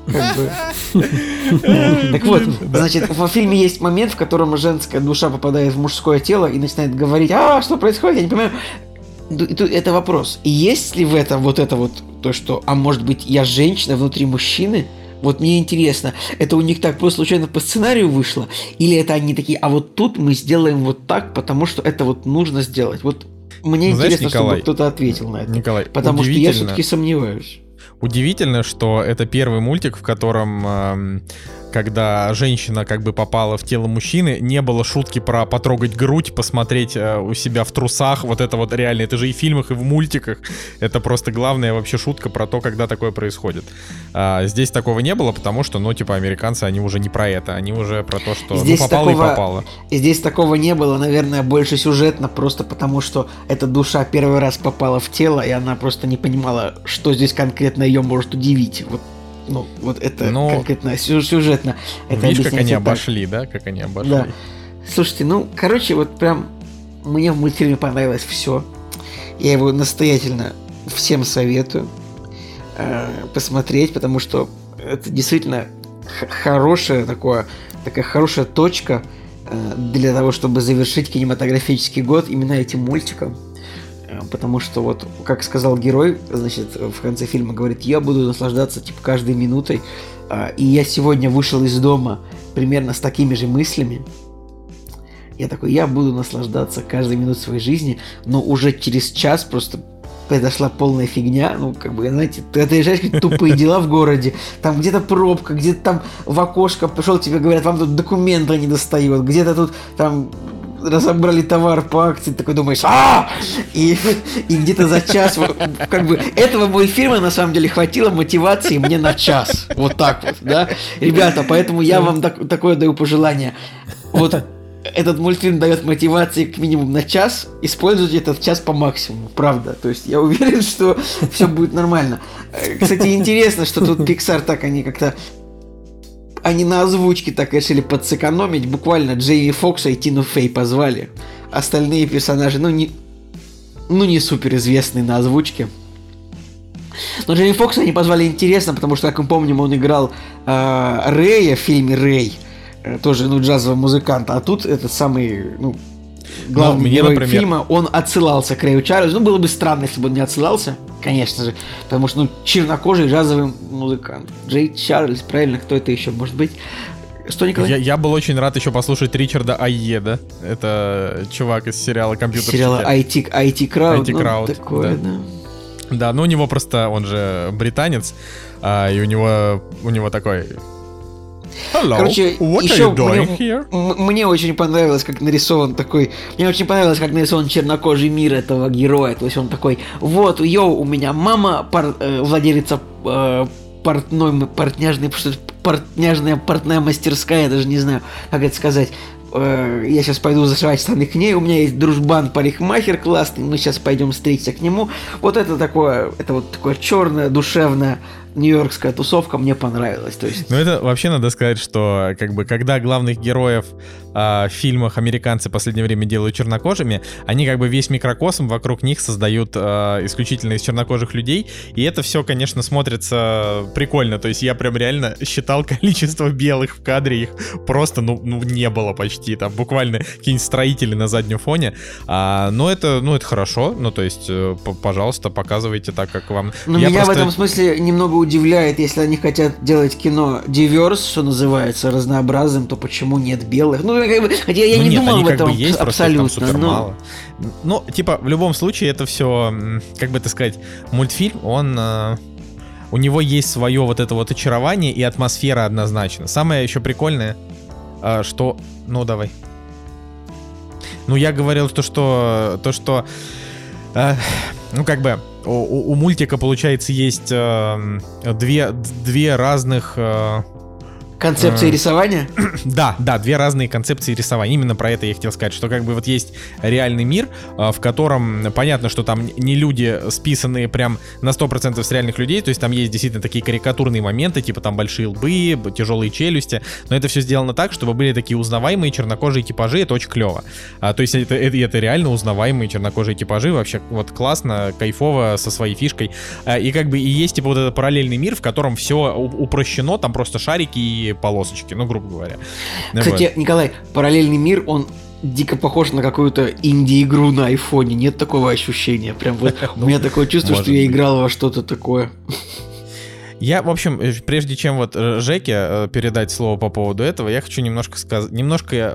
Как бы. Так вот, значит, во фильме есть момент, в котором женская душа попадает в мужское тело и начинает говорить, а, что происходит, я не понимаю. Это вопрос. Есть ли в этом вот это вот то, что, а может быть, я женщина внутри мужчины, вот мне интересно, это у них так просто случайно по сценарию вышло, или это они такие, а вот тут мы сделаем вот так, потому что это вот нужно сделать. Вот мне Ну, знаешь, интересно, Николай, чтобы кто-то ответил на это. Николай, Потому что я все-таки сомневаюсь. Удивительно, что это первый мультик, в котором, эм, когда женщина как бы попала в тело мужчины, не было шутки про потрогать грудь, посмотреть э, у себя в трусах. Вот это вот реально, это же и в фильмах, и в мультиках. Это просто главная вообще шутка про то, когда такое происходит. А, здесь такого не было, потому что, ну, типа, американцы, они уже не про это, они уже про то, что Здесь ну, попало такого- и попало. И здесь такого не было, наверное, больше сюжетно, просто потому что эта душа первый раз попала в тело, и она просто не понимала, что здесь конкретно ее может удивить. Вот, ну, вот это Ну, конкретно сю- сюжетно. Это Видишь, как они так. обошли, да? Как они обошли. Да. Слушайте, ну, короче, вот прям мне в мультфильме понравилось все. Я его настоятельно всем советую э, посмотреть, потому что это действительно хорошая такое, такая хорошая точка э, для того, чтобы завершить кинематографический год именно этим мультиком. Э, Потому что вот, как сказал герой, значит, в конце фильма говорит, я буду наслаждаться типа каждой минутой. А, И я сегодня вышел из дома примерно с такими же мыслями. Я такой, я буду наслаждаться каждой минутой своей жизни, но уже через час просто произошла полная фигня, ну, как бы, знаете, ты отъезжаешь какие-то тупые дела в городе, там где-то пробка, где-то там в окошко пришел, тебе говорят, вам тут документы не достают, где-то тут там разобрали товар по акции, такой думаешь, а и, и где-то за час, как бы, этого мультфильма на самом деле хватило мотивации мне на час, вот так вот, да, ребята, поэтому я вам так- такое даю пожелание, вот этот мультфильм дает мотивации к минимум на час, используйте этот час по максимуму, правда. То есть я уверен, что все будет нормально. Э, Кстати, интересно, что тут Pixar так они как-то они на озвучке так решили подсэкономить. Буквально Джейми Фокса и Тину Фей позвали. Остальные персонажи, ну не, ну не супер известные на озвучке. Но Джейми Фокса они позвали интересно, потому что, как мы помним, он играл э, Рэя в фильме Рэй. Э, Тоже, ну, джазовый музыкант. А тут этот самый, ну, главный мне, герой например- фильма, он отсылался к Рэю Чарльзу. Ну, было бы странно, если бы он не отсылался, конечно же. Потому что, ну, чернокожий джазовый музыкант. Джей Чарльз, правильно, кто это еще может быть? Что, Николай? Я, я был очень рад еще послушать Ричарда Айе, да? Это чувак из сериала «Компьютер Сериала IT, IT Crowd. IT ну, Crowd, такое, да. да. Да, ну у него просто, он же британец, а, и у него, у него такой... Hello, Короче, what еще мне, мне очень понравилось, как нарисован такой... Мне очень понравилось, как нарисован чернокожий мир этого героя. То есть он такой, вот, йоу, у меня мама пар- э, владелица э, портной, портняжной, что портняжная портная мастерская, я даже не знаю, как это сказать. Э, Я сейчас пойду зашивать штаны к ней, у меня есть дружбан парикмахер классный, мы сейчас пойдем встретиться к нему. Вот это такое, это вот такое черное, душевное нью-йоркская тусовка мне понравилась. То есть Ну, это вообще надо сказать, что как бы когда главных героев а, в фильмах американцы в последнее время делают чернокожими, они как бы весь микрокосм вокруг них создают а, исключительно из чернокожих людей, и это все, конечно, смотрится прикольно. То есть я прям реально считал количество белых в кадре, их просто, ну, ну не было почти, там буквально какие-нибудь строители на заднем фоне. А, но это, ну, это хорошо, ну, то есть, э, пожалуйста, показывайте так, как вам. Но Я меня просто- в этом смысле немного удивляет, если они хотят делать кино диверс, что называется, разнообразным, то почему нет белых? Ну, как бы, хотя я Ну не нет, думал они об как этом бы есть, просто абсолютно. супер но- мало. Ну, типа, в любом случае, это все, как бы это сказать, мультфильм, он... э, у него есть свое вот это вот очарование и атмосфера однозначно. Самое еще прикольное, э, что... Ну, давай. Ну, я говорил то, что... То, что... э, ну, как бы... У, у- мультика, получается, есть э, две, две разных... э, Концепция А. рисования? да, да, две разные концепции рисования. Именно про это я хотел сказать, что как бы вот есть реальный мир, а, в котором понятно, что там не люди списанные прям на 100% с реальных людей, то есть там есть действительно такие карикатурные моменты, типа там большие лбы, тяжелые челюсти, но это все сделано так, чтобы были такие узнаваемые чернокожие типажи, это очень клево. А, то есть это, это, это реально узнаваемые чернокожие типажи, вообще вот классно, кайфово, со своей фишкой. А, и как бы и есть типа вот этот параллельный мир, в котором все упрощено, там просто шарики и полосочки, ну, грубо говоря. Ну, Кстати, вот. Николай, параллельный мир, он дико похож на какую-то инди-игру на айфоне. Нет такого ощущения. Прям вот у меня такое чувство, что я играл во что-то такое. Я, в общем, э, прежде чем вот э, Жеке э, передать слово по поводу этого, я хочу немножко сказать, немножко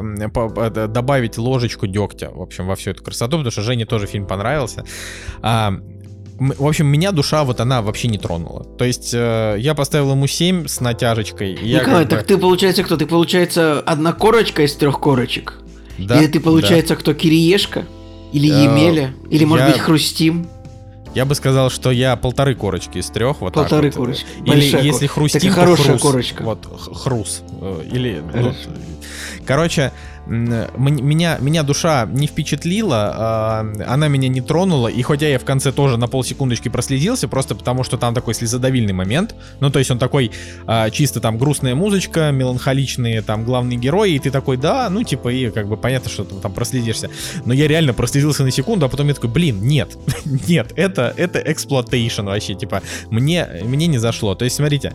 добавить ложечку дегтя, в общем, во всю эту красоту, потому что Жене тоже фильм понравился. А, в общем, меня душа вот она вообще не тронула. То есть э, я поставил ему 7 с натяжечкой. Николай, так бы... ты получается кто? Ты получается одна корочка из трех корочек? Да, Или ты получается да. кто, Кириешка? Или Емеля? Или, может я... быть, Хрустим? Я бы сказал, что я полторы корочки из трех. Вот полторы так вот. корочки. Или Большая если хрустим, так хорошая хрус. корочка. Вот хрус. Э, или, ну, короче, меня, меня душа не впечатлила, а, она меня не тронула, и хотя я в конце тоже на полсекундочки проследился, просто потому что там такой слезодавильный момент, ну то есть он такой а, чисто там грустная музычка, меланхоличные там главные герои, и ты такой, да, ну типа и как бы понятно, что там проследишься, но я реально прослезился на секунду, а потом я такой, блин, нет, нет, это, это exploitation вообще, типа, мне, мне не зашло, то есть смотрите,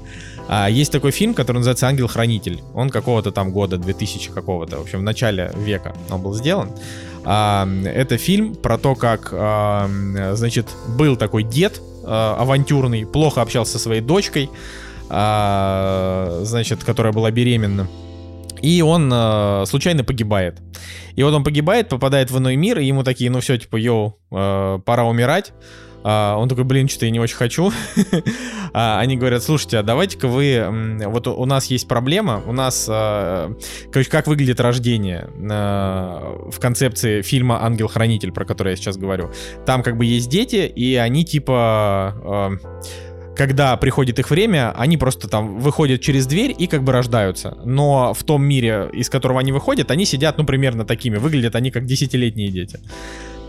а, есть такой фильм, который называется «Ангел-хранитель», он какого-то там года, 2000 какого-то, в общем, в начале начале века он был сделан. А, это фильм про то, как, а, значит, был такой дед а, авантюрный, плохо общался со своей дочкой, а, значит, которая была беременна. И он а, случайно погибает. И вот он погибает, попадает в иной мир, и ему такие, ну все, типа, йоу, а, пора умирать. А, он такой, блин, что-то я не очень хочу. а, они говорят, слушайте, а давайте-ка вы... Вот у нас есть проблема, у нас... А, короче, как выглядит рождение а, в концепции фильма «Ангел-хранитель», про который я сейчас говорю. Там как бы есть дети, и они типа когда приходит их время, они просто там выходят через дверь и как бы рождаются. Но в том мире, из которого они выходят, они сидят, ну, примерно такими. Выглядят они как десятилетние дети.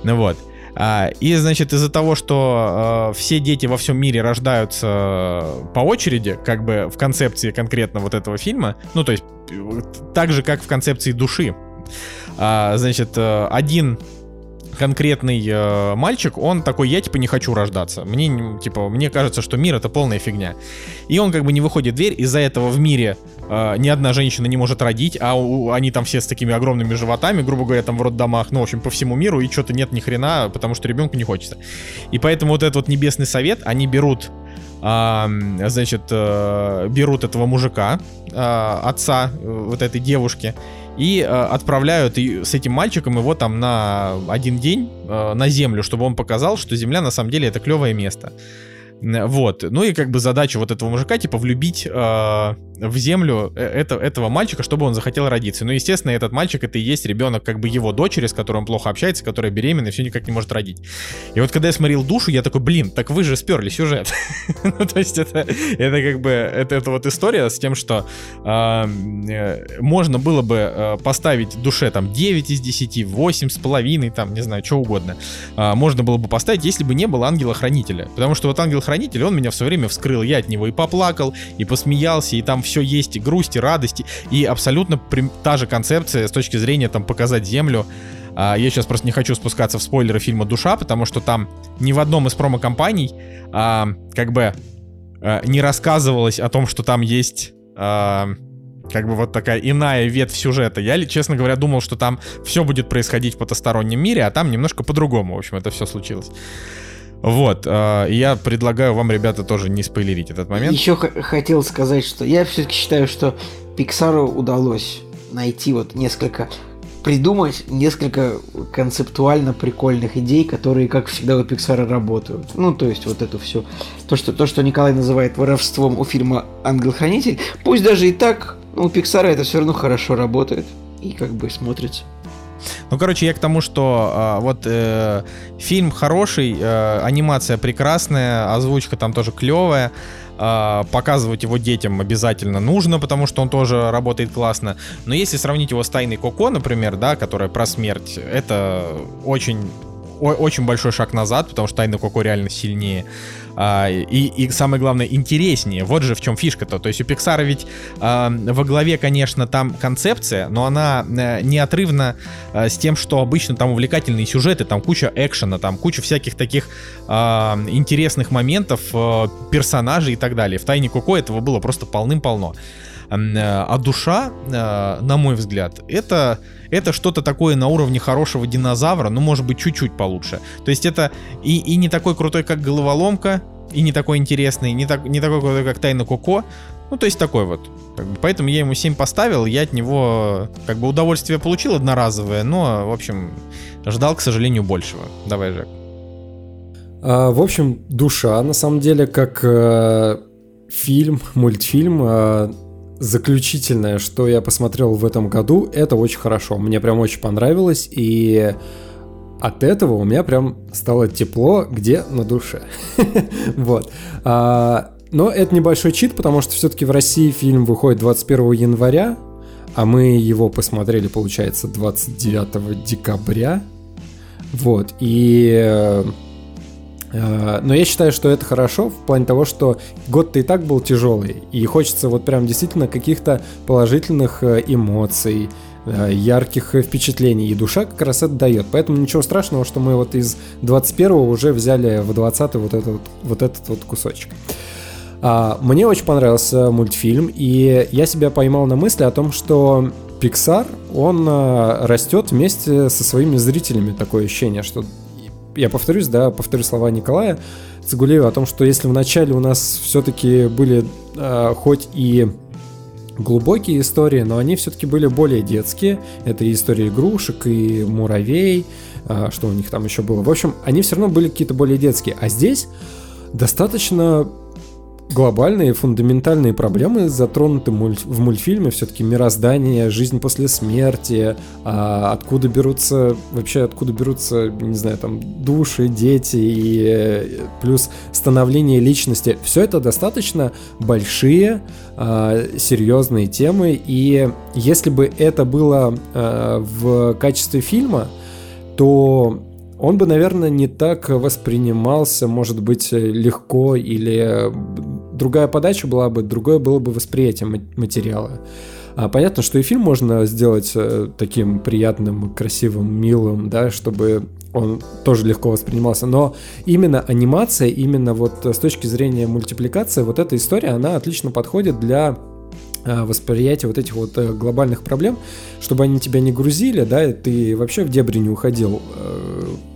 Ну вот. А, и, значит, из-за того, что э, все дети во всем мире рождаются по очереди, как бы в концепции конкретно вот этого фильма, ну, то есть так же, как в концепции души, а, значит, э, один конкретный э, мальчик, он такой, я типа не хочу рождаться. Мне типа, мне кажется, что мир это полная фигня. И он как бы не выходит в дверь, из-за этого в мире э, ни одна женщина не может родить, а у, они там все с такими огромными животами, грубо говоря, там в роддомах, ну, в общем, по всему миру, и что-то нет ни хрена, потому что ребенку не хочется. И поэтому вот этот вот небесный совет, они берут а, значит, а, берут этого мужика, а, отца вот этой девушки, и а, отправляют и с этим мальчиком его там на один день а, на землю, чтобы он показал, что земля на самом деле это клевое место. Вот. Ну и как бы задача вот этого мужика, типа, влюбить э, в землю э, это, этого мальчика, чтобы он захотел родиться. Ну, естественно, этот мальчик это и есть ребенок как бы его дочери, с которой он плохо общается, которая беременна и все никак не может родить. И вот когда я смотрел душу, я такой, блин, так вы же сперли сюжет. ну, то есть это, это как бы, это, это вот история с тем, что э, можно было бы э, поставить душе там 9 из 10, 8 с половиной, там, не знаю, что угодно. Э, можно было бы поставить, если бы не было ангела-хранителя. Потому что вот ангел-хранитель, он меня все время вскрыл, я от него и поплакал, и посмеялся, и там все есть, и грусть, и радости, и абсолютно та же концепция с точки зрения там показать Землю. А, я сейчас просто не хочу спускаться в спойлеры фильма «Душа», потому что там ни в одном из промо-компаний а, как бы а, не рассказывалось о том, что там есть а, как бы вот такая иная ветвь сюжета. Я, честно говоря, думал, что там все будет происходить в потустороннем мире, а там немножко по-другому, в общем, это все случилось. Вот, э, я предлагаю вам, ребята, тоже не спойлерить этот момент. Еще хотел сказать, что я все-таки считаю, что Пиксару удалось найти вот несколько придумать несколько концептуально прикольных идей, которые, как всегда, у Пиксара работают. Ну, то есть вот это все. То, что, то, что Николай называет воровством у фильма «Ангел-хранитель», пусть даже и так, но у Пиксара это все равно хорошо работает и как бы смотрится. Ну, короче, я к тому, что э, вот э, фильм хороший, э, анимация прекрасная, озвучка там тоже клевая. Э, показывать его детям обязательно нужно, потому что он тоже работает классно. Но если сравнить его с Тайной Коко, например, да, которая про смерть, это очень очень большой шаг назад, потому что Тайна Коко реально сильнее. А, и, и самое главное, интереснее. Вот же в чем фишка-то. То есть у Пиксара ведь а, во главе, конечно, там концепция, но она а, неотрывна а, с тем, что обычно там увлекательные сюжеты, там куча экшена, там куча всяких таких а, интересных моментов, а, персонажей и так далее. В Тайне Коко этого было просто полным-полно. А душа, на мой взгляд, это это что-то такое на уровне хорошего динозавра, но может быть чуть-чуть получше. То есть это и, и не такой крутой, как головоломка, и не такой интересный, не, так, не такой крутой, как Тайна Коко. Ну, то есть такой вот. Поэтому я ему 7 поставил, я от него как бы удовольствие получил одноразовое, но, в общем, ждал, к сожалению, большего. Давай, Жек. А, в общем, душа, на самом деле, как э, фильм, мультфильм, э, заключительное, что я посмотрел в этом году, это очень хорошо. Мне прям очень понравилось, и от этого у меня прям стало тепло где на душе. вот. А, но это небольшой чит, потому что все-таки в России фильм выходит 21 января, а мы его посмотрели, получается, 29 декабря. Вот. И Э, но я считаю, что это хорошо в плане того, что год-то и так был тяжелый, и хочется вот прям действительно каких-то положительных э, эмоций, э, ярких впечатлений, и душа как раз это дает. Поэтому ничего страшного, что мы вот из 21 уже взяли в 20 вот этот вот, вот этот вот кусочек. А, мне очень понравился мультфильм, и я себя поймал на мысли о том, что Pixar, он растет вместе со своими зрителями. Такое ощущение, что я повторюсь, да, повторю слова Николая Цигулеева о том, что если вначале у нас все-таки были э, хоть и глубокие истории, но они все-таки были более детские. Это и история игрушек, и муравей, э, что у них там еще было. В общем, они все равно были какие-то более детские. А здесь достаточно глобальные фундаментальные проблемы затронуты в мультфильме, все-таки мироздание, жизнь после смерти, а, откуда берутся, вообще откуда берутся, не знаю, там, души, дети и э, плюс становление личности. Все это достаточно большие, а, серьезные темы, и если бы это было а, в качестве фильма, то он бы, наверное, не так воспринимался, может быть, легко или другая подача была бы, другое было бы восприятие материала. А понятно, что и фильм можно сделать э, таким приятным, красивым, милым, да, чтобы он тоже легко воспринимался. Но именно анимация, именно вот с точки зрения мультипликации, вот эта история, она отлично подходит для э, восприятия вот этих вот э, глобальных проблем, чтобы они тебя не грузили, да, и ты вообще в дебри не уходил,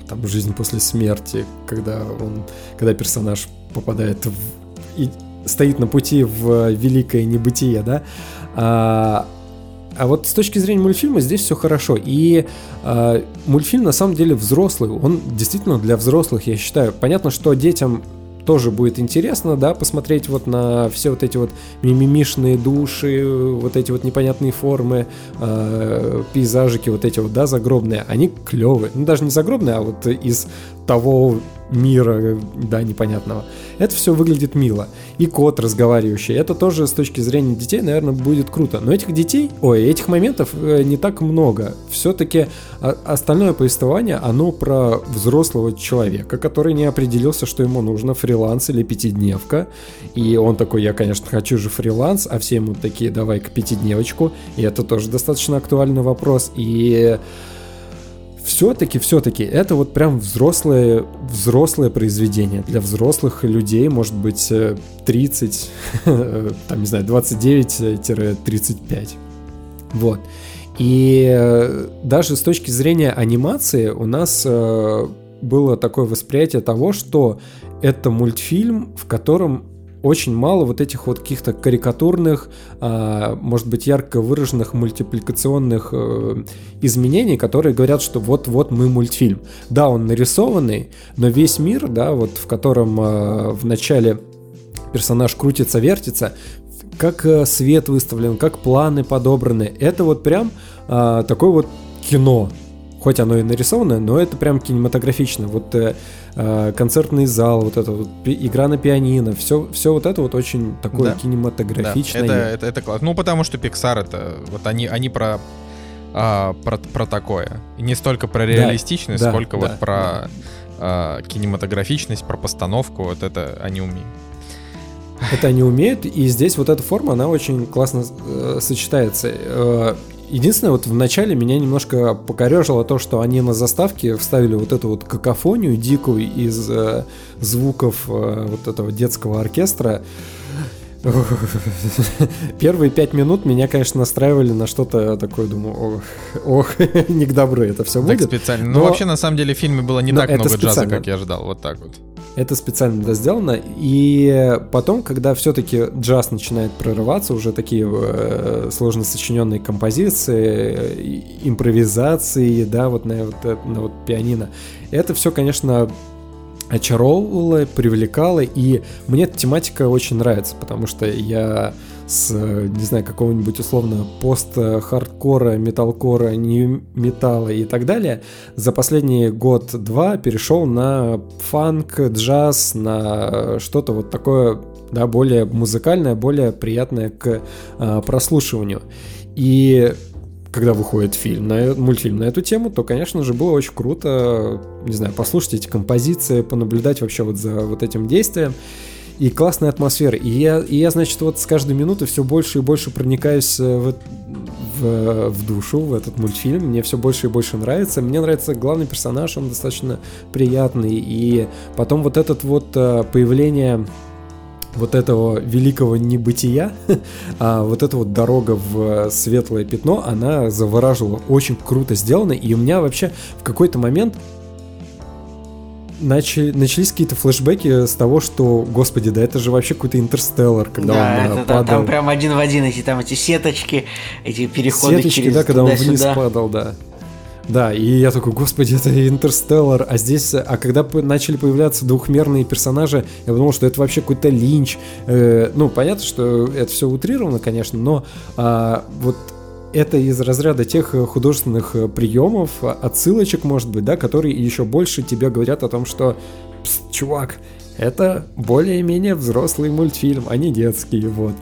там, жизнь после смерти, когда он, когда персонаж попадает в, стоит на пути в великое небытие, да. А, а вот с точки зрения мультфильма здесь все хорошо. И э, мультфильм на самом деле взрослый. Он действительно для взрослых, я считаю. Понятно, что детям тоже будет интересно, да, посмотреть вот на все вот эти вот мимимишные души, вот эти вот непонятные формы, э, пейзажики вот эти вот, да, загробные, они клевые. Ну, даже не загробные, а вот из того мира, да, непонятного. Это все выглядит мило. И кот разговаривающий, это тоже с точки зрения детей, наверное, будет круто. Но этих детей, ой, этих моментов э, не так много. Все-таки остальное повествование, оно про взрослого человека, который не определился, что ему нужно, фриланс или пятидневка. И он такой, я, конечно, хочу же фриланс, а все ему такие, давай-ка пятидневочку. И это тоже достаточно актуальный вопрос. И все-таки, все-таки, это вот прям взрослое, взрослое произведение. Для взрослых людей, может быть, 30, э, там, не знаю, 29-35. Вот. И э, даже с точки зрения анимации у нас э, было такое восприятие того, что это мультфильм, в котором очень мало вот этих вот каких-то карикатурных, а, может быть, ярко выраженных мультипликационных э, изменений, которые говорят, что вот-вот мы мультфильм. Да, он нарисованный, но весь мир, да, вот в котором а, в начале персонаж крутится, вертится, как э, свет выставлен, как планы подобраны, это вот прям а, такое вот кино, хоть оно и нарисованное, но это прям кинематографично. Вот э, э, концертный зал, вот это вот игра на пианино, все, все вот это вот очень такое да. кинематографичное. Да, это, это, это классно. Ну, потому что Pixar это, вот они, они про, а, про, про такое. И не столько про реалистичность, да, сколько да, вот да, про да. А, кинематографичность, про постановку, вот это они умеют. Это они умеют, и здесь вот эта форма, она очень классно э, сочетается. Э, Единственное, вот в начале меня немножко покорежило то, что они на заставке вставили вот эту вот какофонию дикую из э, звуков э, вот этого детского оркестра. Первые пять минут меня, конечно, настраивали на что-то такое, думаю, ох, ох не к добру это все Так будет. специально. Но- Ну, вообще, на самом деле, в фильме было не Но так много джаза, специально. как я ожидал. Вот так вот. Это специально да, сделано. И потом, когда все-таки джаз начинает прорываться, уже такие э, сложно сочиненные композиции, э, импровизации, да, вот на вот, это- на вот пианино, это все, конечно, очаровывало, привлекало, и мне эта тематика очень нравится, потому что я с, э, не знаю, какого-нибудь условно пост-хардкора, металкора, не металла и так далее, за последний год-два перешел на фанк, джаз, на что-то вот такое, да, более музыкальное, более приятное к а, прослушиванию. И когда выходит фильм, на, мультфильм на эту тему, то, конечно же, было очень круто, не знаю, послушать эти композиции, понаблюдать вообще вот за вот этим действием. И классная атмосфера. И я, и я, значит, вот с каждой минуты все больше и больше проникаюсь э, в, в, в душу, в этот мультфильм. Мне все больше и больше нравится. Мне нравится главный персонаж, он достаточно приятный. И потом вот этот вот э, появление вот этого великого небытия, а вот эта вот дорога в светлое пятно, она завораживала, очень круто сделано, и у меня вообще в какой-то момент начали, начались какие-то флешбеки с того, что, господи, да это же вообще какой-то интерстеллар, когда да, он а, это, падал. там прям один в один эти там эти сеточки, эти переходы Сеточки, через да, когда он вниз падал, да. Да, и я такой, господи, это Интерстеллар, а здесь, а когда начали появляться двухмерные персонажи, я подумал, что это вообще какой-то линч. Э, ну, понятно, что это все утрировано, конечно, но а, вот это из разряда тех э, художественных э, приемов, отсылочек, может быть, да, которые еще больше тебе говорят о том, что, «Пс, чувак, это более-менее взрослый мультфильм, а не детский, вот.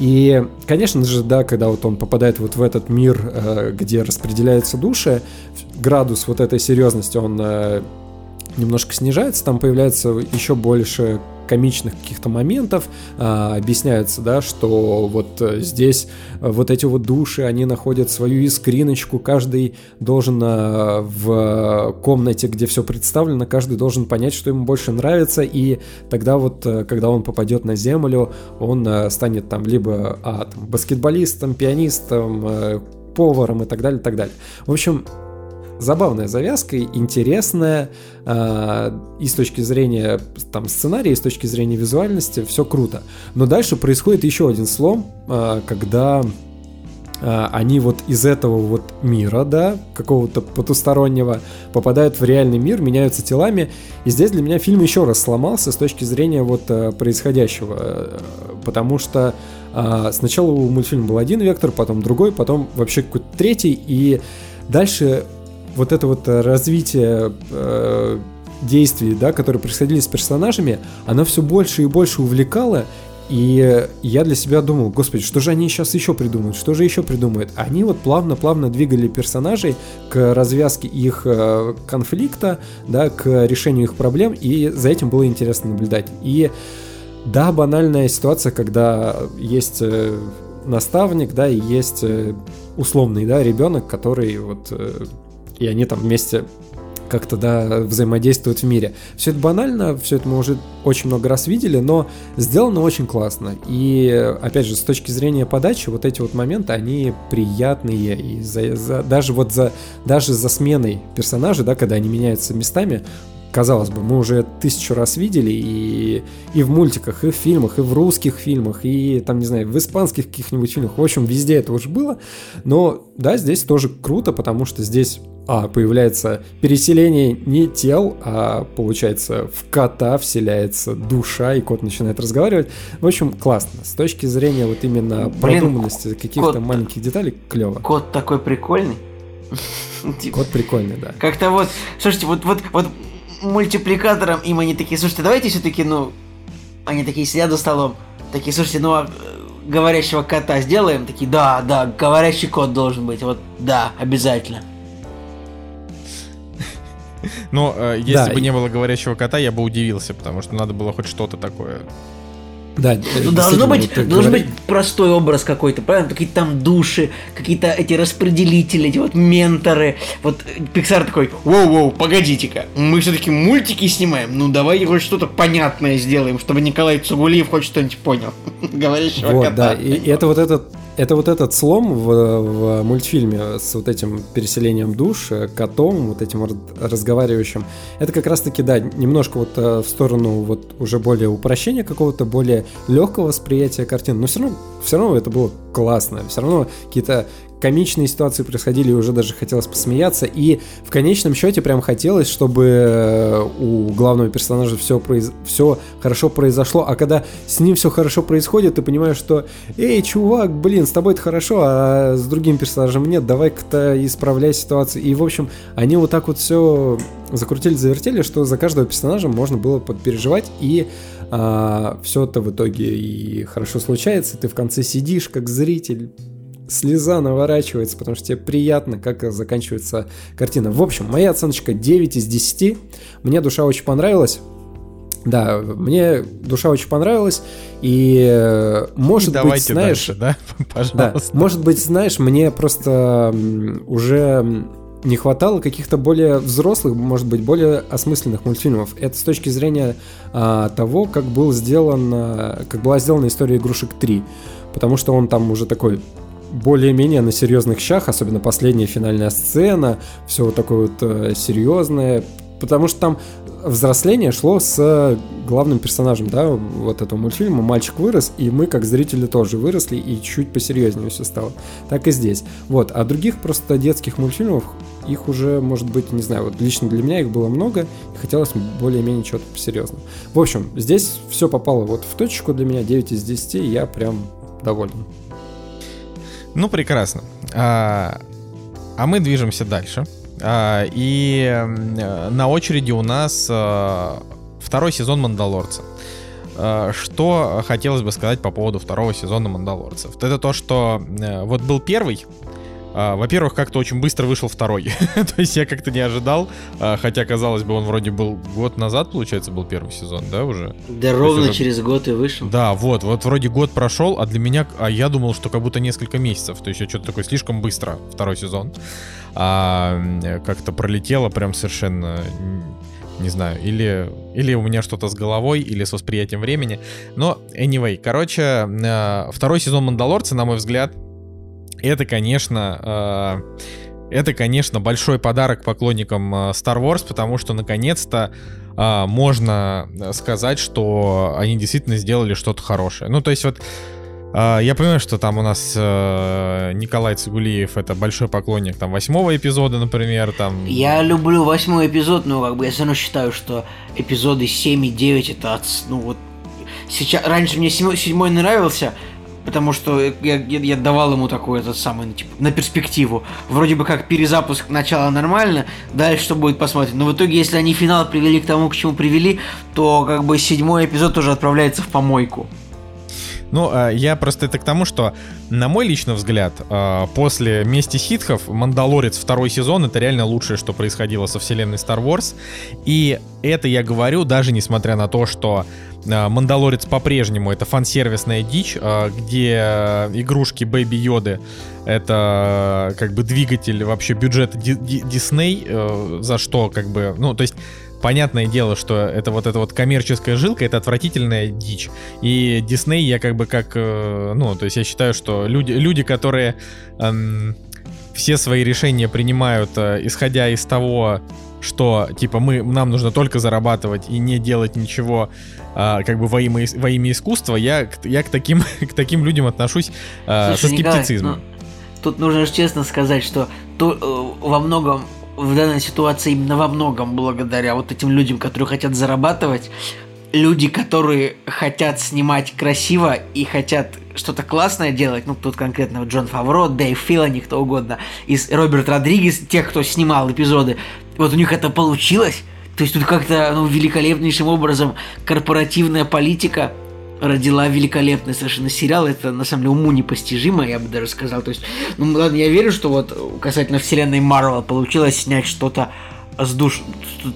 И, конечно же, да, когда вот он попадает вот в этот мир, э, где распределяются души, градус вот этой серьезности, он э, немножко снижается, там появляется еще больше комичных каких-то моментов, а, объясняется, да, что вот э, здесь э, вот эти вот души, они находят свою искриночку, каждый должен э, в комнате, где все представлено, каждый должен понять, что ему больше нравится, и тогда вот, когда он попадет на землю, он станет там либо а, там, баскетболистом, пианистом, поваром и так далее, и так далее. В общем, забавная завязка, интересная э, и с точки зрения там сценария, и с точки зрения визуальности, все круто. Но дальше происходит еще один слом, э, когда э, они вот из этого вот мира, да, какого-то потустороннего, попадают в реальный мир, меняются телами. И здесь для меня фильм еще раз сломался с точки зрения вот э, происходящего, э, потому что э, сначала у мультфильма был один вектор, потом другой, потом вообще какой-то третий, и дальше вот это вот э, развитие э, действий, да, которые происходили с персонажами, оно все больше и больше увлекало, и я для себя думал, господи, что же они сейчас еще придумают, что же еще придумают? Они вот плавно-плавно двигали персонажей к развязке их э, конфликта, да, к решению их проблем, и за этим было интересно наблюдать. И да, банальная ситуация, когда есть э, наставник, да, и есть условный, да, ребенок, который вот и они там вместе как-то, да, взаимодействуют в мире. Все это банально, все это мы уже очень много раз видели, но сделано очень классно. И, опять же, с точки зрения подачи, вот эти вот моменты, они приятные. И за, за- даже вот за, даже за сменой персонажей, да, когда они меняются местами, казалось бы, мы уже тысячу раз видели и, и в мультиках, и в фильмах, и в русских фильмах, и там, не знаю, в испанских каких-нибудь фильмах. В общем, везде это уже было. Но да, здесь тоже круто, потому что здесь а, появляется переселение не тел, а получается в кота вселяется душа, и кот начинает разговаривать. В общем, классно. С точки зрения вот именно Блин, продуманности каких-то кот- маленьких деталей, клево. Кот такой прикольный. Кот прикольный, да. Как-то вот, слушайте, вот, вот, вот мультипликатором им они такие, слушайте, давайте все-таки, ну, они такие сидят за столом, такие, слушайте, ну, а э, говорящего кота сделаем? Такие, да, да, говорящий кот должен быть, вот, да, обязательно. Но э, если Да, бы и- не было говорящего кота, я бы удивился, потому что надо было хоть что-то такое. Да, ну, должно быть, должен говори... быть простой образ какой-то, правильно? Какие-то там души, какие-то эти распределители, эти вот менторы. Вот Pixar такой, воу-воу, погодите-ка, мы все-таки мультики снимаем, ну давай хоть что-то понятное сделаем, чтобы Николай Цугулиев хоть что-нибудь понял. Говорящего вот, кота. да, и это вот этот это вот этот слом в, в мультфильме с вот этим переселением душ, э, котом, вот этим разговаривающим, это как раз-таки, да, немножко вот э, в сторону вот уже более упрощения какого-то, более легкого восприятия картин, но все равно, все равно это было классно, все равно какие-то комичные ситуации происходили, и уже даже хотелось посмеяться. И в конечном счете прям хотелось, чтобы э, у главного персонажа все, произ... все хорошо произошло. А когда с ним все хорошо происходит, ты понимаешь, что «Эй, чувак, блин, с тобой это хорошо, а с другим персонажем нет, давай-ка-то исправляй ситуацию». И, в общем, они вот так вот все закрутили, завертели, что за каждого персонажа можно было подпереживать, и а, все это в итоге и хорошо случается. Ты в конце сидишь как зритель, слеза наворачивается, потому что тебе приятно, как заканчивается картина. В общем, моя оценочка 9 из 10. Мне душа очень понравилась. Да, мне душа очень понравилась, и э, может и быть, знаешь, дальше, да, пожалуйста. Да, может быть, знаешь, мне просто уже не хватало каких-то более взрослых, может быть, более осмысленных мультфильмов. Это с точки зрения а, того, как был сделан, как была сделана история игрушек 3, потому что он там уже такой более-менее на серьезных щах, особенно последняя финальная сцена, все вот такое вот э, серьезное, потому что там взросление шло с главным персонажем, да, вот этого мультфильма. Мальчик вырос, и мы, как зрители, тоже выросли, и чуть посерьезнее все стало. Так и здесь. Вот, а других просто детских мультфильмов, их уже, может быть, не знаю, вот лично для меня их было много, и хотелось более-менее чего-то посерьезного. В общем, здесь все попало вот в точку для меня, 9 из 10, и я прям доволен. Ну, прекрасно. А, а мы движемся дальше. А, и на очереди у нас а, второй сезон «Мандалорца». А, что хотелось бы сказать по поводу второго сезона «Мандалорцев»? Это то, что э, вот был первый, а, во-первых, как-то очень быстро вышел второй. То есть я как-то не ожидал, а, хотя, казалось бы, он вроде был год назад, получается, был первый сезон, да, уже? Да, ровно уже... через год и вышел. Да, вот, вот вроде год прошел, а для меня, а я думал, что как будто несколько месяцев. То есть я что-то такое слишком быстро, второй сезон. А как-то пролетело прям совершенно не знаю, или, или у меня что-то с головой, или с восприятием времени. Но, anyway, короче, а, второй сезон «Мандалорца», на мой взгляд, это, конечно, э, это, конечно, большой подарок поклонникам э, Star Wars, потому что наконец-то э, можно сказать, что они действительно сделали что-то хорошее. Ну, то есть вот я понимаю, что там у нас Николай Цигулиев это большой поклонник там восьмого эпизода, например, там. Я люблю восьмой эпизод, но как бы я все равно считаю, что эпизоды 7 и 9 это ну вот сейчас раньше мне седьмой нравился, потому что я, я, я давал ему такой этот самый, ну, типа, на перспективу. Вроде бы как перезапуск начала нормально, дальше что будет посмотреть. Но в итоге, если они финал привели к тому, к чему привели, то как бы седьмой эпизод тоже отправляется в помойку. Ну, а, я просто это к тому, что, на мой личный взгляд, а, после «Мести ситхов» «Мандалорец» второй сезон — это реально лучшее, что происходило со вселенной Star Wars. И это я говорю даже несмотря на то, что а, Мандалорец по-прежнему это фан-сервисная дичь, где игрушки Бэйби Йоды это как бы двигатель вообще бюджета Дисней, э, за что как бы, ну, то есть понятное дело, что это вот эта вот коммерческая жилка, это отвратительная дичь. И Дисней я как бы как, э, ну, то есть я считаю, что люди, люди которые эм, все свои решения принимают, э, исходя из того, что типа мы нам нужно только зарабатывать и не делать ничего э, как бы во имя во имя искусства я я к таким к таким людям отношусь э, Слушай, со скептицизмом Николай, ну, тут нужно же честно сказать что то, во многом в данной ситуации именно во многом благодаря вот этим людям, которые хотят зарабатывать, люди, которые хотят снимать красиво и хотят что-то классное делать, ну, тут конкретно Джон Фавро, Дэйв Филани, кто угодно, и Роберт Родригес, тех, кто снимал эпизоды, вот у них это получилось, то есть тут как-то, ну, великолепнейшим образом корпоративная политика родила великолепный совершенно сериал. Это, на самом деле, уму непостижимо, я бы даже сказал. То есть, ну ладно, я верю, что вот касательно вселенной Марвел получилось снять что-то с душ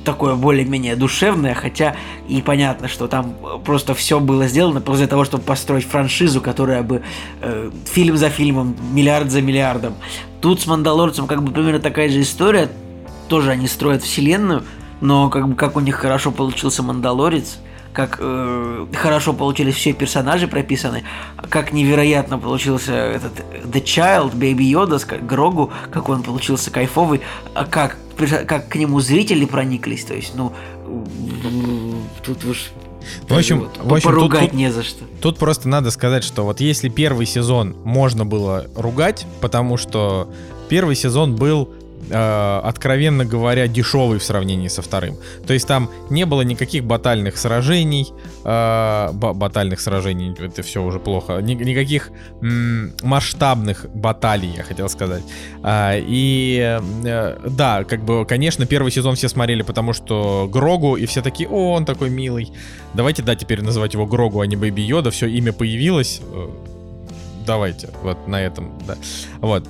такое более-менее душевное, хотя и понятно, что там просто все было сделано просто для того, чтобы построить франшизу, которая бы э, фильм за фильмом, миллиард за миллиардом. Тут с Мандалорцем как бы примерно такая же история, тоже они строят вселенную, но как бы как у них хорошо получился Мандалорец, как э, хорошо получились все персонажи прописаны, как невероятно получился этот The Child, Baby Yoda, как Грогу, как он получился кайфовый, а как, как к нему зрители прониклись, то есть, ну, тут уж в общем, вот, в общем поругать тут, тут, не за что. Тут просто надо сказать, что вот если первый сезон можно было ругать, потому что первый сезон был э, откровенно говоря, дешевый в сравнении со вторым. То есть там не было никаких батальных сражений, э, батальных сражений, это все уже плохо, ни, никаких масштабных баталий, я хотел сказать. А, и э, да, как бы, конечно, первый сезон все смотрели, потому что Грогу, и все такие, о, он такой милый. Давайте, да, теперь называть его Грогу, а не Бэйби Йода, все, имя появилось. Давайте, вот на этом, да. Вот.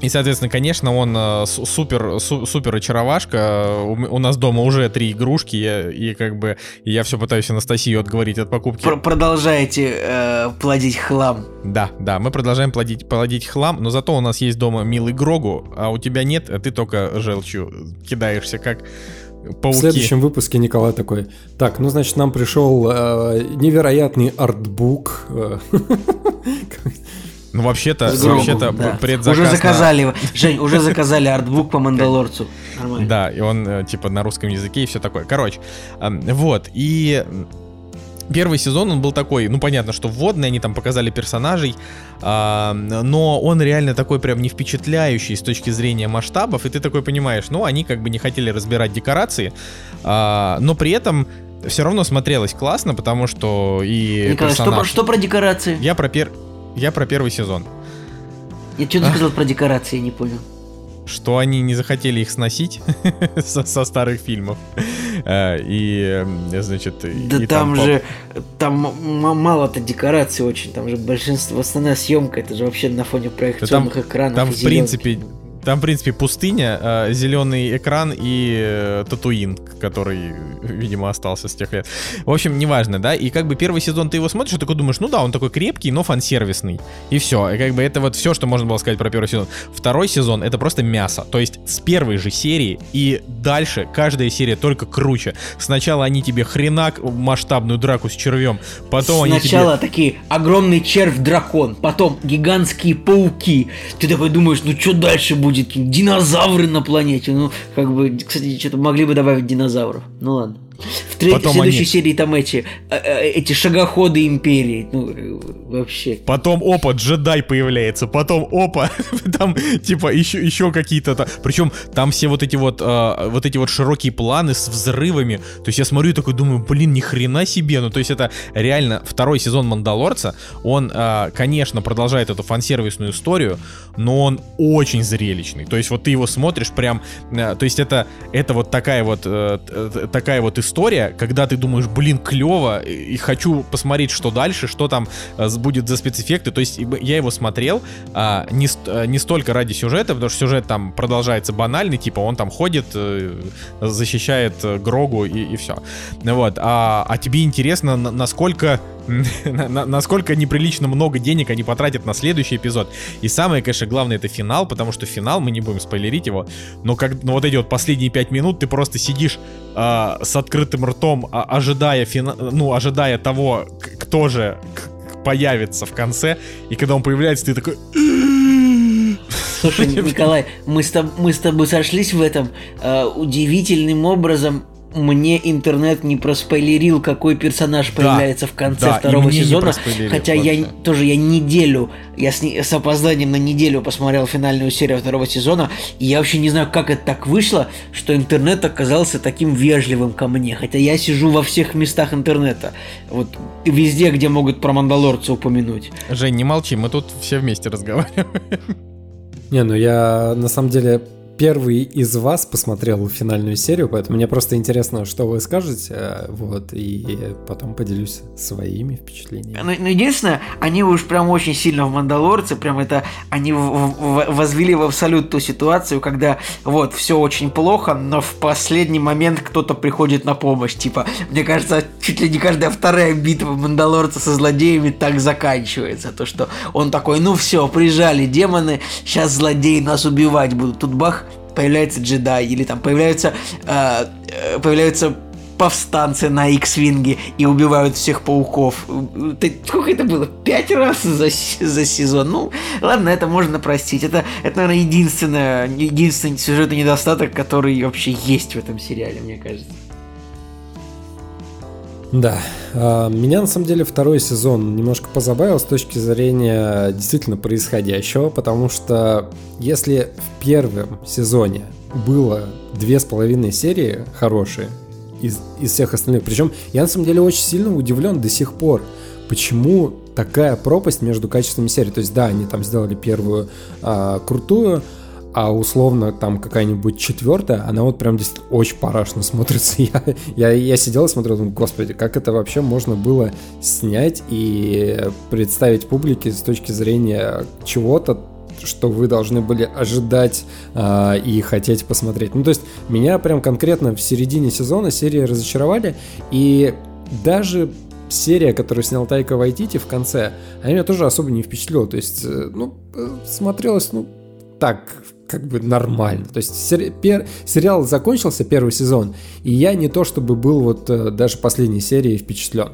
И, соответственно, конечно, он э, супер, су, супер очаровашка. У, нас дома уже три игрушки, и как бы я все пытаюсь Анастасию отговорить от покупки. Пр продолжаете э, плодить хлам. Да, да, мы продолжаем плодить, плодить хлам, но зато у нас есть дома милый Грогу, а у тебя нет, а ты только желчью кидаешься, как пауки. В следующем выпуске Николай такой, так, ну, значит, нам пришел э, невероятный артбук. Э, Ну, вообще-то, вообще-то да. предзаказ Уже заказали, на... Жень, уже заказали артбук по Мандалорцу. Нормально. Да, и он, э, типа, на русском языке и все такое. Короче, вот, и Первый сезон он был такой, ну понятно, что вводный, они там показали персонажей, а, но он реально такой прям не впечатляющий с точки зрения масштабов, и ты такой понимаешь, ну они как бы не хотели разбирать декорации, а, но при этом все равно смотрелось классно, потому что и Николай, персонаж... что, что про декорации? Я про пер... Я про первый сезон. Я что ты сказал про декорации, не понял. Что они не захотели их сносить со, со старых фильмов. Э, и, значит... Да и там, там же... Там мало-то декораций очень. Там же большинство... Основная съемка, это же вообще на фоне проекционных да там, экранов. Там, в принципе, там, в принципе, пустыня, э, зеленый экран и э, Татуин, который, видимо, остался с тех лет. В общем, неважно, да? И как бы первый сезон ты его смотришь и такой думаешь, ну да, он такой крепкий, но фан-сервисный. И все. И как бы это вот все, что можно было сказать про первый сезон. Второй сезон это просто мясо. То есть с первой же серии и дальше каждая серия только круче. Сначала они тебе хренак масштабную драку с червем, потом Сначала они Сначала тебе... такие огромный червь-дракон, потом гигантские пауки. Ты такой думаешь, ну что дальше будет? Будет динозавры на планете. Ну, как бы, кстати, что-то могли бы добавить динозавров. Ну ладно. В, третьей, в следующей они... серии там эти, э, э, эти шагоходы империи. Ну, э, вообще. Потом, опа, джедай появляется. Потом, опа, там, типа, еще, еще какие-то... Причем там все вот эти вот, э, вот эти вот широкие планы с взрывами. То есть я смотрю и такой думаю, блин, ни хрена себе. Ну, то есть это реально второй сезон Мандалорца. Он, э, конечно, продолжает эту фансервисную историю, но он очень зрелищный. То есть вот ты его смотришь прям... Э, то есть это, это вот такая вот, э, такая вот история, когда ты думаешь, блин, клево, и хочу посмотреть, что дальше, что там э, будет за спецэффекты. То есть я его смотрел а, не, э, не столько ради сюжета, потому что сюжет там продолжается банальный, типа он там ходит, э, защищает Грогу и, и все. Вот. А, а тебе интересно, насколько насколько неприлично много денег они потратят на следующий эпизод. И самое, конечно, главное это финал, потому что финал, мы не будем спойлерить его, но как, ну вот эти вот последние пять минут ты просто сидишь э, с открытым ртом, а, ожидая фина, ну ожидая того, кто же появится в конце, и когда он появляется, ты такой... Слушай, Николай, мы с, тоб- мы с тобой сошлись в этом э, удивительным образом мне интернет не проспойлерил, какой персонаж да, появляется в конце да, второго сезона. Хотя вообще. я тоже я неделю, я с, с опозданием на неделю посмотрел финальную серию второго сезона, и я вообще не знаю, как это так вышло, что интернет оказался таким вежливым ко мне. Хотя я сижу во всех местах интернета. Вот везде, где могут про Мандалорца упомянуть. Жень, не молчи, мы тут все вместе разговариваем. Не, ну я на самом деле первый из вас посмотрел финальную серию, поэтому мне просто интересно, что вы скажете, э, вот, и потом поделюсь своими впечатлениями. Ну, ну единственное, они уж прям очень сильно в «Мандалорце», прям это, они в, в, возвели в абсолют ту ситуацию, когда вот, все очень плохо, но в последний момент кто-то приходит на помощь, типа, мне кажется, чуть ли не каждая вторая битва «Мандалорца» со злодеями так заканчивается, то, что он такой, ну все, прижали демоны, сейчас злодеи нас убивать будут, тут бах, появляется джедай, или там появляются, э, э появляются повстанцы на X-Винге и убивают всех пауков. Ты, сколько это было? Пять раз за, за сезон? Ну, ладно, это можно простить. Это, это наверное, единственное, единственный сюжетный недостаток, который вообще есть в этом сериале, мне кажется. Да, а, меня на самом деле второй сезон немножко позабавил с точки зрения действительно происходящего, потому что если в первом сезоне было две с половиной серии хорошие из, из всех остальных, причем я на самом деле очень сильно удивлен до сих пор, почему такая пропасть между качествами серии. То есть да, они там сделали первую а, крутую, а условно там какая-нибудь четвертая, она вот прям действительно очень парашно смотрится. Я, я, я сидел и смотрел, думаю, господи, как это вообще можно было снять и представить публике с точки зрения чего-то, что вы должны были ожидать э, и хотеть посмотреть. Ну, то есть меня прям конкретно в середине сезона серии разочаровали, и даже серия, которую снял Тайка Вайтити в конце, она меня тоже особо не впечатлила. То есть, э, ну, э, смотрелось, ну, так, как бы нормально. То есть сери- пер- сериал закончился, первый сезон, и я не то чтобы был вот э, даже последней серии впечатлен.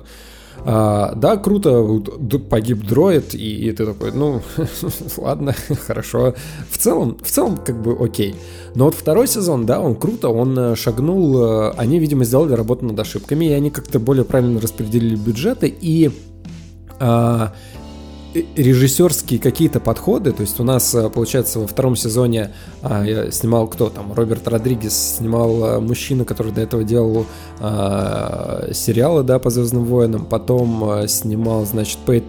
А, да, круто, вот, погиб дроид, и, и ты такой, ну, ладно, хорошо. В целом, в целом, как бы окей. Но вот второй сезон, да, он круто, он э, шагнул, э, они, видимо, сделали работу над ошибками, и они как-то более правильно распределили бюджеты, и а, режиссерские какие-то подходы, то есть у нас, э, получается, во втором сезоне а, я снимал кто там, Роберт Родригес снимал а, мужчину, который до этого делал а, сериалы, да, по Звездным войнам, потом а, снимал, значит, Пейт...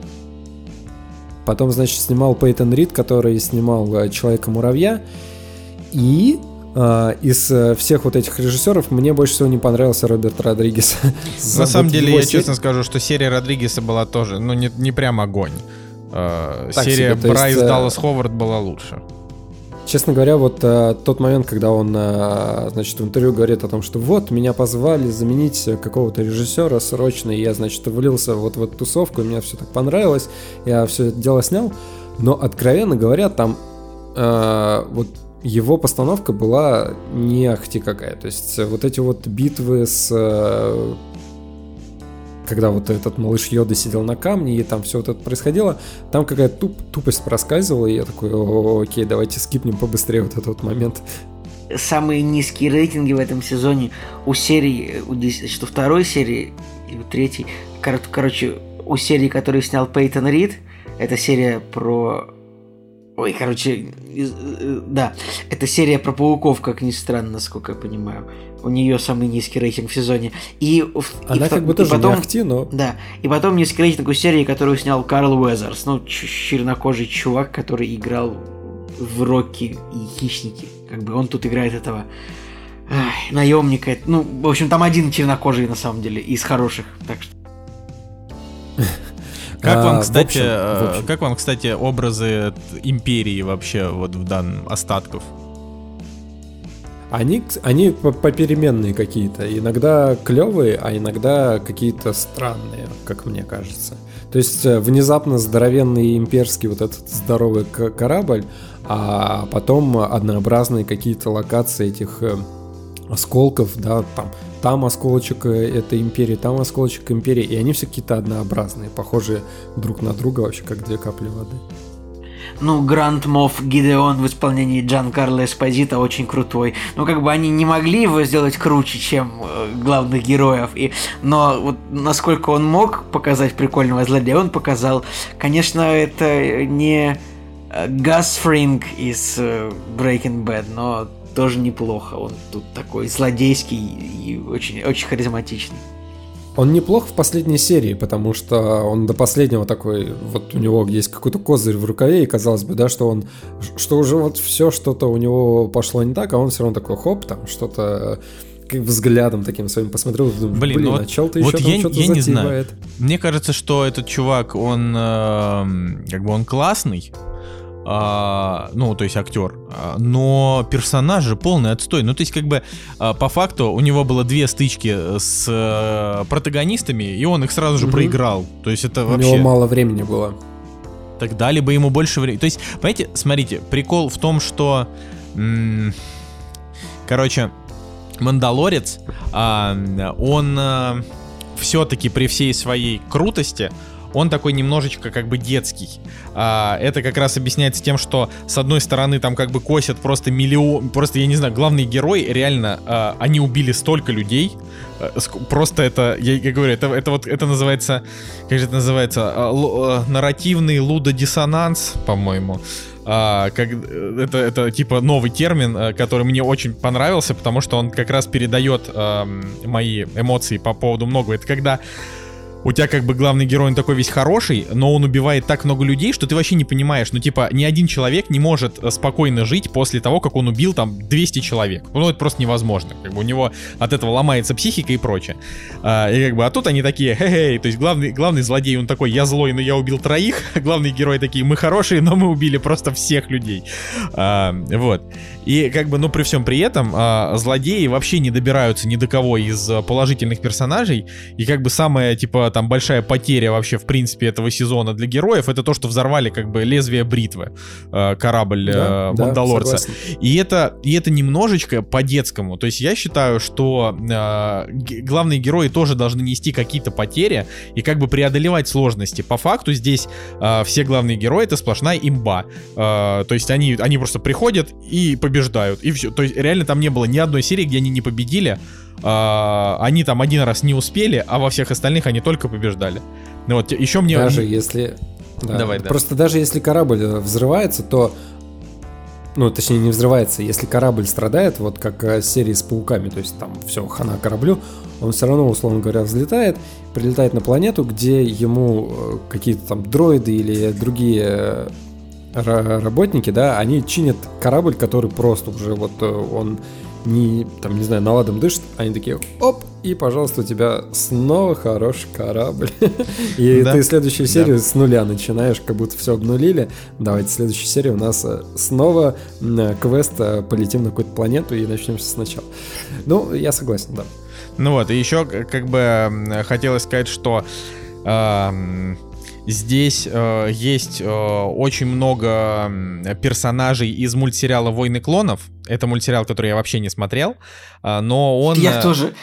потом, значит, снимал Пейтон Рид, который снимал Человека-муравья, и а, из всех вот этих режиссеров мне больше всего не понравился Роберт Родригес. На самом деле, я честно скажу, что серия Родригеса была тоже, ну, не, не прям огонь. Э, так серия себе, Брайс есть, Даллас Ховард была лучше. Честно говоря, вот э, тот момент, когда он, э, значит, в интервью говорит о том, что вот, меня позвали заменить какого-то режиссера срочно, и я, значит, влился вот в эту тусовку, и мне все так понравилось, я все это дело снял, но, откровенно говоря, там э, вот его постановка была не ахти какая, то есть вот эти вот битвы с э, когда вот этот малыш Йода сидел на камне, и там все вот это происходило, там какая-то туп, тупость проскальзывала, и я такой, окей, давайте скипнем побыстрее вот этот вот момент. Самые низкие рейтинги в этом сезоне у серии, у, что второй серии и у третьей, кор- короче, у серии, которую снял Пейтон Рид, это серия про Ой, короче, э, да, это серия про пауков, как ни странно, насколько я понимаю. У нее самый низкий рейтинг в сезоне. И, Она и, как бы тоже потом, не ахти, но... Да, и потом низкий рейтинг у серии, которую снял Карл Уэзерс. Ну, чернокожий чувак, который играл в Рокки и Хищники. Как бы он тут играет этого ай, наемника. Ну, в общем, там один чернокожий на самом деле из хороших. Так что... Как вам, кстати, общем, э, общем. как вам, кстати, образы империи вообще вот в данном остатков? Они, они попеременные какие-то. Иногда клевые, а иногда какие-то странные, как мне кажется. То есть э, внезапно здоровенный имперский вот этот здоровый корабль, а потом однообразные какие-то локации этих э, осколков, да, там там осколочек э, этой империи, там осколочек империи, и они все какие-то однообразные, похожие друг на друга вообще, как две капли воды. Ну, Гранд Мофф Гидеон в исполнении Джан Карло Эспозита очень крутой. Ну, как бы они не могли его сделать круче, чем э, главных героев. И, но вот насколько он мог показать прикольного злодея, он показал. Конечно, это не э, Гас Фринг из э, Breaking Bad, но тоже неплохо. Он тут такой злодейский и очень, очень харизматичный. Он неплох в последней серии, потому что он до последнего такой, вот у него есть какой-то козырь в рукаве, и казалось бы, да, что он, что уже вот все что-то у него пошло не так, а он все равно такой, хоп, там что-то как взглядом таким своим посмотрел, думаю, блин, блин ну а чел-то вот еще я, там что-то я не знаю. Мне кажется, что этот чувак, он э, как бы он классный, а, ну, то есть актер, а, но персонаж же полный отстой. Ну, то есть, как бы, а, по факту у него было две стычки с а, протагонистами, и он их сразу же угу. проиграл. То есть, это вообще... У него мало времени было. Так дали бы ему больше времени. То есть, понимаете, смотрите, прикол в том, что... М- короче, Мандалорец, а, он а, все-таки при всей своей крутости он такой немножечко как бы детский. А, это как раз объясняется тем, что с одной стороны там как бы косят просто миллион, просто я не знаю, главный герой реально, а, они убили столько людей, а, просто это, я, я говорю, это, это вот, это называется, как же это называется, а, л, а, нарративный лудодиссонанс, по-моему. А, как, это, это типа новый термин, который мне очень понравился, потому что он как раз передает а, мои эмоции по поводу многого. Это когда у тебя как бы главный герой, он такой весь хороший, но он убивает так много людей, что ты вообще не понимаешь, ну типа ни один человек не может э, спокойно жить после того, как он убил там 200 человек. Ну это просто невозможно, как бы у него от этого ломается психика и прочее. А, и как бы, а тут они такие, хе-хей, то есть главный, главный злодей, он такой, я злой, но я убил троих, главные герои такие, мы хорошие, но мы убили просто всех людей. А, вот. И как бы, ну при всем при этом, а, злодеи вообще не добираются ни до кого из э, положительных персонажей, и как бы самая, типа, там большая потеря вообще в принципе этого сезона для героев, это то, что взорвали как бы лезвие бритвы, э, корабль да, э, Мандалорца. Да, и это и это немножечко по-детскому. То есть я считаю, что э, главные герои тоже должны нести какие-то потери и как бы преодолевать сложности. По факту здесь э, все главные герои это сплошная имба. Э, то есть они они просто приходят и побеждают и все. То есть реально там не было ни одной серии, где они не победили. А, они там один раз не успели, а во всех остальных они только побеждали. Ну вот еще мне... Даже если... Да. Давай, да. Просто даже если корабль взрывается, то ну, точнее, не взрывается, если корабль страдает, вот как э, серии с пауками, то есть там все, хана кораблю, он все равно, условно говоря, взлетает, прилетает на планету, где ему э, какие-то там дроиды или другие э, работники, да, они чинят корабль, который просто уже вот он не, там, не знаю, наладом дышит, они такие, оп, и, пожалуйста, у тебя снова хороший корабль. И да? ты следующую серию да. с нуля начинаешь, как будто все обнулили. Давайте, следующая серия у нас э, снова квест, э, полетим на какую-то планету и начнем сначала. Ну, я согласен, да. Ну вот, и еще как бы хотелось сказать, что э, Здесь э, есть э, очень много персонажей из мультсериала «Войны клонов». Это мультсериал, который я вообще не смотрел, э, но он... Я э, тоже.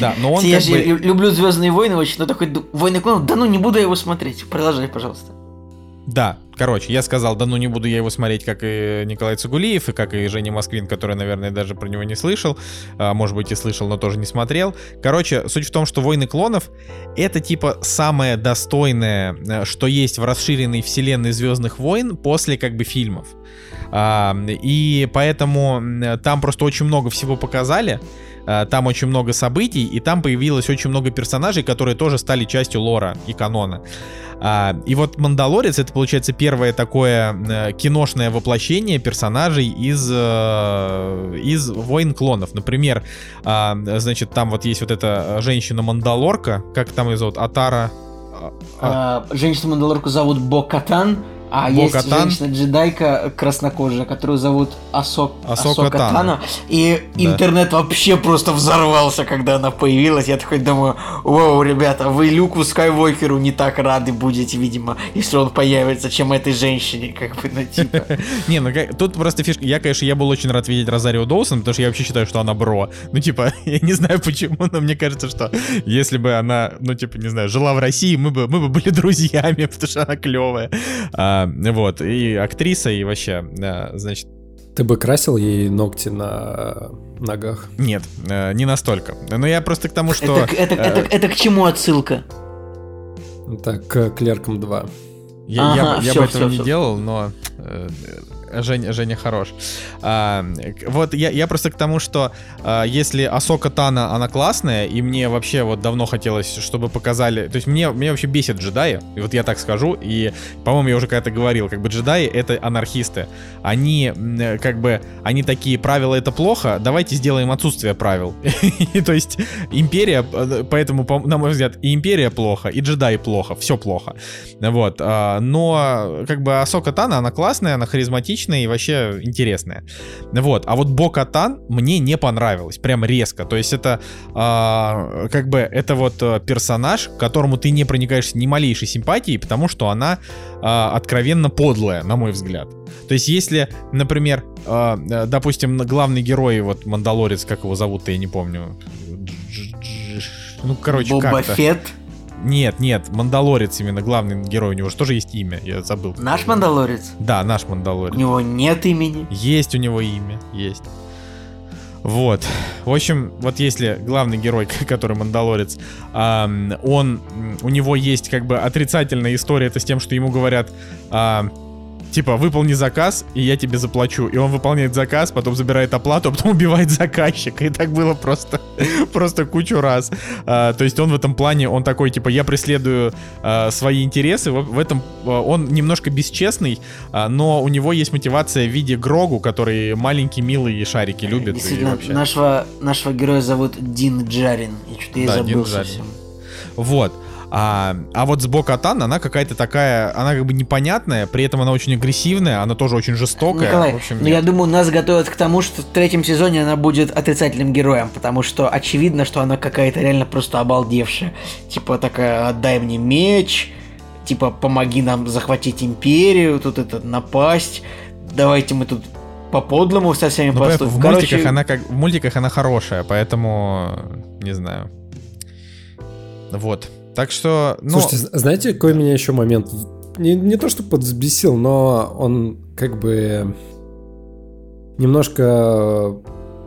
Да, но он Я же бы... люблю «Звездные войны» очень, но такой «Войны клонов», да ну не буду я его смотреть. Продолжай, пожалуйста. Да, короче, я сказал, да ну не буду я его смотреть, как и Николай Цугулиев, и как и Женя Москвин, который, наверное, даже про него не слышал, а, может быть и слышал, но тоже не смотрел. Короче, суть в том, что «Войны клонов» — это типа самое достойное, э, что есть в расширенной вселенной «Звездных войн» после как бы фильмов. А, и поэтому там просто очень много всего показали, там очень много событий, и там появилось очень много персонажей, которые тоже стали частью лора и канона. А, и вот Мандалорец это получается первое такое э, киношное воплощение персонажей из, э, из войн клонов. Например, а, значит, там вот есть вот эта женщина-мандалорка, как там ее зовут, Атара. А, а... Женщину-мандалорку зовут Бо Катан. А Бо есть женщина-джедайка краснокожая, которую зовут Асок... Асока, Асока Тано. Тано. И да. интернет вообще просто взорвался, когда она появилась. Я такой думаю, вау, ребята, вы Люку Скайуокеру не так рады будете, видимо, если он появится, чем этой женщине, как бы, ну, типа. Не, ну тут просто фишка. Я, конечно, я был очень рад видеть Розарио Доусон, потому что я вообще считаю, что она бро. Ну, типа, я не знаю почему, но мне кажется, что если бы она, ну, типа, не знаю, жила в России, мы бы, мы бы были друзьями, потому что она клевая. А, вот, и актриса, и вообще, значит... Ты бы красил ей ногти на ногах? Нет, э, не настолько. Но я просто к тому, что... Это, это, это, это к чему отсылка? Так, к Клеркам 2. Я, ага, я, я все, бы этого все, не все. делал, но... Женя, Женя хорош. А, вот я, я просто к тому, что а, если Асока Тана, она классная, и мне вообще вот давно хотелось, чтобы показали... То есть мне, мне вообще бесит джедаи, вот я так скажу, и, по-моему, я уже когда-то говорил, как бы джедаи — это анархисты. Они, как бы, они такие, правила — это плохо, давайте сделаем отсутствие правил. То есть империя, поэтому, на мой взгляд, и империя плохо, и джедаи плохо, все плохо. Вот. А, но, как бы, Асока Тана, она классная, она харизматичная и вообще интересная. Вот. А вот Бока Тан мне не понравилась. Прям резко. То есть это, а, как бы, это вот э, персонаж, к которому ты не проникаешься ни малейшей симпатией, потому что она а, откровенно подлая, на мой взгляд. То есть если, например, а, э, допустим, главный герой, вот Мандалорец, как его зовут-то, я не помню. Ну, короче, Боба как-то. Фетт. Нет, нет, Мандалорец именно главный герой, у него же тоже есть имя, я забыл. Наш Мандалорец? Да, наш У Мандалорец. него нет имени. Есть у него имя, есть. Вот. В общем, вот если главный герой, который Мандалорец, он, у него есть как бы отрицательная история, это с тем, что ему говорят, типа, выполни заказ, и я тебе заплачу. И он выполняет заказ, потом забирает оплату, а потом убивает заказчика. И так было просто, просто кучу раз. А, то есть он в этом плане, он такой, типа, я преследую а, свои интересы. В, в этом а, он немножко бесчестный, а, но у него есть мотивация в виде Грогу, который маленький, милый и шарики любит. и вообще. нашего, нашего героя зовут Дин Джарин. Я что-то и Да, забыл Дин Джарин. совсем. Вот. А, а вот с Бокатан, она какая-то такая, она как бы непонятная, при этом она очень агрессивная, она тоже очень жестокая. Николай, в общем, ну нет. я думаю, нас готовят к тому, что в третьем сезоне она будет отрицательным героем, потому что очевидно, что она какая-то реально просто обалдевшая. Типа такая, отдай мне меч, типа помоги нам захватить империю, тут это напасть, давайте мы тут по-подлому со всеми Ну, поступим. в, Короче, мультиках она как, в мультиках она хорошая, поэтому не знаю. Вот. Так что, ну, Слушайте, знаете, какой меня еще момент не, не то что подбесил, но он как бы немножко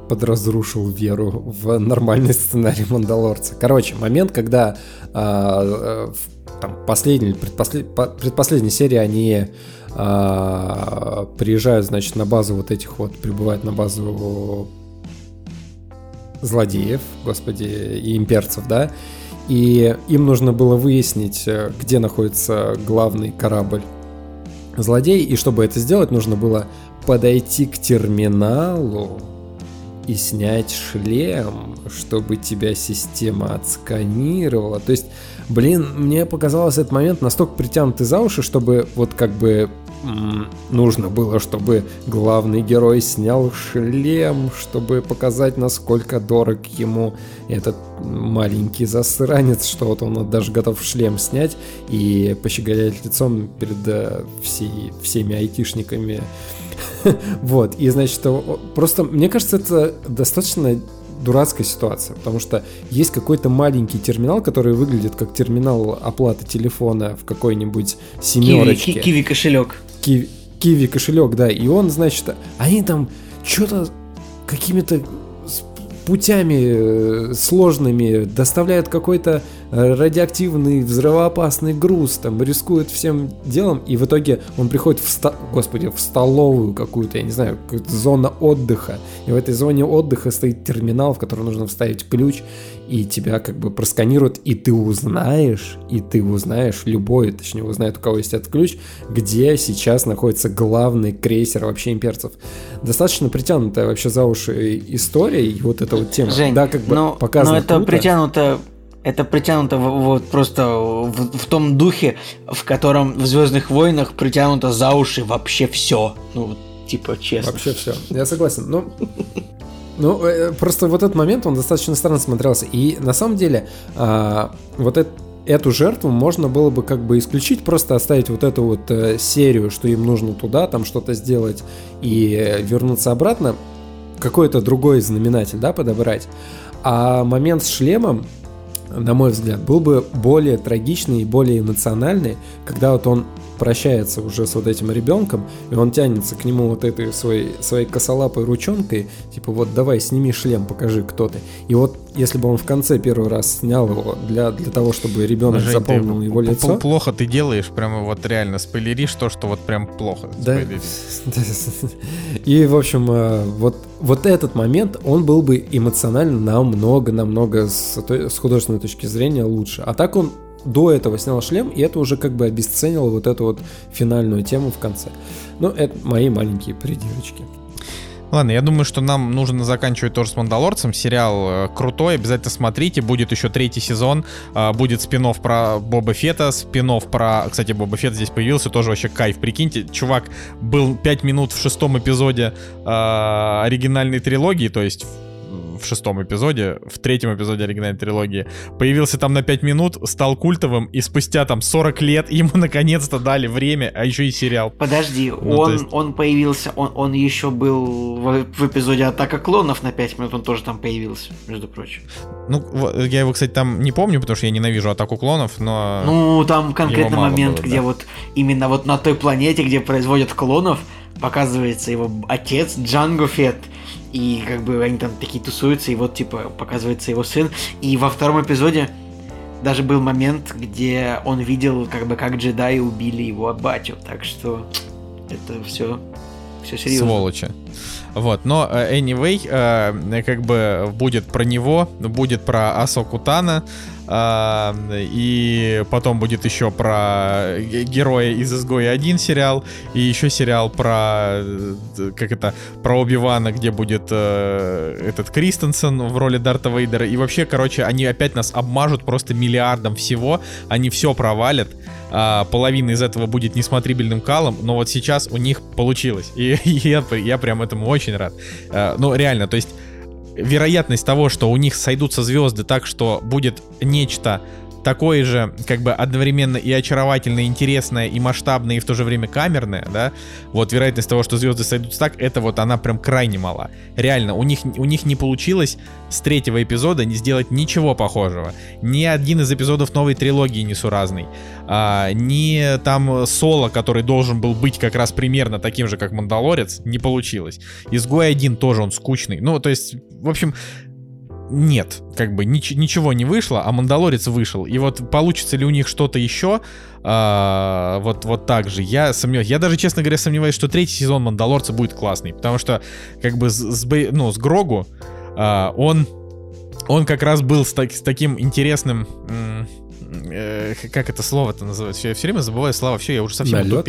подразрушил веру в нормальный сценарий Мандалорца. Короче, момент, когда а, э, в там, последней, предпослед- по- предпоследней серии они а, приезжают, значит, на базу вот этих вот, прибывают на базу злодеев, господи, и имперцев, да, и им нужно было выяснить, э, где находится главный корабль злодей, и чтобы это сделать, нужно было подойти к терминалу и снять шлем, чтобы тебя система отсканировала. То есть, блин, мне показалось этот момент настолько притянутый за уши, чтобы вот как бы нужно было, чтобы главный герой снял шлем, чтобы показать, насколько дорог ему этот маленький засранец, что вот он даже готов шлем снять и пощеголять лицом перед э, всей, всеми айтишниками. Вот, и значит, просто, мне кажется, это достаточно дурацкая ситуация, потому что есть какой-то маленький терминал, который выглядит как терминал оплаты телефона в какой-нибудь киви, семерочке. ки- киви кошелек. Киви, Киви кошелек, да, и он, значит, они там что-то какими-то путями э, сложными доставляют какой-то радиоактивный взрывоопасный груз, там рискуют всем делом, и в итоге он приходит в, ста- господи, в столовую какую-то, я не знаю, какую-то зона отдыха, и в этой зоне отдыха стоит терминал, в который нужно вставить ключ, и тебя как бы просканируют, и ты узнаешь, и ты узнаешь, любой, точнее, узнает, у кого есть этот ключ, где сейчас находится главный крейсер вообще имперцев. Достаточно притянутая вообще за уши история, и вот эта вот тема. Жень, да, как бы но, показано но это круто. притянуто это притянуто вот просто в, в том духе, в котором в Звездных войнах притянуто за уши вообще все. Ну, типа, честно. Вообще все. Я согласен. Ну, ну, э, просто вот этот момент, он достаточно странно смотрелся. И на самом деле, а, вот эт- эту жертву можно было бы как бы исключить, просто оставить вот эту вот э, серию, что им нужно туда, там что-то сделать и э, вернуться обратно, какой-то другой знаменатель, да, подобрать. А момент с шлемом, на мой взгляд, был бы более трагичный и более эмоциональный, когда вот он прощается уже с вот этим ребенком, и он тянется к нему вот этой своей, своей косолапой ручонкой, типа вот давай сними шлем, покажи, кто ты. И вот если бы он в конце первый раз снял его для, для того, чтобы ребенок Жень, запомнил его лицо... Плохо ты делаешь, прямо вот реально спойлеришь то, что вот прям плохо да. И, в общем, э, вот, вот этот момент, он был бы эмоционально намного-намного с, с художественной точки зрения лучше. А так он до этого снял шлем, и это уже как бы обесценило вот эту вот финальную тему в конце. Ну, это мои маленькие придирочки. Ладно, я думаю, что нам нужно заканчивать тоже с Мандалорцем. Сериал э, крутой, обязательно смотрите. Будет еще третий сезон. Э, будет спин про Боба Фета, спин про... Кстати, Боба Фет здесь появился, тоже вообще кайф. Прикиньте, чувак был 5 минут в шестом эпизоде э, оригинальной трилогии, то есть в шестом эпизоде, в третьем эпизоде оригинальной трилогии, появился там на 5 минут, стал культовым, и спустя там 40 лет ему наконец-то дали время, а еще и сериал. Подожди, ну, он, есть... он появился, он, он еще был в, в эпизоде Атака клонов на 5 минут, он тоже там появился, между прочим. Ну, я его, кстати, там не помню, потому что я ненавижу Атаку клонов, но... Ну, там конкретно момент, было, где да. вот именно вот на той планете, где производят клонов, показывается его отец Джанго Фетт, и как бы они там такие тусуются, и вот типа показывается его сын. И во втором эпизоде даже был момент, где он видел, как бы как джедаи убили его батю. Так что это все, все серьезно. Сволочи. Вот, но э, anyway, э, как бы будет про него, будет про Асоку Тана, а, и потом будет еще про героя из Изгоя один сериал, и еще сериал про как это про Оби Вана, где будет э, этот Кристенсен в роли Дарта Вейдера. И вообще, короче, они опять нас обмажут просто миллиардом всего, они все провалят. А, половина из этого будет несмотрибельным калом, но вот сейчас у них получилось. И, и я, я прям этому очень рад. А, ну, реально, то есть вероятность того, что у них сойдутся звезды так, что будет нечто такое же, как бы одновременно и очаровательное, интересное, и масштабное, и в то же время камерное, да, вот вероятность того, что звезды сойдутся так, это вот она прям крайне мала. Реально, у них, у них не получилось с третьего эпизода не сделать ничего похожего. Ни один из эпизодов новой трилогии несуразный. А, ни там Соло, который должен был быть как раз примерно таким же, как Мандалорец, не получилось. Изгой один тоже он скучный. Ну, то есть, в общем, нет, как бы нич- ничего не вышло, а Мандалорец вышел. И вот получится ли у них что-то еще, а, вот, вот так же, я сомневаюсь. Я даже, честно говоря, сомневаюсь, что третий сезон Мандалорца будет классный, потому что, как бы, с, с, ну, с Грогу а, он, он как раз был с, так, с таким интересным... М- э, как это слово-то называется? Я все время забываю слова, все, я уже совсем Налетом?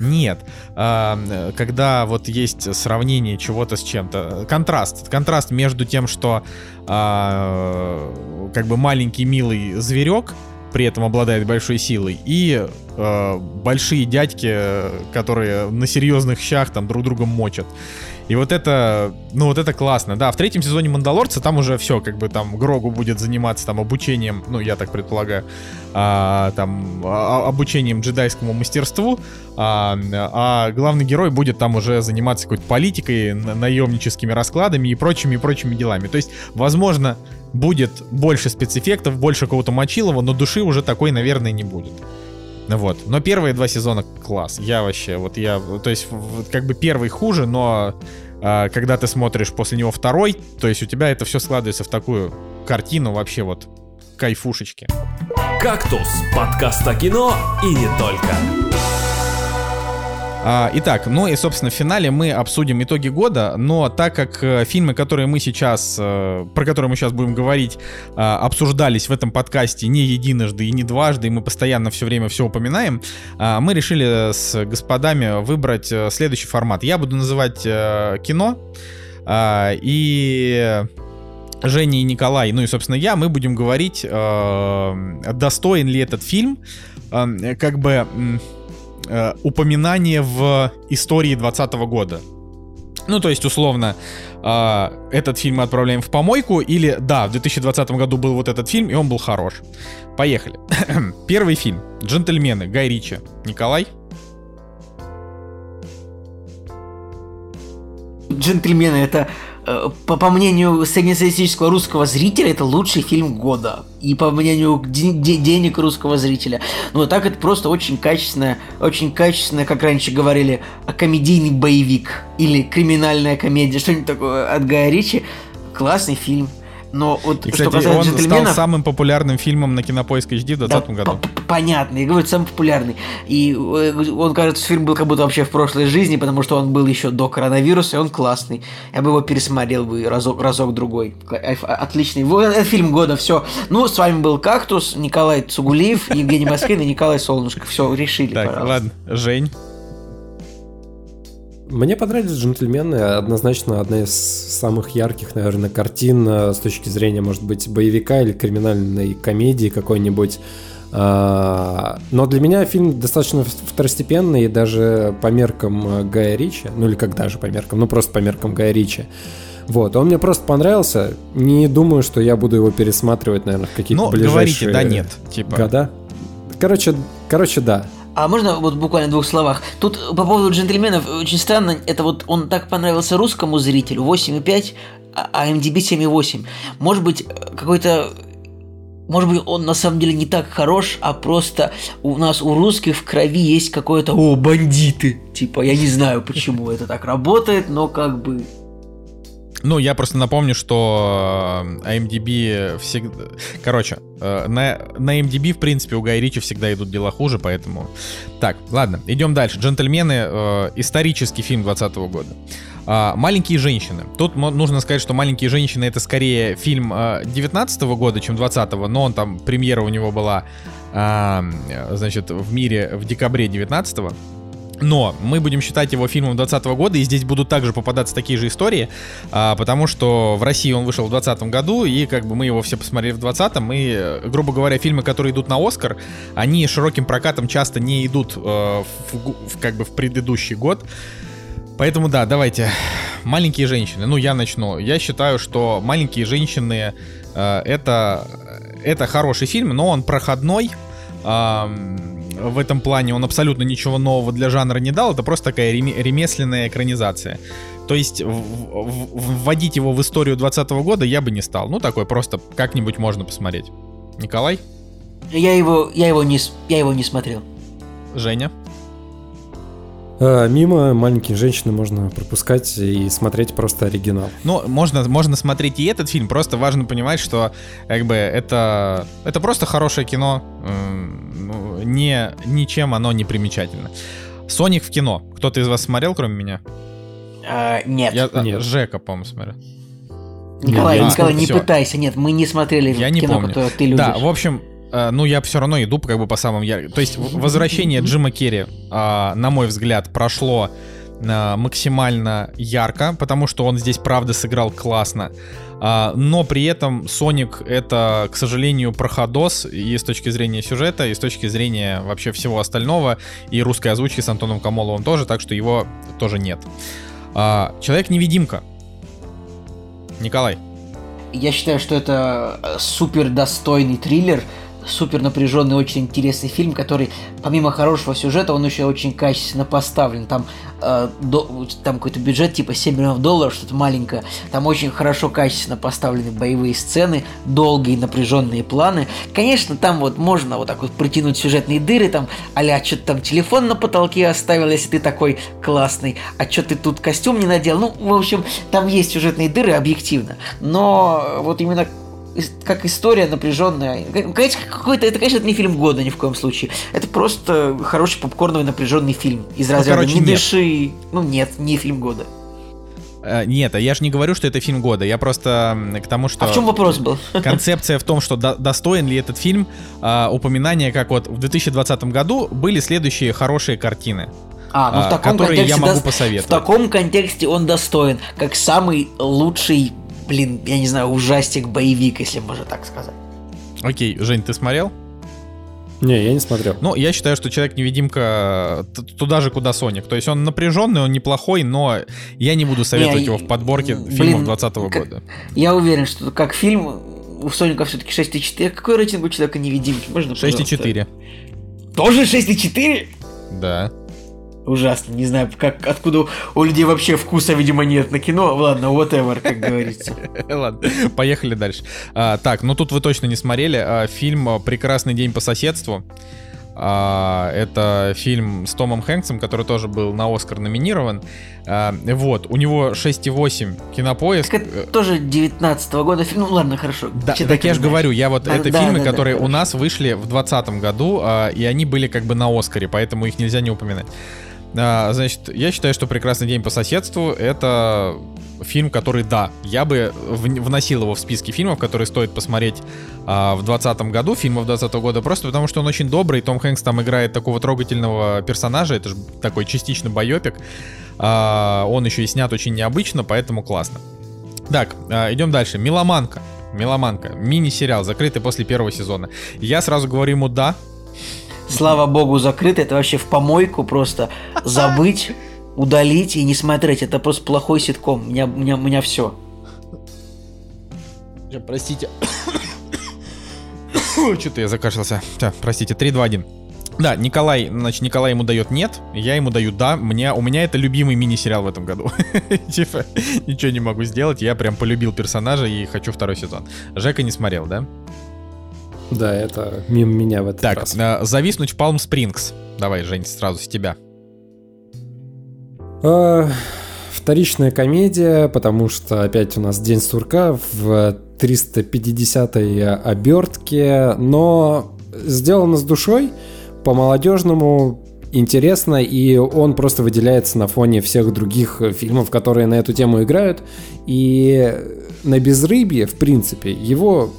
Нет, э, когда вот есть сравнение чего-то с чем-то, контраст, контраст между тем, что э, как бы маленький милый зверек, при этом обладает большой силой, и э, большие дядьки, которые на серьезных щах там друг друга мочат. И вот это, ну вот это классно. Да, в третьем сезоне Мандалорца там уже все, как бы там Грогу будет заниматься там обучением, ну я так предполагаю, а, там а, обучением джедайскому мастерству, а, а главный герой будет там уже заниматься какой-то политикой, наемническими раскладами и прочими и прочими делами. То есть, возможно, будет больше спецэффектов, больше какого-то мочилова, но души уже такой, наверное, не будет. Вот. Но первые два сезона класс. Я вообще, вот я, то есть, как бы первый хуже, но э, когда ты смотришь после него второй, то есть у тебя это все складывается в такую картину вообще вот кайфушечки. «Кактус» — подкаст о кино и не только. А, итак, ну и, собственно, в финале мы обсудим итоги года, но так как э, фильмы, которые мы сейчас, э, про которые мы сейчас будем говорить, э, обсуждались в этом подкасте не единожды и не дважды, и мы постоянно все время все упоминаем, мы решили с господами выбрать следующий формат. Я буду называть кино, и Женя и Николай, ну и, собственно, я, мы будем говорить, достоин ли этот фильм, как бы э, упоминание в истории 2020 года. Ну, то есть, условно, э, этот фильм мы отправляем в помойку, или, да, в 2020 году был вот этот фильм, и он был хорош. Поехали. Первый фильм. «Джентльмены», Гай Ричи. Николай? «Джентльмены» — это по, по мнению среднестатистического русского зрителя, это лучший фильм года. И по мнению де- де- денег русского зрителя. Ну, так это просто очень качественное, очень качественное, как раньше говорили, комедийный боевик. Или криминальная комедия, что-нибудь такое от Гая Ричи. Классный фильм. Но вот И, что кстати, касается он стал джентльменов... самым популярным фильмом на Кинопоиск HD в 2020 Да, году. Понятно, я говорю, самый популярный. И э, он, кажется, фильм был как будто вообще в прошлой жизни, потому что он был еще до коронавируса, и он классный. Я бы его пересмотрел бы разок, разок другой. А- Отличный. Вот это фильм года, все. Ну, с вами был Кактус, Николай Цугулиев, Евгений Москвин и Николай Солнышко. Все, решили, Так, пожалуйста. ладно, Жень. Мне понравились «Джентльмены». Однозначно одна из самых ярких, наверное, картин э, с точки зрения, может быть, боевика или криминальной комедии какой-нибудь. А, Но для меня фильм достаточно второстепенный, даже по меркам э, Гая Ричи, ну или как даже по меркам, ну просто по меркам Гая Ричи. Вот, он мне просто понравился. Не думаю, что я буду его пересматривать, наверное, в какие-то ближайшие говорите, да, нет. Типа, года. Короче, короче, да. А можно вот буквально в двух словах? Тут по поводу джентльменов очень странно, это вот он так понравился русскому зрителю, 8,5, а а MDB 7,8. Может быть, какой-то может быть, он на самом деле не так хорош, а просто у нас у русских в крови есть какое-то «О, бандиты!» Типа, я не знаю, почему это так работает, но как бы... Ну, я просто напомню, что э, IMDb всегда... Короче, э, на, на IMDb, в принципе, у Гая Ричи всегда идут дела хуже, поэтому... Так, ладно, идем дальше. «Джентльмены» э, — исторический фильм 20 года. А, «Маленькие женщины». Тут нужно сказать, что «Маленькие женщины» — это скорее фильм э, 19 года, чем 20 но он там, премьера у него была, а, значит, в мире в декабре 19 но мы будем считать его фильмом 2020 года, и здесь будут также попадаться такие же истории, а, потому что в России он вышел в 2020 году, и как бы мы его все посмотрели в 2020, и, э, грубо говоря, фильмы, которые идут на Оскар, они широким прокатом часто не идут э, в, в, как бы в предыдущий год. Поэтому да, давайте. Маленькие женщины. Ну, я начну. Я считаю, что маленькие женщины э, это, это хороший фильм, но он проходной. Ам, в этом плане он абсолютно ничего нового для жанра не дал. Это просто такая реме- ремесленная экранизация. То есть в- в- вводить его в историю 2020 года я бы не стал. Ну, такой просто как-нибудь можно посмотреть. Николай? Я его, я его, не, я его не смотрел. Женя? А, Мимо маленькие женщины можно пропускать и смотреть просто оригинал. Ну, можно, можно смотреть и этот фильм, просто важно понимать, что как бы это, это просто хорошее кино, ну, не, ничем оно не примечательно. Соник в кино. Кто-то из вас смотрел, кроме меня? А, нет. Я, а, Нет. Жека, по-моему, смотрел. Николай, я не Николай, не смотрел. пытайся. Нет, мы не смотрели Я не кино, помню. которое ты любишь. Да, в общем, э, ну я все равно иду как бы по самым ярким. То есть возвращение Джима Керри, а, на мой взгляд, прошло а, максимально ярко, потому что он здесь правда сыграл классно. А, Но при этом Соник это, к сожалению, проходос и с точки зрения сюжета, и с точки зрения вообще всего остального, и русской озвучки с Антоном Камоловым тоже, так что его тоже нет. А, Человек-невидимка. Николай. Я считаю, что это э, супер достойный триллер, супер напряженный, очень интересный фильм, который, помимо хорошего сюжета, он еще очень качественно поставлен. Там, э, до- там какой-то бюджет типа 7 миллионов долларов, что-то маленькое. Там очень хорошо, качественно поставлены боевые сцены, долгие напряженные планы. Конечно, там вот можно вот так вот протянуть сюжетные дыры, там, а что-то там телефон на потолке оставил, если ты такой классный, а что ты тут костюм не надел. Ну, в общем, там есть сюжетные дыры объективно. Но вот именно как история напряженная. Конечно, какой-то, это, конечно, это не фильм года ни в коем случае. Это просто хороший попкорновый напряженный фильм. Из разряда короче, «Не нет. дыши». Ну, нет, не фильм года. Э, Нет, а я же не говорю, что это фильм года. Я просто к тому, что... А в чем вопрос был? Концепция в том, что до- достоин ли этот фильм а, упоминания, как вот в 2020 году были следующие хорошие картины, А, ну в а, таком которые я могу В посоветовать. таком контексте он достоин, как самый лучший, блин, я не знаю, ужастик-боевик, если можно так сказать. Окей, Жень, ты смотрел? Не, я не смотрел. Ну, я считаю, что Человек-невидимка туда же, куда Соник. То есть он напряженный, он неплохой, но я не буду советовать Не, его в подборке блин, фильмов 2020 как- года. Я уверен, что как фильм у Соника все-таки 6,4. Какой рейтинг у человека невидимки? Можно, пожалуйста? 6,4. Тоже 6,4? Да. Ужасно. Не знаю, как, откуда у людей вообще вкуса, видимо, нет на кино. Ладно, whatever, как говорится. Ладно, поехали дальше. А, так, ну тут вы точно не смотрели. А, фильм «Прекрасный день по соседству». А, это фильм с Томом Хэнксом, который тоже был на Оскар номинирован. А, вот, у него 6,8 кинопоиск. Так это тоже 19 -го года фильм. Ну ладно, хорошо. Да, Читай, так я же говорю, я вот Да, это да, фильмы, да, да, которые у хорошо. нас вышли в 2020 году, а, и они были как бы на Оскаре, поэтому их нельзя не упоминать. А, значит, я считаю, что «Прекрасный день по соседству» — это фильм, который, да, я бы вн- вносил его в списки фильмов, которые стоит посмотреть а, в 2020 году, фильмов 2020 года, просто потому что он очень добрый, Том Хэнкс там играет такого трогательного персонажа, это же такой частично байопик, А, он еще и снят очень необычно, поэтому классно. Так, а, идем дальше. Меломанка. Меломанка. Мини-сериал, закрытый после первого сезона. Я сразу говорю ему да. Слава богу, закрыто. Это вообще в помойку просто забыть, удалить и не смотреть. Это просто плохой ситком. У меня, у меня, у меня все. Простите. Что-то я закашлялся. Так, простите, 3, 2, 1. Да, Николай, значит, Николай ему дает нет, я ему даю да. Мне, у меня это любимый мини-сериал в этом году. Типа, ничего не могу сделать, я прям полюбил персонажа и хочу второй сезон. Жека не смотрел, да? Да, это мимо меня в этот Так, раз. э, зависнуть в Палм Спрингс. Давай, Жень, сразу с тебя. А, Вторичная комедия, потому что опять у нас День сурка в 350-й обертке, но сделано с душой, по-молодежному интересно, и он просто выделяется на фоне всех других фильмов, которые на эту тему играют. И на безрыбье, в принципе, его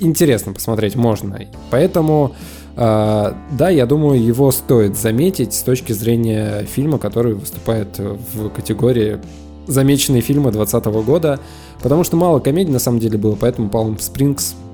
интересно посмотреть можно. Поэтому, э, да, я думаю, его стоит заметить с точки зрения фильма, который выступает в категории замеченные фильмы 2020 года, потому что мало комедий на самом деле было, поэтому Springs в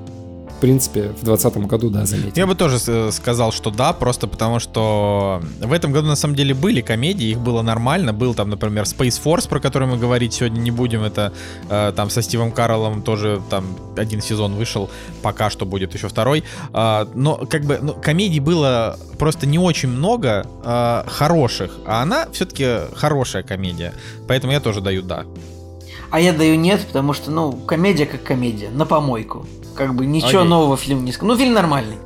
принципе, в 2020 году, да, заметил. Я бы тоже э, сказал, что да, просто потому что в этом году на самом деле были комедии, их было нормально. Был там, например, Space Force, про который мы говорить сегодня не будем. Это э, там со Стивом Карлом тоже там один сезон вышел, пока что будет еще второй. А, но как бы ну, комедий было просто не очень много а, хороших, а она все-таки хорошая комедия. Поэтому я тоже даю да. А я даю нет, потому что, ну, комедия как комедия, на помойку. Как бы ничего Окей. нового фильма не скажу. Ну, фильм нормальный.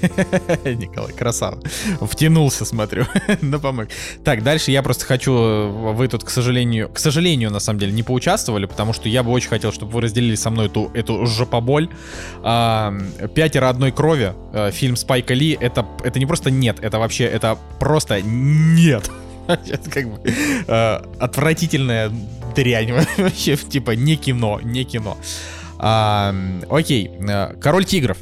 Николай, красава. Втянулся, смотрю, на помог. Так, дальше я просто хочу, э, вы тут, к сожалению, к сожалению, на самом деле, не поучаствовали, потому что я бы очень хотел, чтобы вы разделили со мной эту, эту жопоболь. А, «Пятеро одной крови», э, фильм Спайка Ли, это, это не просто нет, это вообще, это просто нет. Это как бы э, отвратительная дрянь вообще, типа не кино, не кино. А, окей, э, «Король тигров».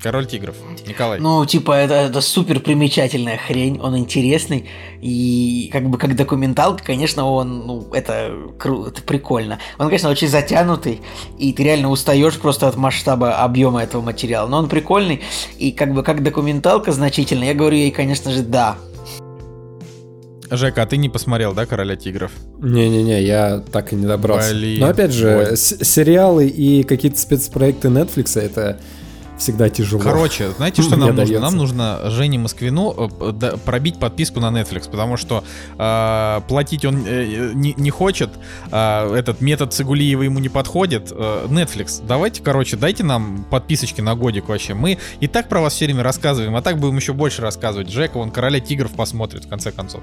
Король тигров. Николай. Ну, типа, это, это супер примечательная хрень, он интересный, и как бы как документалка, конечно, он, ну, это круто, это прикольно. Он, конечно, очень затянутый, и ты реально устаешь просто от масштаба объема этого материала, но он прикольный, и как бы как документалка значительно, я говорю ей, конечно же, да. Жека, а ты не посмотрел, да, Короля тигров? Не-не-не, я так и не добрался. Блин. Но опять же, сериалы и какие-то спецпроекты Netflix это всегда тяжело. Короче, знаете, что нам нужно? Нам нужно Жене Москвину э, пробить подписку на Netflix, потому что э, платить он э, не, не хочет, э, этот метод Цигулиева ему не подходит. Э, Netflix, давайте, короче, дайте нам подписочки на годик вообще. Мы и так про вас все время рассказываем, а так будем еще больше рассказывать. Жека, он Короля Тигров посмотрит, в конце концов.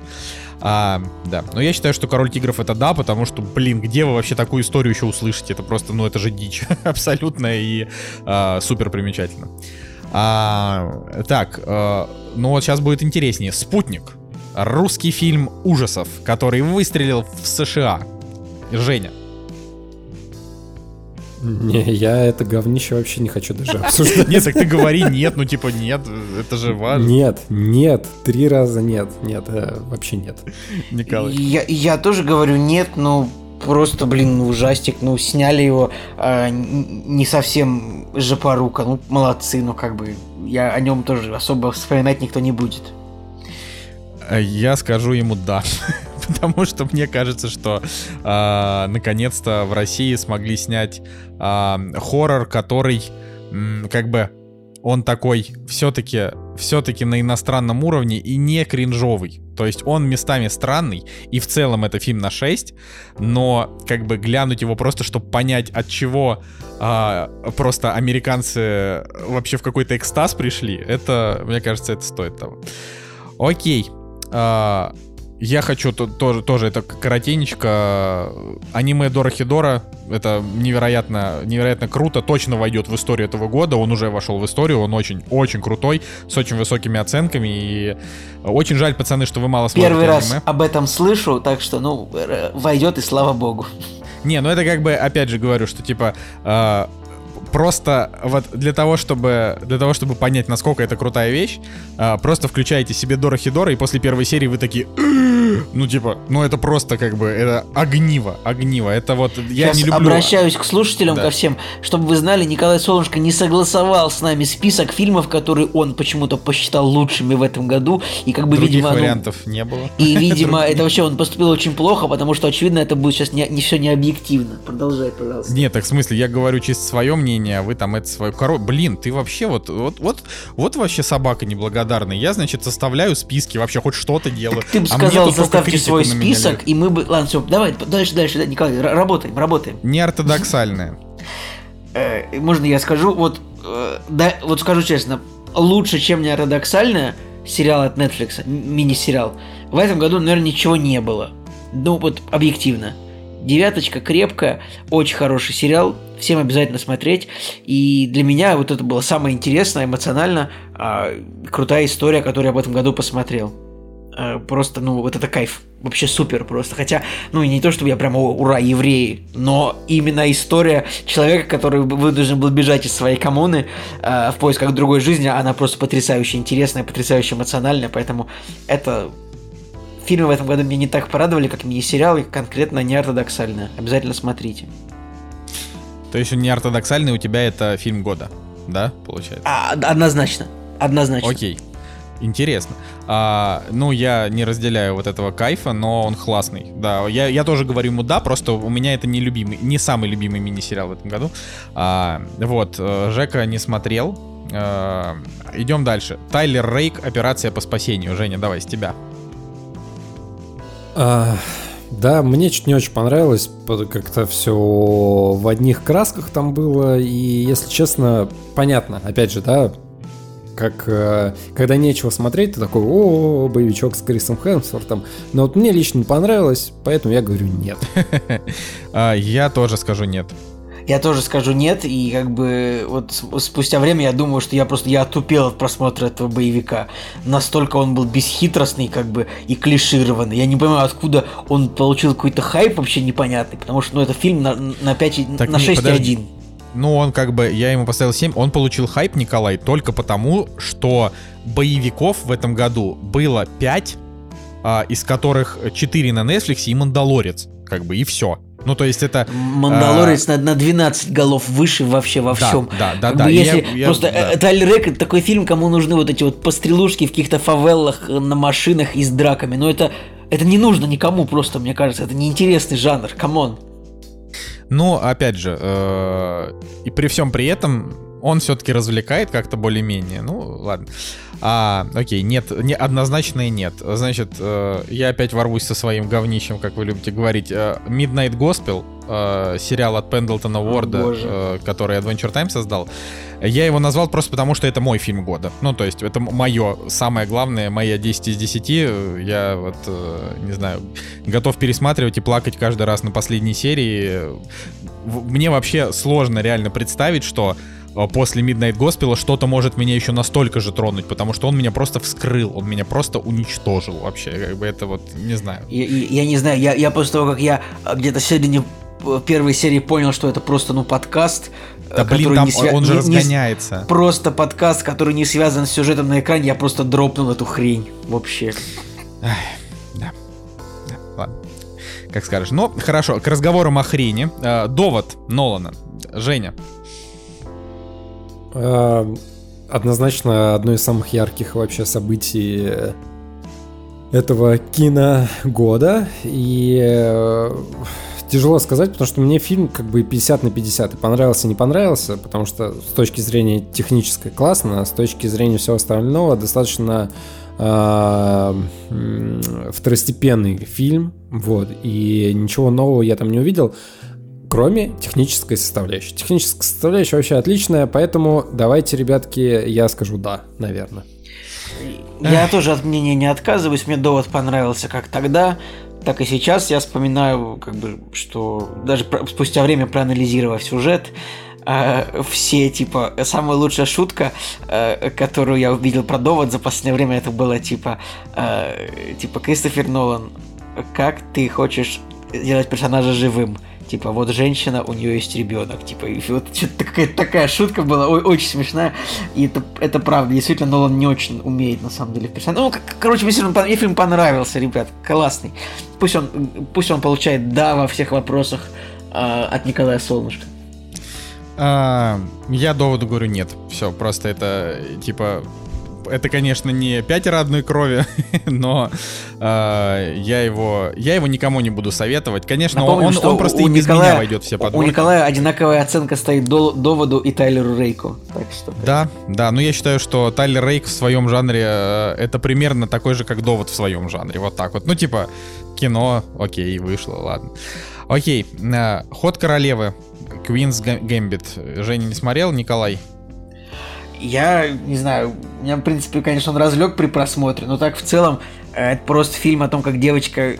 А, да, но я считаю, что Король Тигров это да, потому что, блин, где вы вообще такую историю еще услышите? Это просто, ну, это же дичь абсолютная и а, супер примечательно. А, так, э, ну вот сейчас будет интереснее. Спутник. Русский фильм ужасов, который выстрелил в США. Женя. Не, я это говнище вообще не хочу даже обсуждать. Нет, так ты говори нет, ну типа нет, это же важно. Нет, нет, три раза нет, нет, э, вообще нет. Николай. Я, я тоже говорю нет, ну, просто, блин, ну, ужастик, ну, сняли его а, н- не совсем жопорука, ну, молодцы, ну, как бы, я о нем тоже особо вспоминать никто не будет. Э, Я скажу ему да. Потому что мне кажется, что а, наконец-то в России смогли снять а, хоррор, который м, как бы он такой все-таки все-таки на иностранном уровне и не кринжовый. То есть он местами странный, и в целом это фильм на 6, но как бы глянуть его просто, чтобы понять, от чего а, просто американцы вообще в какой-то экстаз пришли, это, мне кажется, это стоит того. Окей. А, я хочу тоже, тоже это коротенечко. Аниме Дора Хидора. Это невероятно, невероятно круто. Точно войдет в историю этого года. Он уже вошел в историю. Он очень, очень крутой. С очень высокими оценками. И очень жаль, пацаны, что вы мало смотрите Первый аниме. раз об этом слышу, так что, ну, войдет и слава богу. Не, ну это как бы, опять же говорю, что типа э, просто вот для того, чтобы для того, чтобы понять, насколько это крутая вещь, а, просто включаете себе Дора Хидора, и после первой серии вы такие, ну типа, ну это просто как бы это огниво, огниво. Это вот я Сейчас не люблю. обращаюсь к слушателям да. ко всем, чтобы вы знали, Николай Солнышко не согласовал с нами список фильмов, которые он почему-то посчитал лучшими в этом году, и как бы Других видимо, вариантов ну, не было. И видимо это вообще он поступил очень плохо, потому что очевидно это будет сейчас не, не все не объективно. Продолжай, пожалуйста. Нет, так в смысле я говорю чисто свое мнение мнение, а вы там это свою корову. Блин, ты вообще вот, вот, вот, вот вообще собака неблагодарная. Я, значит, составляю списки, вообще хоть что-то делаю. Так ты бы а сказал, составьте свой список, и мы бы... Ладно, все, давай, дальше, дальше, Николай, работаем, работаем. Неортодоксальная. Э, можно я скажу? Вот, э, да, вот скажу честно, лучше, чем неортодоксальная, сериал от Netflix, мини-сериал, в этом году, наверное, ничего не было. Ну, вот объективно. Девяточка крепкая, очень хороший сериал, всем обязательно смотреть. И для меня вот это было самое интересное, эмоционально э, крутая история, которую я в этом году посмотрел. Э, просто, ну, вот это кайф. Вообще супер просто. Хотя, ну, не то, чтобы я прям, ура, евреи, но именно история человека, который вынужден был бежать из своей коммуны э, в поисках другой жизни, она просто потрясающе интересная, потрясающе эмоциональная, поэтому это фильмы в этом году меня не так порадовали, как мини-сериалы, конкретно неортодоксальные. Обязательно смотрите. То есть он неортодоксальный, у тебя это фильм года, да, получается? А, однозначно. Однозначно. Окей. Интересно. А, ну, я не разделяю вот этого кайфа, но он классный. Да, я, я тоже говорю ему да, просто у меня это не любимый, не самый любимый мини-сериал в этом году. А, вот, э, Жека не смотрел. А, идем дальше. Тайлер Рейк, операция по спасению. Женя, давай с тебя. А, да, мне чуть не очень понравилось, как-то все в одних красках там было, и, если честно, понятно, опять же, да, как э, когда нечего смотреть, ты такой, о, боевичок с Крисом Хемсвортом. Но вот мне лично понравилось, поэтому я говорю нет. А, я тоже скажу нет я тоже скажу нет, и как бы вот спустя время я думаю, что я просто я отупел от просмотра этого боевика. Настолько он был бесхитростный, как бы, и клишированный. Я не понимаю, откуда он получил какой-то хайп вообще непонятный, потому что, ну, это фильм на, на 5, так, на 6,1. Ну, он как бы, я ему поставил 7, он получил хайп, Николай, только потому, что боевиков в этом году было 5, а, из которых 4 на Netflix и Мандалорец, как бы, и все. Ну, то есть это... Мандалорец а... на, на 12 голов выше вообще во всем. Да, да, да. да. Если я, просто я, да. Тайлер Рек это такой фильм, кому нужны вот эти вот пострелушки в каких-то фавелах на машинах и с драками. Но это, это не нужно никому просто, мне кажется. Это неинтересный жанр, come on. Ну, опять же, э, и при всем при этом он все-таки развлекает как-то более-менее. Ну, ладно. А, окей, нет, не, однозначно нет. Значит, э, я опять ворвусь со своим говнищем, как вы любите говорить. Э, Midnight Gospel, э, сериал от Пендлтона Уорда, э, который Adventure Time создал. Я его назвал просто потому, что это мой фильм года. Ну, то есть, это мое самое главное, моя 10 из 10. Я вот, э, не знаю, готов пересматривать и плакать каждый раз на последней серии. Мне вообще сложно реально представить, что после Midnight Gospel что-то может меня еще настолько же тронуть, потому что он меня просто вскрыл, он меня просто уничтожил вообще, как бы это вот, не знаю. Я, я, не знаю, я, я после того, как я а, где-то в середине э, первой серии понял, что это просто, ну, подкаст, э, да блин, там свя... он же не, разгоняется. Не, просто подкаст, который не связан с сюжетом на экране, я просто дропнул эту хрень вообще. Ах, да. да. Ладно. Как скажешь. Но хорошо, к разговорам о хрени. Э, довод Нолана. Женя, Э, однозначно одно из самых ярких вообще событий этого киногода. И э, тяжело сказать, потому что мне фильм как бы 50 на 50. И понравился, не понравился, потому что с точки зрения технической классно, а с точки зрения всего остального достаточно э, второстепенный фильм. Вот. И ничего нового я там не увидел кроме технической составляющей. Техническая составляющая вообще отличная, поэтому давайте, ребятки, я скажу да, наверное. Я тоже от мнения не отказываюсь, мне довод понравился как тогда, так и сейчас. Я вспоминаю, как бы, что даже спустя время проанализировав сюжет, э, все, типа, самая лучшая шутка, э, которую я увидел про довод за последнее время, это было, типа, э, типа, Кристофер Нолан, как ты хочешь сделать персонажа живым? Типа, вот женщина, у нее есть ребенок. Типа, и вот что-то такая, шутка была, ой, очень смешная. И это, это правда, действительно, Нолан не очень умеет, на самом деле, в персонаже. Ну, короче, мне фильм, мне фильм понравился, ребят, классный. Пусть он, пусть он получает «да» во всех вопросах э, от Николая Солнышко. А, я доводу говорю нет. Все, просто это типа это, конечно, не пятеро одной крови, но э, я его я его никому не буду советовать. Конечно, Напомним, он, он просто и без Николая, меня войдет все подборки. У Николая одинаковая оценка стоит до, доводу и Тайлеру Рейку. Так что, да, да, но я считаю, что Тайлер Рейк в своем жанре э, это примерно такой же, как довод в своем жанре. Вот так вот. Ну, типа, кино, окей, вышло, ладно. Окей, э, ход королевы. Queen's Gambit. Женя не смотрел, Николай? Я не знаю, меня, в принципе, конечно, он разлег при просмотре, но так в целом э, это просто фильм о том, как девочка,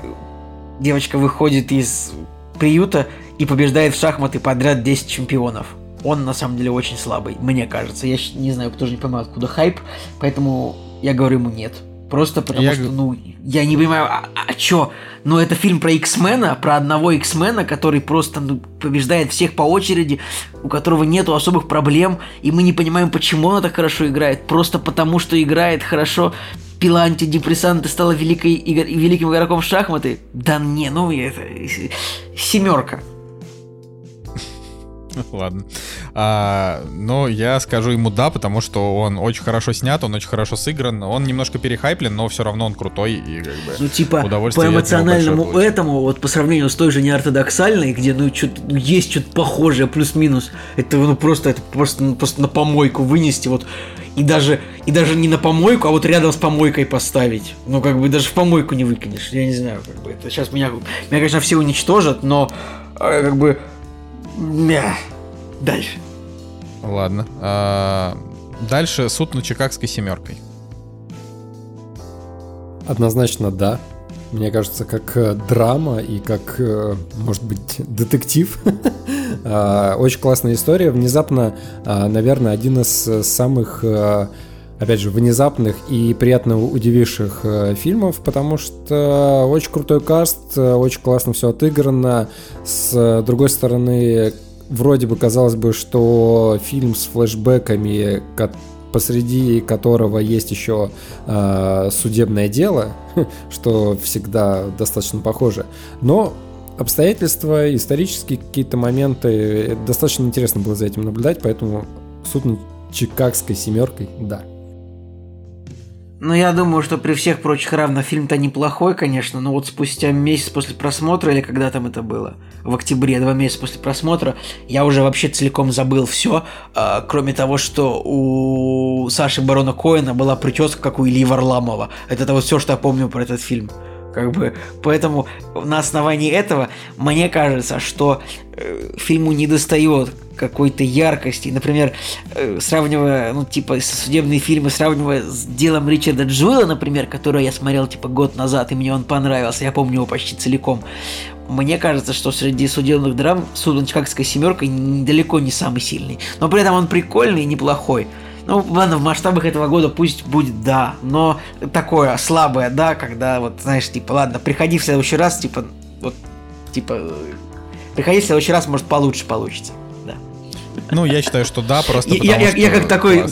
девочка выходит из приюта и побеждает в шахматы подряд 10 чемпионов. Он на самом деле очень слабый, мне кажется. Я не знаю, кто же не понимает, откуда хайп, поэтому я говорю ему нет. Просто потому я... что, ну, я не понимаю, а, а чё? Ну, это фильм про X-мена, про одного X-мена, который просто ну, побеждает всех по очереди, у которого нету особых проблем, и мы не понимаем, почему он так хорошо играет. Просто потому, что играет хорошо пила антидепрессанты, стала великой, великим игроком в шахматы. Да не, ну это семерка. Ладно. А, но я скажу ему да, потому что он очень хорошо снят, он очень хорошо сыгран. Он немножко перехайплен, но все равно он крутой и как бы Ну, типа, по эмоциональному этому, вот по сравнению с той же неортодоксальной, где ну что-то ну, есть что-то похожее, плюс-минус, это ну просто это просто, ну, просто на помойку вынести, вот и даже, и даже не на помойку, а вот рядом с помойкой поставить. Ну, как бы даже в помойку не выкинешь. Я не знаю, как бы это сейчас меня, меня конечно, все уничтожат, но э, как бы Мя. Дальше. Ладно. А, дальше суд над Чикагской семеркой. Однозначно да. Мне кажется, как э, драма и как, э, может быть, детектив. А, очень классная история. Внезапно, а, наверное, один из э, самых опять же, внезапных и приятно удививших э, фильмов, потому что очень крутой каст, э, очень классно все отыграно. С э, другой стороны, вроде бы казалось бы, что фильм с флешбеками, посреди которого есть еще э, судебное дело, что всегда достаточно похоже. Но обстоятельства, исторические какие-то моменты, достаточно интересно было за этим наблюдать, поэтому суд над Чикагской семеркой, да. Ну, я думаю, что при всех прочих равно фильм-то неплохой, конечно, но вот спустя месяц после просмотра, или когда там это было, в октябре, два месяца после просмотра, я уже вообще целиком забыл все, э, кроме того, что у Саши Барона Коэна была прическа, как у Ильи Варламова. Это вот все, что я помню про этот фильм. Как бы, поэтому на основании этого мне кажется, что э, фильму не достает какой-то яркости. Например, э, сравнивая, ну, типа, судебные фильмы, сравнивая с делом Ричарда Джуэла, например, который я смотрел, типа, год назад, и мне он понравился, я помню его почти целиком. Мне кажется, что среди судебных драм «Суд Чикагская семерка» далеко не самый сильный. Но при этом он прикольный и неплохой. Ну, ладно, в масштабах этого года пусть будет да, но такое слабое да, когда вот, знаешь, типа, ладно, приходи в следующий раз, типа, вот, типа, приходи в следующий раз, может, получше получится. Ну, я считаю, что да, просто я, я, я как такой,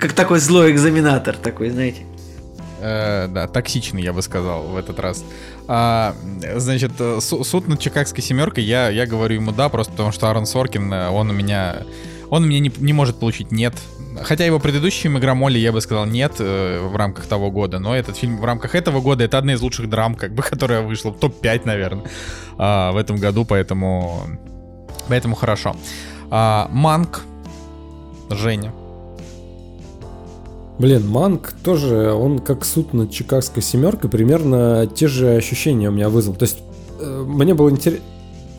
как такой злой экзаменатор такой, знаете. Э, да, токсичный, я бы сказал, в этот раз. А, значит, суд над Чикагской семеркой, я, я говорю ему да, просто потому что Аарон Соркин, э, он у меня... Он у меня не, не может получить нет хотя его предыдущим «Игромоли» я бы сказал нет э, в рамках того года, но этот фильм в рамках этого года это одна из лучших драм, как бы, которая вышла в топ-5, наверное, э, в этом году, поэтому, поэтому хорошо. А, Манк, Женя. Блин, Манк тоже, он как суд над Чикагской семеркой, примерно те же ощущения у меня вызвал. То есть э, мне было интересно,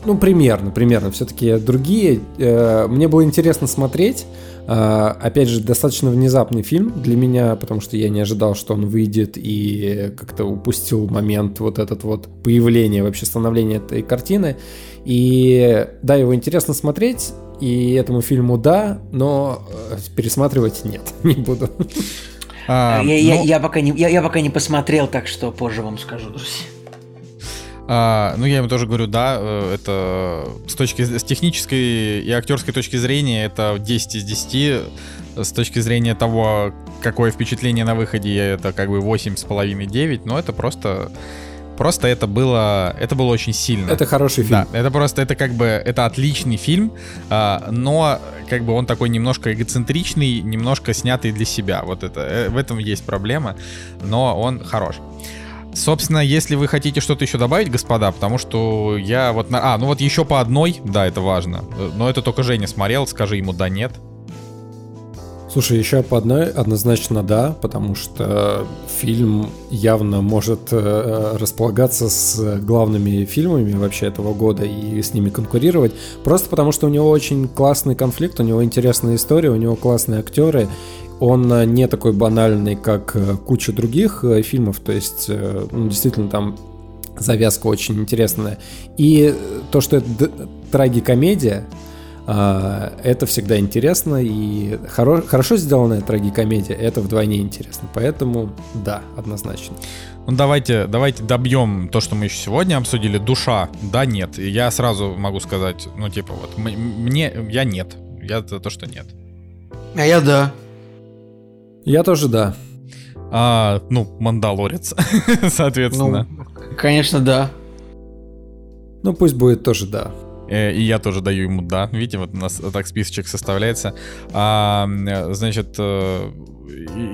ну, примерно, примерно, все-таки другие. Э, мне было интересно смотреть. Э, опять же, достаточно внезапный фильм для меня, потому что я не ожидал, что он выйдет и как-то упустил момент вот этот вот появления, вообще становления этой картины. И да, его интересно смотреть, и этому фильму да, но э, пересматривать нет, не буду. А, я, я, ну- я, пока не, я, я пока не посмотрел, так что позже вам скажу, друзья. А, ну, я ему тоже говорю, да, э, это с точки с технической и актерской точки зрения это 10 из 10. С точки зрения того, какое впечатление на выходе, это как бы 8,5-9, но это просто Просто это было, это было очень сильно. Это хороший фильм. Да, это просто, это как бы, это отличный фильм, а, но как бы он такой немножко эгоцентричный, немножко снятый для себя. Вот это, э, в этом есть проблема, но он хорош. Собственно, если вы хотите что-то еще добавить, господа, потому что я вот... На... А, ну вот еще по одной, да, это важно. Но это только Женя смотрел, скажи ему да, нет. Слушай, еще по одной однозначно да, потому что фильм явно может э, располагаться с главными фильмами вообще этого года и с ними конкурировать, просто потому что у него очень классный конфликт, у него интересная история, у него классные актеры, он э, не такой банальный, как э, куча других э, фильмов, то есть ну, действительно там завязка очень интересная. И то, что это трагикомедия, а, это всегда интересно, и хоро- хорошо сделанная трагикомедия, это вдвойне интересно. Поэтому, да, однозначно. Ну давайте, давайте добьем то, что мы еще сегодня обсудили. Душа, да, нет. И я сразу могу сказать, ну типа вот, мне, я нет. Я то, то что нет. А я да. Я тоже да. А, ну, Мандалорец, соответственно. Ну, конечно, да. Ну, пусть будет тоже да. Э, и я тоже даю ему да. Видите, вот у нас так списочек составляется. А, значит, э,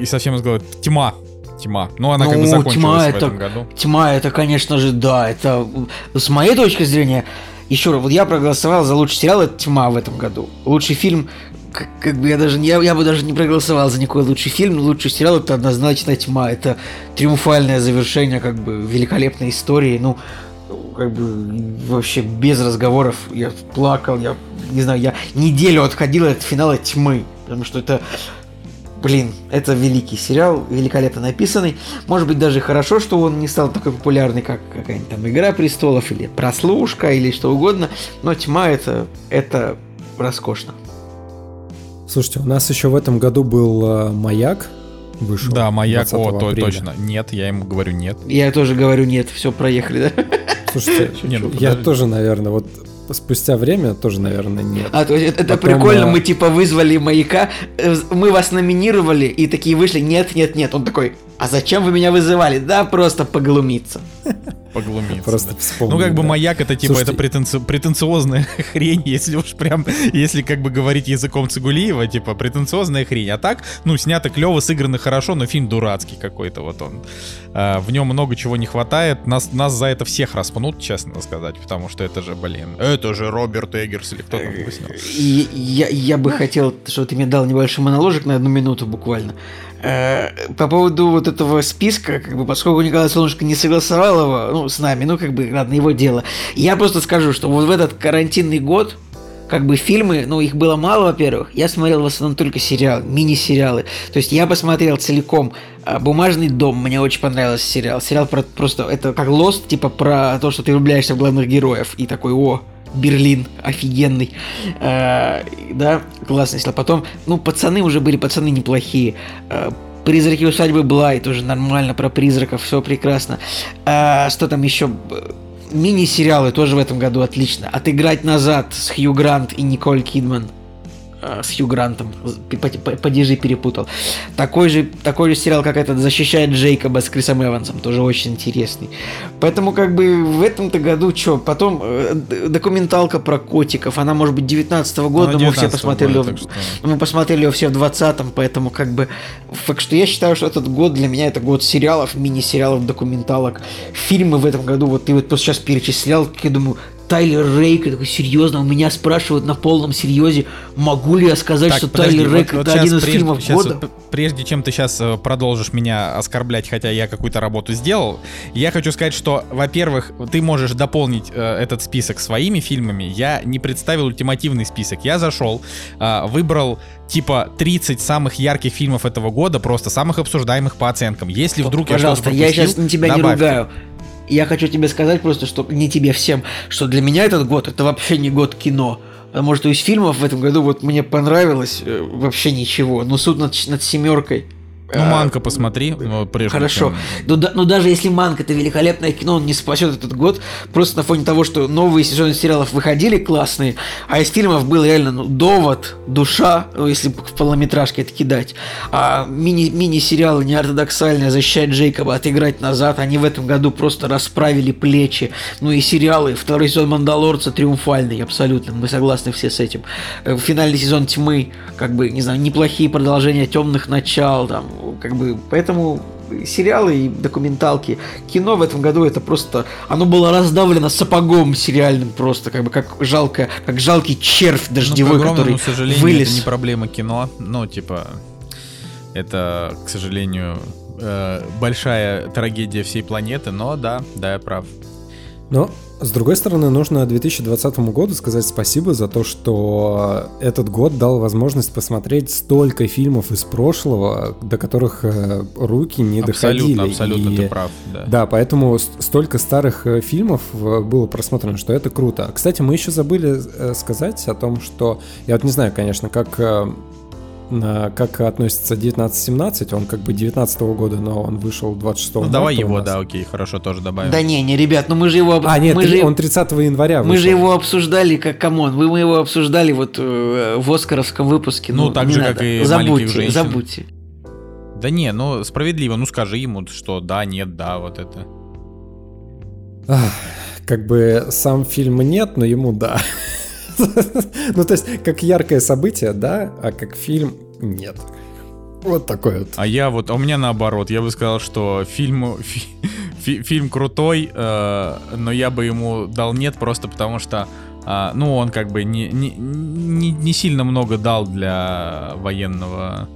и совсем из тьма. Тьма. Ну, она ну, как бы закончилась тьма в это, этом году. Тьма, это, конечно же, да. Это, с моей точки зрения, еще раз, вот я проголосовал за лучший сериал, это «Тьма» в этом году. Лучший фильм, как, как бы я даже я, я бы даже не проголосовал за никакой лучший фильм, лучший сериал это однозначно «Тьма». Это триумфальное завершение, как бы, великолепной истории. Ну, как бы вообще без разговоров я плакал, я не знаю, я неделю отходил от финала тьмы, потому что это блин, это великий сериал, великолепно написанный. Может быть, даже хорошо, что он не стал такой популярный, как какая-нибудь там Игра престолов или Прослушка или что угодно. Но тьма это, это роскошно. Слушайте, у нас еще в этом году был э, маяк. Вышел. Да, маяк, о, то, точно. Нет, я ему говорю нет. Я тоже говорю нет, все, проехали, да? Слушайте, не, ну, я тоже, наверное, вот спустя время тоже, наверное, нет. А, то есть это, Потом, прикольно, мы типа вызвали маяка, э, мы вас номинировали, и такие вышли, нет, нет, нет. Он такой, а зачем вы меня вызывали? Да, просто поглумиться. Поглумиться. Просто да. вспомнил. Ну, как бы маяк это типа Слушайте... это претенци... претенциозная хрень, если уж прям, если как бы говорить языком Цигулиева, типа претенциозная хрень. А так, ну, снято клево, сыграно хорошо, но фильм дурацкий какой-то вот он. А, в нем много чего не хватает. Нас, нас за это всех распнут, честно сказать, потому что это же, блин, это же Роберт Эггерс или кто там его снял. Я, я бы хотел, чтобы ты мне дал небольшой моноложек на одну минуту буквально. Э, по поводу вот этого списка, как бы, поскольку Николай Солнышко не согласовал его, ну, с нами, ну, как бы, ладно, его дело. Я просто скажу, что вот в этот карантинный год, как бы фильмы, ну, их было мало, во-первых. Я смотрел в основном только сериалы, мини-сериалы. То есть я посмотрел целиком э, «Бумажный дом», мне очень понравился сериал. Сериал про просто, это как Lost, типа про то, что ты влюбляешься в главных героев. И такой, о, Берлин офигенный. Э, да, классный сериал. Потом, ну, пацаны уже были, пацаны неплохие. Э, Призраки усадьбы Блай тоже нормально про призраков, все прекрасно. А, что там еще? Мини-сериалы тоже в этом году отлично. Отыграть назад с Хью Грант и Николь Кидман. Э, с Хью Грантом. Падежи перепутал. Такой же, такой же сериал, как этот «Защищает Джейкоба» с Крисом Эвансом. Тоже очень интересный. Поэтому как бы в этом-то году что? Потом э, документалка про котиков. Она может быть 19 -го года, ну, мы все посмотрели года, что... Мы посмотрели ее все в 20-м, поэтому как бы... Факт, что я считаю, что этот год для меня это год сериалов, мини-сериалов, документалок. Фильмы в этом году, вот ты вот сейчас перечислял, я думаю, Тайлер Рейк, такой серьезно, у меня спрашивают на полном серьезе, могу ли я сказать, так, что подожди, Тайлер Рейк вот, это вот один из прежде, фильмов сейчас, года? Прежде чем ты сейчас э, продолжишь меня оскорблять, хотя я какую-то работу сделал, я хочу сказать, что, во-первых, ты можешь дополнить э, этот список своими фильмами. Я не представил ультимативный список. Я зашел, э, выбрал типа 30 самых ярких фильмов этого года, просто самых обсуждаемых по оценкам. Если вдруг Пожалуйста, я я сейчас на тебя добавьте. не ругаю я хочу тебе сказать просто, что не тебе всем, что для меня этот год это вообще не год кино. Потому что из фильмов в этом году вот мне понравилось э, вообще ничего. Ну, суд над, над семеркой ну, а, Манка посмотри. Ну, прежде Хорошо. Чем... Но, да, но даже если Манка это великолепное кино, он не спасет этот год. Просто на фоне того, что новые сезоны сериалов выходили классные, а из фильмов был реально ну, довод, душа, ну, если в полнометражке это кидать. А мини- мини-сериалы неортодоксальные «Защищать Джейкоба», «Отыграть назад», они в этом году просто расправили плечи. Ну и сериалы, второй сезон «Мандалорца» триумфальный, абсолютно, мы согласны все с этим. Э, финальный сезон «Тьмы», как бы, не знаю, неплохие продолжения «Темных начал», там, как бы, поэтому сериалы и документалки. Кино в этом году это просто... Оно было раздавлено сапогом сериальным просто, как бы как жалко, как жалкий червь дождевой, ну, который к сожалению, вылез. это не проблема кино. Ну, типа, это, к сожалению, э, большая трагедия всей планеты, но да, да, я прав. Но с другой стороны, нужно 2020 году сказать спасибо за то, что этот год дал возможность посмотреть столько фильмов из прошлого, до которых э, руки не абсолютно, доходили. Абсолютно, и, ты прав. Да. да, поэтому столько старых э, фильмов э, было просмотрено, что это круто. Кстати, мы еще забыли сказать о том, что я вот не знаю, конечно, как как относится 1917, он как бы 19 -го года, но он вышел 26 ну, давай его, да, окей, хорошо, тоже добавим. Да не, не, ребят, ну мы же его... А, нет, мы же... он 30 января Мы же его обсуждали, как, come on, вы мы его обсуждали вот э, в Оскаровском выпуске. Ну, ну так же, надо. как и забудьте, женщин. Забудьте, Да не, ну справедливо, ну скажи ему, что да, нет, да, вот это. Ах, как бы сам фильм нет, но ему да. Ну, то есть, как яркое событие, да, а как фильм нет. Вот такой вот. А я вот, а у меня наоборот, я бы сказал, что фильм, фи, фильм крутой, э, но я бы ему дал нет просто потому что, э, ну, он как бы не, не, не, не сильно много дал для военного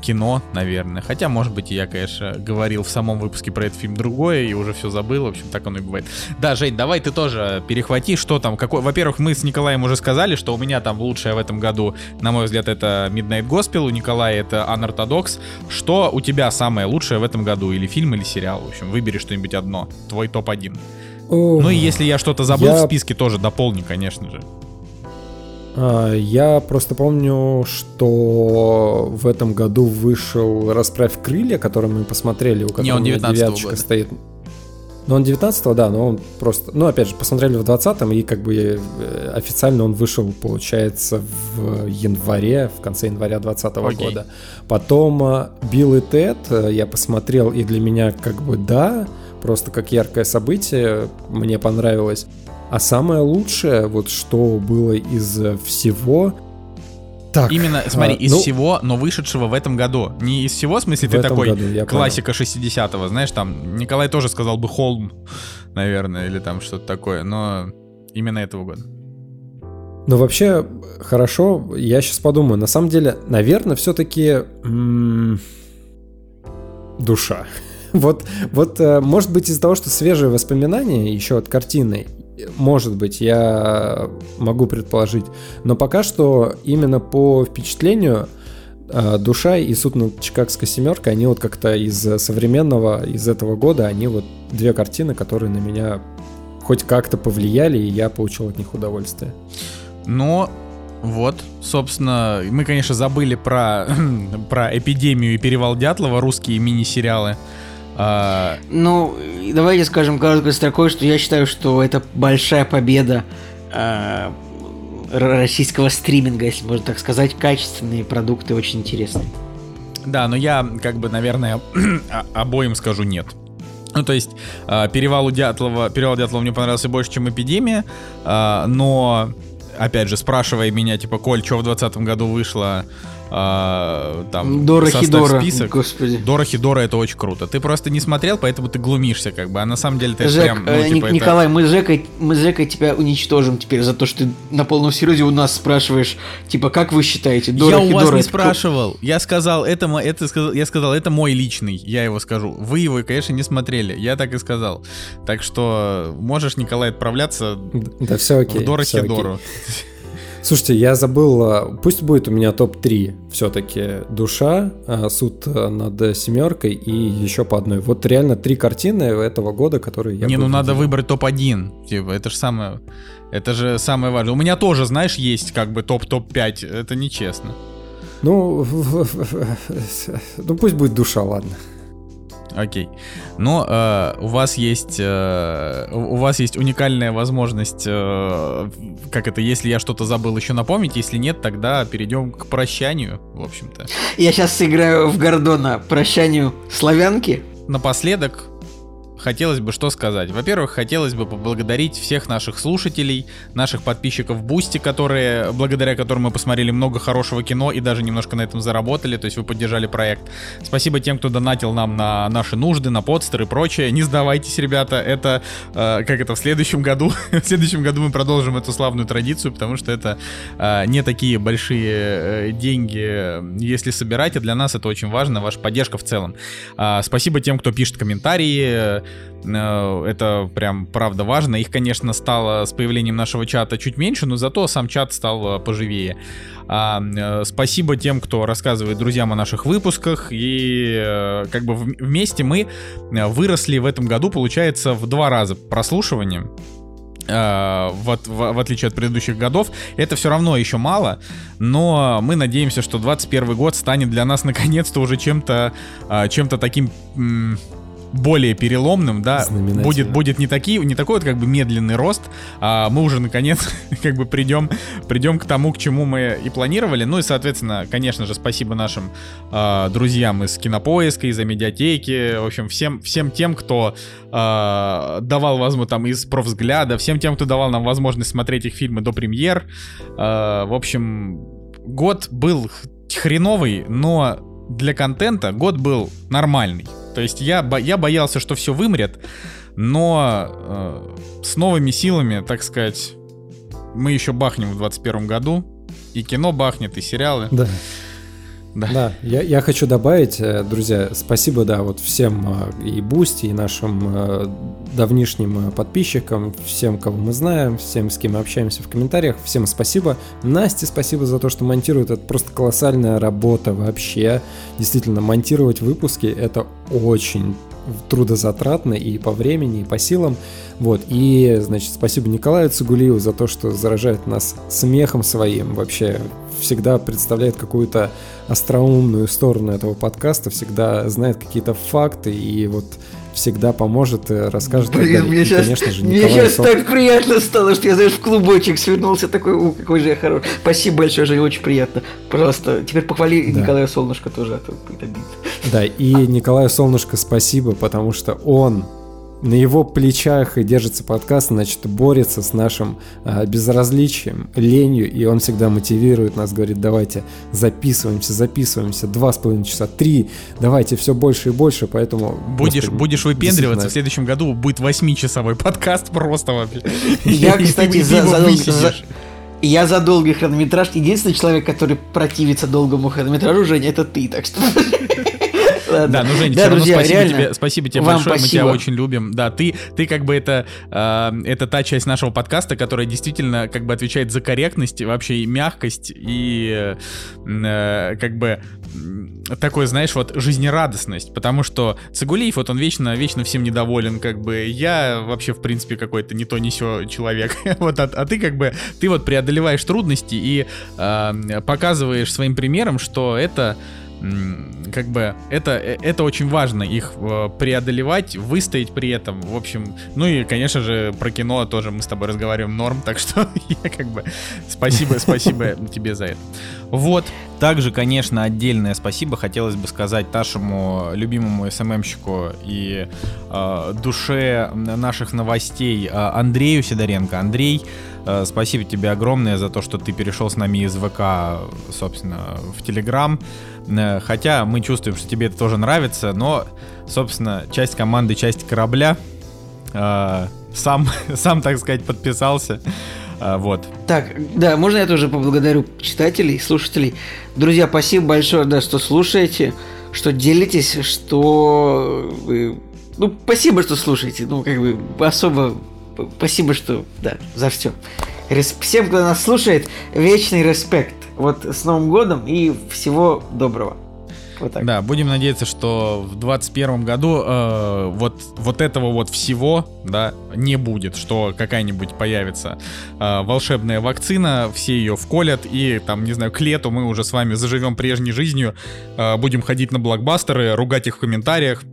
кино, наверное. Хотя, может быть, я, конечно, говорил в самом выпуске про этот фильм другое и уже все забыл. В общем, так оно и бывает. Да, Жень, давай ты тоже перехвати, что там, какой... Во-первых, мы с Николаем уже сказали, что у меня там лучшее в этом году, на мой взгляд, это Midnight Gospel, у Николая это Unorthodox. Что у тебя самое лучшее в этом году? Или фильм, или сериал? В общем, выбери что-нибудь одно. Твой топ-1. Ну и если я что-то забыл я... в списке, тоже дополни, конечно же. А, я просто помню, что в этом году вышел «Расправь крылья», который мы посмотрели, у которого Не, он 19 года. стоит. Ну, он 19 да, но он просто... Ну, опять же, посмотрели в 20-м, и как бы э, официально он вышел, получается, в январе, в конце января 2020 -го года. Потом э, Билл и Тед э, я посмотрел, и для меня как бы да, просто как яркое событие, мне понравилось. А самое лучшее, вот что было из всего, так, Именно, смотри, а, из ну, всего, но вышедшего в этом году. Не из всего, в смысле, в ты такой году, классика 60-го, знаешь, там, Николай тоже сказал бы Холм, наверное, или там что-то такое, но именно этого года. Ну, вообще, хорошо, я сейчас подумаю. На самом деле, наверное, все-таки м- душа. вот, вот, э, может быть, из-за того, что свежие воспоминания еще от картины, может быть, я могу предположить. Но пока что именно по впечатлению э, Душа и Суд над Чикагской семеркой, они вот как-то из современного, из этого года, они вот две картины, которые на меня хоть как-то повлияли, и я получил от них удовольствие. Но вот, собственно, мы, конечно, забыли про, про эпидемию и перевал Дятлова, русские мини-сериалы. А... Ну, давайте скажем короткой строкой, что я считаю, что это большая победа э, российского стриминга, если можно так сказать, качественные продукты, очень интересные. Да, но я, как бы, наверное, обоим скажу нет. Ну, то есть, э, перевалу Дятлова, перевал Дятлова мне понравился больше, чем эпидемия, э, но, опять же, спрашивая меня, типа, Коль, что в 2020 году вышло, а, там Дора Хидора, список. господи. Дора Хидора это очень круто. Ты просто не смотрел, поэтому ты глумишься, как бы. А на самом деле ты Жек, прям, ну, э, типа, Ник- это- Николай, мы с, Жекой, мы с Жекой тебя уничтожим теперь за то, что ты на полном серьезе у нас спрашиваешь, типа, как вы считаете, Дора я у вас не это спрашивал. Я сказал, это, это я сказал, это мой личный. Я его скажу. Вы его, конечно, не смотрели. Я так и сказал. Так что можешь, Николай, отправляться Да, все окей. в Дора всё окей. Слушайте, я забыл, а, пусть будет у меня топ-3 все-таки «Душа», а, «Суд а, над семеркой» и еще по одной. Вот реально три картины этого года, которые я не, ну надо выделил. выбрать топ-1. Типа, это же самое... Это же самое важное. У меня тоже, знаешь, есть как бы топ-топ-5. Это нечестно. Ну, ну пусть будет «Душа», ладно. Окей. Но э, у вас есть э, у вас есть уникальная возможность, э, как это, если я что-то забыл, еще напомнить. Если нет, тогда перейдем к прощанию, в общем-то. Я сейчас сыграю в Гордона прощанию славянки. Напоследок хотелось бы что сказать. Во-первых, хотелось бы поблагодарить всех наших слушателей, наших подписчиков Boosty, которые, благодаря которым мы посмотрели много хорошего кино и даже немножко на этом заработали, то есть вы поддержали проект. Спасибо тем, кто донатил нам на наши нужды, на Podster и прочее. Не сдавайтесь, ребята, это, э, как это, в следующем году, в следующем году мы продолжим эту славную традицию, потому что это э, не такие большие э, деньги, э, если собирать, и для нас это очень важно, ваша поддержка в целом. А, Спасибо тем, кто пишет комментарии. Э, Это прям правда важно. Их, конечно, стало с появлением нашего чата чуть меньше, но зато сам чат стал э, поживее. А, э, Спасибо тем, кто рассказывает друзьям о наших выпусках. И как бы вместе мы выросли в этом году, получается, в два раза прослушивания. Э, в, в- в отличие от предыдущих годов, это все равно еще мало, но мы надеемся, что 21 год станет для нас наконец-то уже чем-то чем-то таким более переломным, да, будет будет не такие не такой вот как бы медленный рост, а мы уже наконец как бы придем придем к тому, к чему мы и планировали. Ну и соответственно, конечно же, спасибо нашим а, друзьям из Кинопоиска, из медиатеки, в общем всем всем тем, кто а, давал возможность там из профвзгляда, всем тем, кто давал нам возможность смотреть их фильмы до премьер. А, в общем, год был хреновый, но для контента год был нормальный. То есть я, бо- я боялся, что все вымрет, но э, с новыми силами, так сказать, мы еще бахнем в 21 году. И кино бахнет, и сериалы. Да. Да. Да, я, я хочу добавить, э, друзья, спасибо, да, вот всем э, и Boosty, и нашим э, давнишним подписчикам, всем, кого мы знаем, всем, с кем мы общаемся в комментариях, всем спасибо. Насте спасибо за то, что монтирует, это просто колоссальная работа вообще. Действительно, монтировать выпуски это очень трудозатратно и по времени, и по силам. Вот, и, значит, спасибо Николаю Цугулиеву за то, что заражает нас смехом своим. Вообще, всегда представляет какую-то остроумную сторону этого подкаста, всегда знает какие-то факты и вот всегда поможет, э, расскажет. Блин, мне И, сейчас, конечно же, мне сейчас Сол- так приятно стало, что я, знаешь, в клубочек свернулся, такой, у, какой же я хороший. Спасибо большое, Женя, очень приятно. Пожалуйста, теперь похвали Да. Николая Солнышко тоже, а то будет обидно. Да, и Николаю Солнышко спасибо, потому что он на его плечах и держится подкаст, значит, борется с нашим а, безразличием, ленью, и он всегда мотивирует нас, говорит, давайте записываемся, записываемся, два с половиной часа, три, давайте все больше и больше, поэтому... Будешь, господи, будешь выпендриваться, в следующем году будет 8-часовой подкаст просто вообще. Я, кстати, и ты за- его за- высидишь. за- Я за долгий хронометраж. Единственный человек, который противится долгому хронометражу, Женя, это ты, так что... Да, ну, Жень, Да, все равно спасибо тебе, спасибо тебе большое, мы тебя очень любим. Да, ты, ты как бы это, э, это та часть нашего подкаста, которая действительно как бы отвечает за корректность, вообще и мягкость, и э, как бы такой, знаешь, вот жизнерадостность, потому что Цигулиев, вот он вечно, вечно всем недоволен, как бы, я вообще, в принципе, какой-то не то, не сё человек, вот, а, а ты как бы, ты вот преодолеваешь трудности и э, показываешь своим примером, что это как бы это, э, это очень важно, их э, преодолевать, выстоять при этом, в общем, ну и, конечно же, про кино тоже мы с тобой разговариваем норм, так что я как бы спасибо, спасибо тебе за это. Вот. Также, конечно, отдельное спасибо хотелось бы сказать нашему любимому СММщику и э, душе наших новостей э, Андрею Сидоренко. Андрей, спасибо тебе огромное за то, что ты перешел с нами из ВК, собственно, в Телеграм. Э, хотя мы чувствуем, что тебе это тоже нравится, но, собственно, часть команды, часть корабля. Э, сам, сам, так сказать, подписался. Э, вот. Так, да, можно я тоже поблагодарю читателей, слушателей. Друзья, спасибо большое, да, что слушаете, что делитесь, что. Ну, спасибо, что слушаете. Ну, как бы особо спасибо, что, да, за все. Всем, кто нас слушает, вечный респект. Вот с Новым годом и всего доброго. Вот так. Да, будем надеяться, что в 2021 году э, вот, вот этого вот всего, да, не будет, что какая-нибудь появится э, волшебная вакцина, все ее вколят, и там, не знаю, к лету мы уже с вами заживем прежней жизнью, э, будем ходить на блокбастеры, ругать их в комментариях,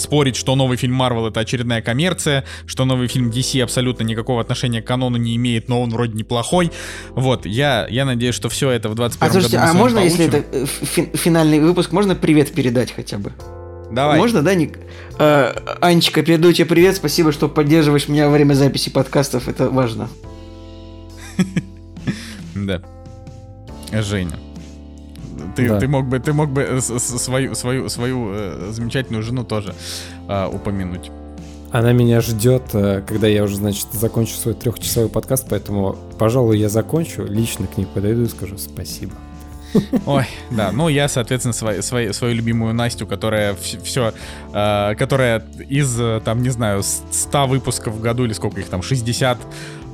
спорить, что новый фильм Марвел это очередная коммерция, что новый фильм DC абсолютно никакого отношения к канону не имеет, но он вроде неплохой. Вот, я, я надеюсь, что все это в 21 а, слушайте, году А можно, получим. если это э, фи- финальный выпуск, можно привет передать хотя бы? Давай. Можно, да, Ник? А, Анечка, передаю тебе привет, спасибо, что поддерживаешь меня во время записи подкастов, это важно. Да. Женя ты, да. ты мог бы, ты мог бы э, свою, свою, свою э, замечательную жену тоже э, упомянуть. Она меня ждет, э, когда я уже, значит, закончу свой трехчасовой подкаст, поэтому, пожалуй, я закончу, лично к ней подойду и скажу спасибо. Ой, да, ну я, соответственно, свою, свою, свою любимую Настю, которая все, э, которая из, там, не знаю, 100 выпусков в году или сколько их там, 60,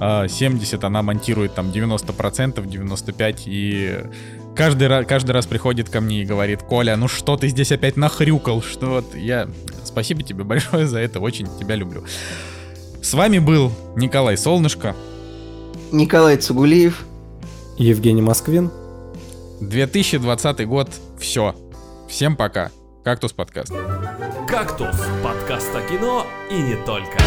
э, 70, она монтирует там 90%, 95% и каждый раз, каждый раз приходит ко мне и говорит, Коля, ну что ты здесь опять нахрюкал? Что вот я... Спасибо тебе большое за это, очень тебя люблю. С вами был Николай Солнышко. Николай Цугулиев. Евгений Москвин. 2020 год. Все. Всем пока. Кактус подкаст. Кактус. Подкаст о кино и не только.